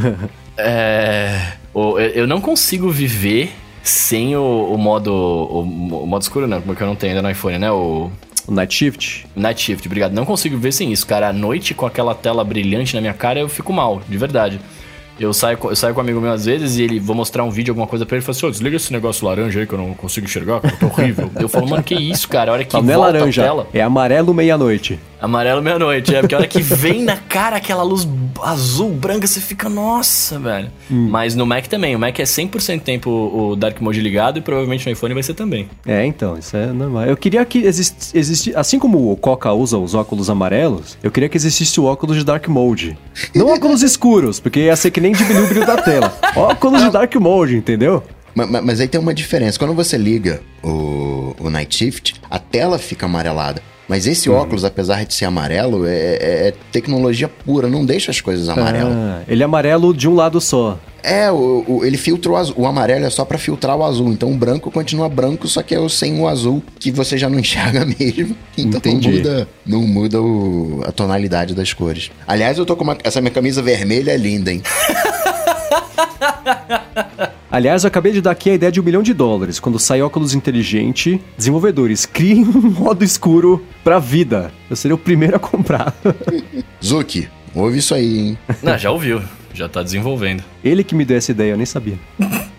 (laughs) é. eu não consigo viver sem o, o modo. O, o modo escuro, não, porque eu não tenho ainda no iPhone, né? O. O Night Shift. Night Shift, obrigado. Não consigo viver sem isso, cara. À noite, com aquela tela brilhante na minha cara, eu fico mal, de verdade. Eu saio, com- eu saio com um amigo meu às vezes e ele vou mostrar um vídeo, alguma coisa pra ele e fala assim: Ô, desliga esse negócio laranja aí que eu não consigo enxergar, cara, tá horrível. eu falo, mano, que isso, cara? A hora que Não, é volta laranja, a tela. é amarelo meia-noite. Amarelo meia-noite, é, porque a hora que vem na cara aquela luz azul, branca, você fica, nossa, velho. Mas no Mac também, o Mac é 100% tempo o Dark Mode ligado e provavelmente no iPhone vai ser também. É, então, isso é normal. Eu queria que existisse, existi- assim como o Coca usa os óculos amarelos, eu queria que existisse o óculos de Dark Mode. Não óculos escuros, porque ia ser que nem o brilho da tela. Óculos de Dark Mode, entendeu? Ma- ma- Mas, aí tem uma diferença. Quando você liga o, o Night Shift, a tela fica amarelada. Mas esse Uhum. óculos, apesar de ser amarelo, é, é- é tecnologia pura, não deixa as coisas amarelas. Ah, ele é amarelo de um lado só. É, o, o- ele filtra o azul. O amarelo é só pra filtrar o azul. Então o branco continua branco, só que é o sem o azul, que você já não (laughs) enxerga mesmo. Então Entendi. não muda, não muda o- a tonalidade das cores. Aliás, eu tô com uma, essa minha camisa vermelha é linda, hein? (laughs) (laughs) Aliás, eu acabei de dar aqui a ideia de um milhão de dólares. Quando sai óculos inteligente, desenvolvedores, criem um (laughs) modo escuro pra vida. Eu seria o primeiro a comprar. (laughs) Zuki, ouve isso aí, hein? Não, já ouviu, já tá desenvolvendo. Ele que me deu essa ideia, eu nem sabia.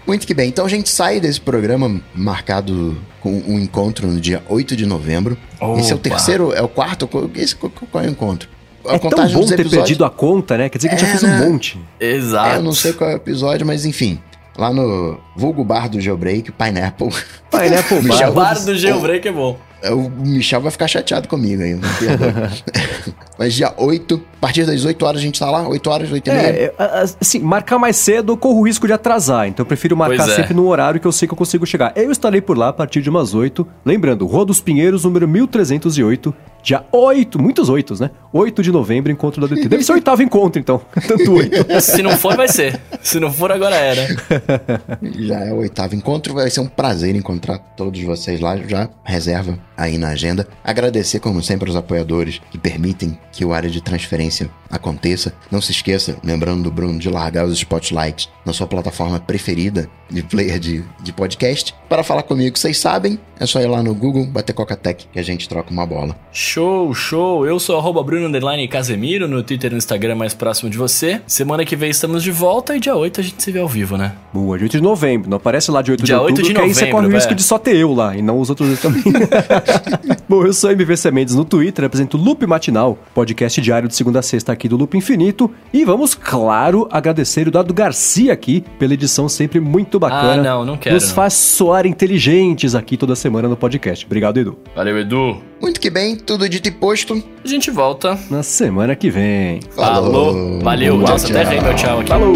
Muito que bem. Então a gente sai desse programa marcado com um encontro no dia 8 de novembro. Esse é o Opa. terceiro, é o quarto? Esse, qual, qual é o encontro? A É tão bom dos ter episódios- perdido a conta, né? Quer dizer que a gente É, já fez um né? monte. Exato. É, eu não sei qual é o episódio, mas enfim. Lá no vulgo bar do Jailbreak, Pineapple. Pineapple (laughs) Michel Bar. Bar do Jailbreak é bom. O Michel vai ficar chateado comigo aí. (laughs) Mas dia 8, a partir das 8 horas a gente tá lá, 8 horas, 8 e meia. É, é, assim, marcar mais cedo eu corro o risco de atrasar, então eu prefiro marcar é. sempre num horário que eu sei que eu consigo chegar. Eu estarei por lá a partir de umas 8. Lembrando, Rua dos Pinheiros, número 1308, dia 8, muitos oitos, né? 8 de novembro, encontro da DT. Deve ser o oitavo encontro, então. (laughs) Tanto 8. Se não for, vai ser. Se não for, agora era. (laughs) Já é o oitavo encontro, vai ser um prazer encontrar todos vocês lá. Já reserva aí na agenda. Agradecer, como sempre, aos apoiadores que permitem que o área de transferência aconteça. Não se esqueça, lembrando do Bruno, de largar os spotlights na sua plataforma preferida de player de, de podcast. Para falar comigo, vocês sabem, é só ir lá no Google, bater Coca-Tech, que a gente troca uma bola. Show, show. Eu sou arroba Bruno Underline Casemiro no Twitter e no Instagram mais próximo de você. Semana que vem estamos de volta e dia 8 a gente se vê ao vivo, né? Boa, dia 8 de novembro. Não aparece lá de 8 Dia de 8 outubro, de que aí você novembro, corre o risco é. de só ter eu lá e não os outros dois também. (laughs) (laughs) Bom, eu sou MVC Mendes no Twitter, apresento o Loop Matinal, podcast diário de segunda a sexta aqui do Loop Infinito. E vamos, claro, agradecer o Dado Garcia aqui pela edição sempre muito bacana. Ah, não, não quero, Nos não. faz soar inteligentes aqui toda semana no podcast. Obrigado, Edu. Valeu, Edu. Muito que bem, tudo dito e posto. A gente volta. Na semana que vem. Falou. Valeu. Tchau, Nossa, até tchau. errei meu tchau aqui. Falou!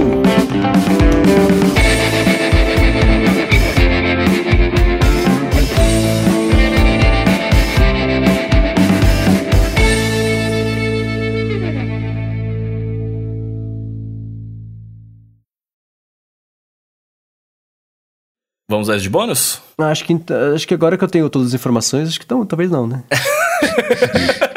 Vamos às de bônus? Acho que, acho que agora que eu tenho todas as informações, acho que não, talvez não, né? (laughs)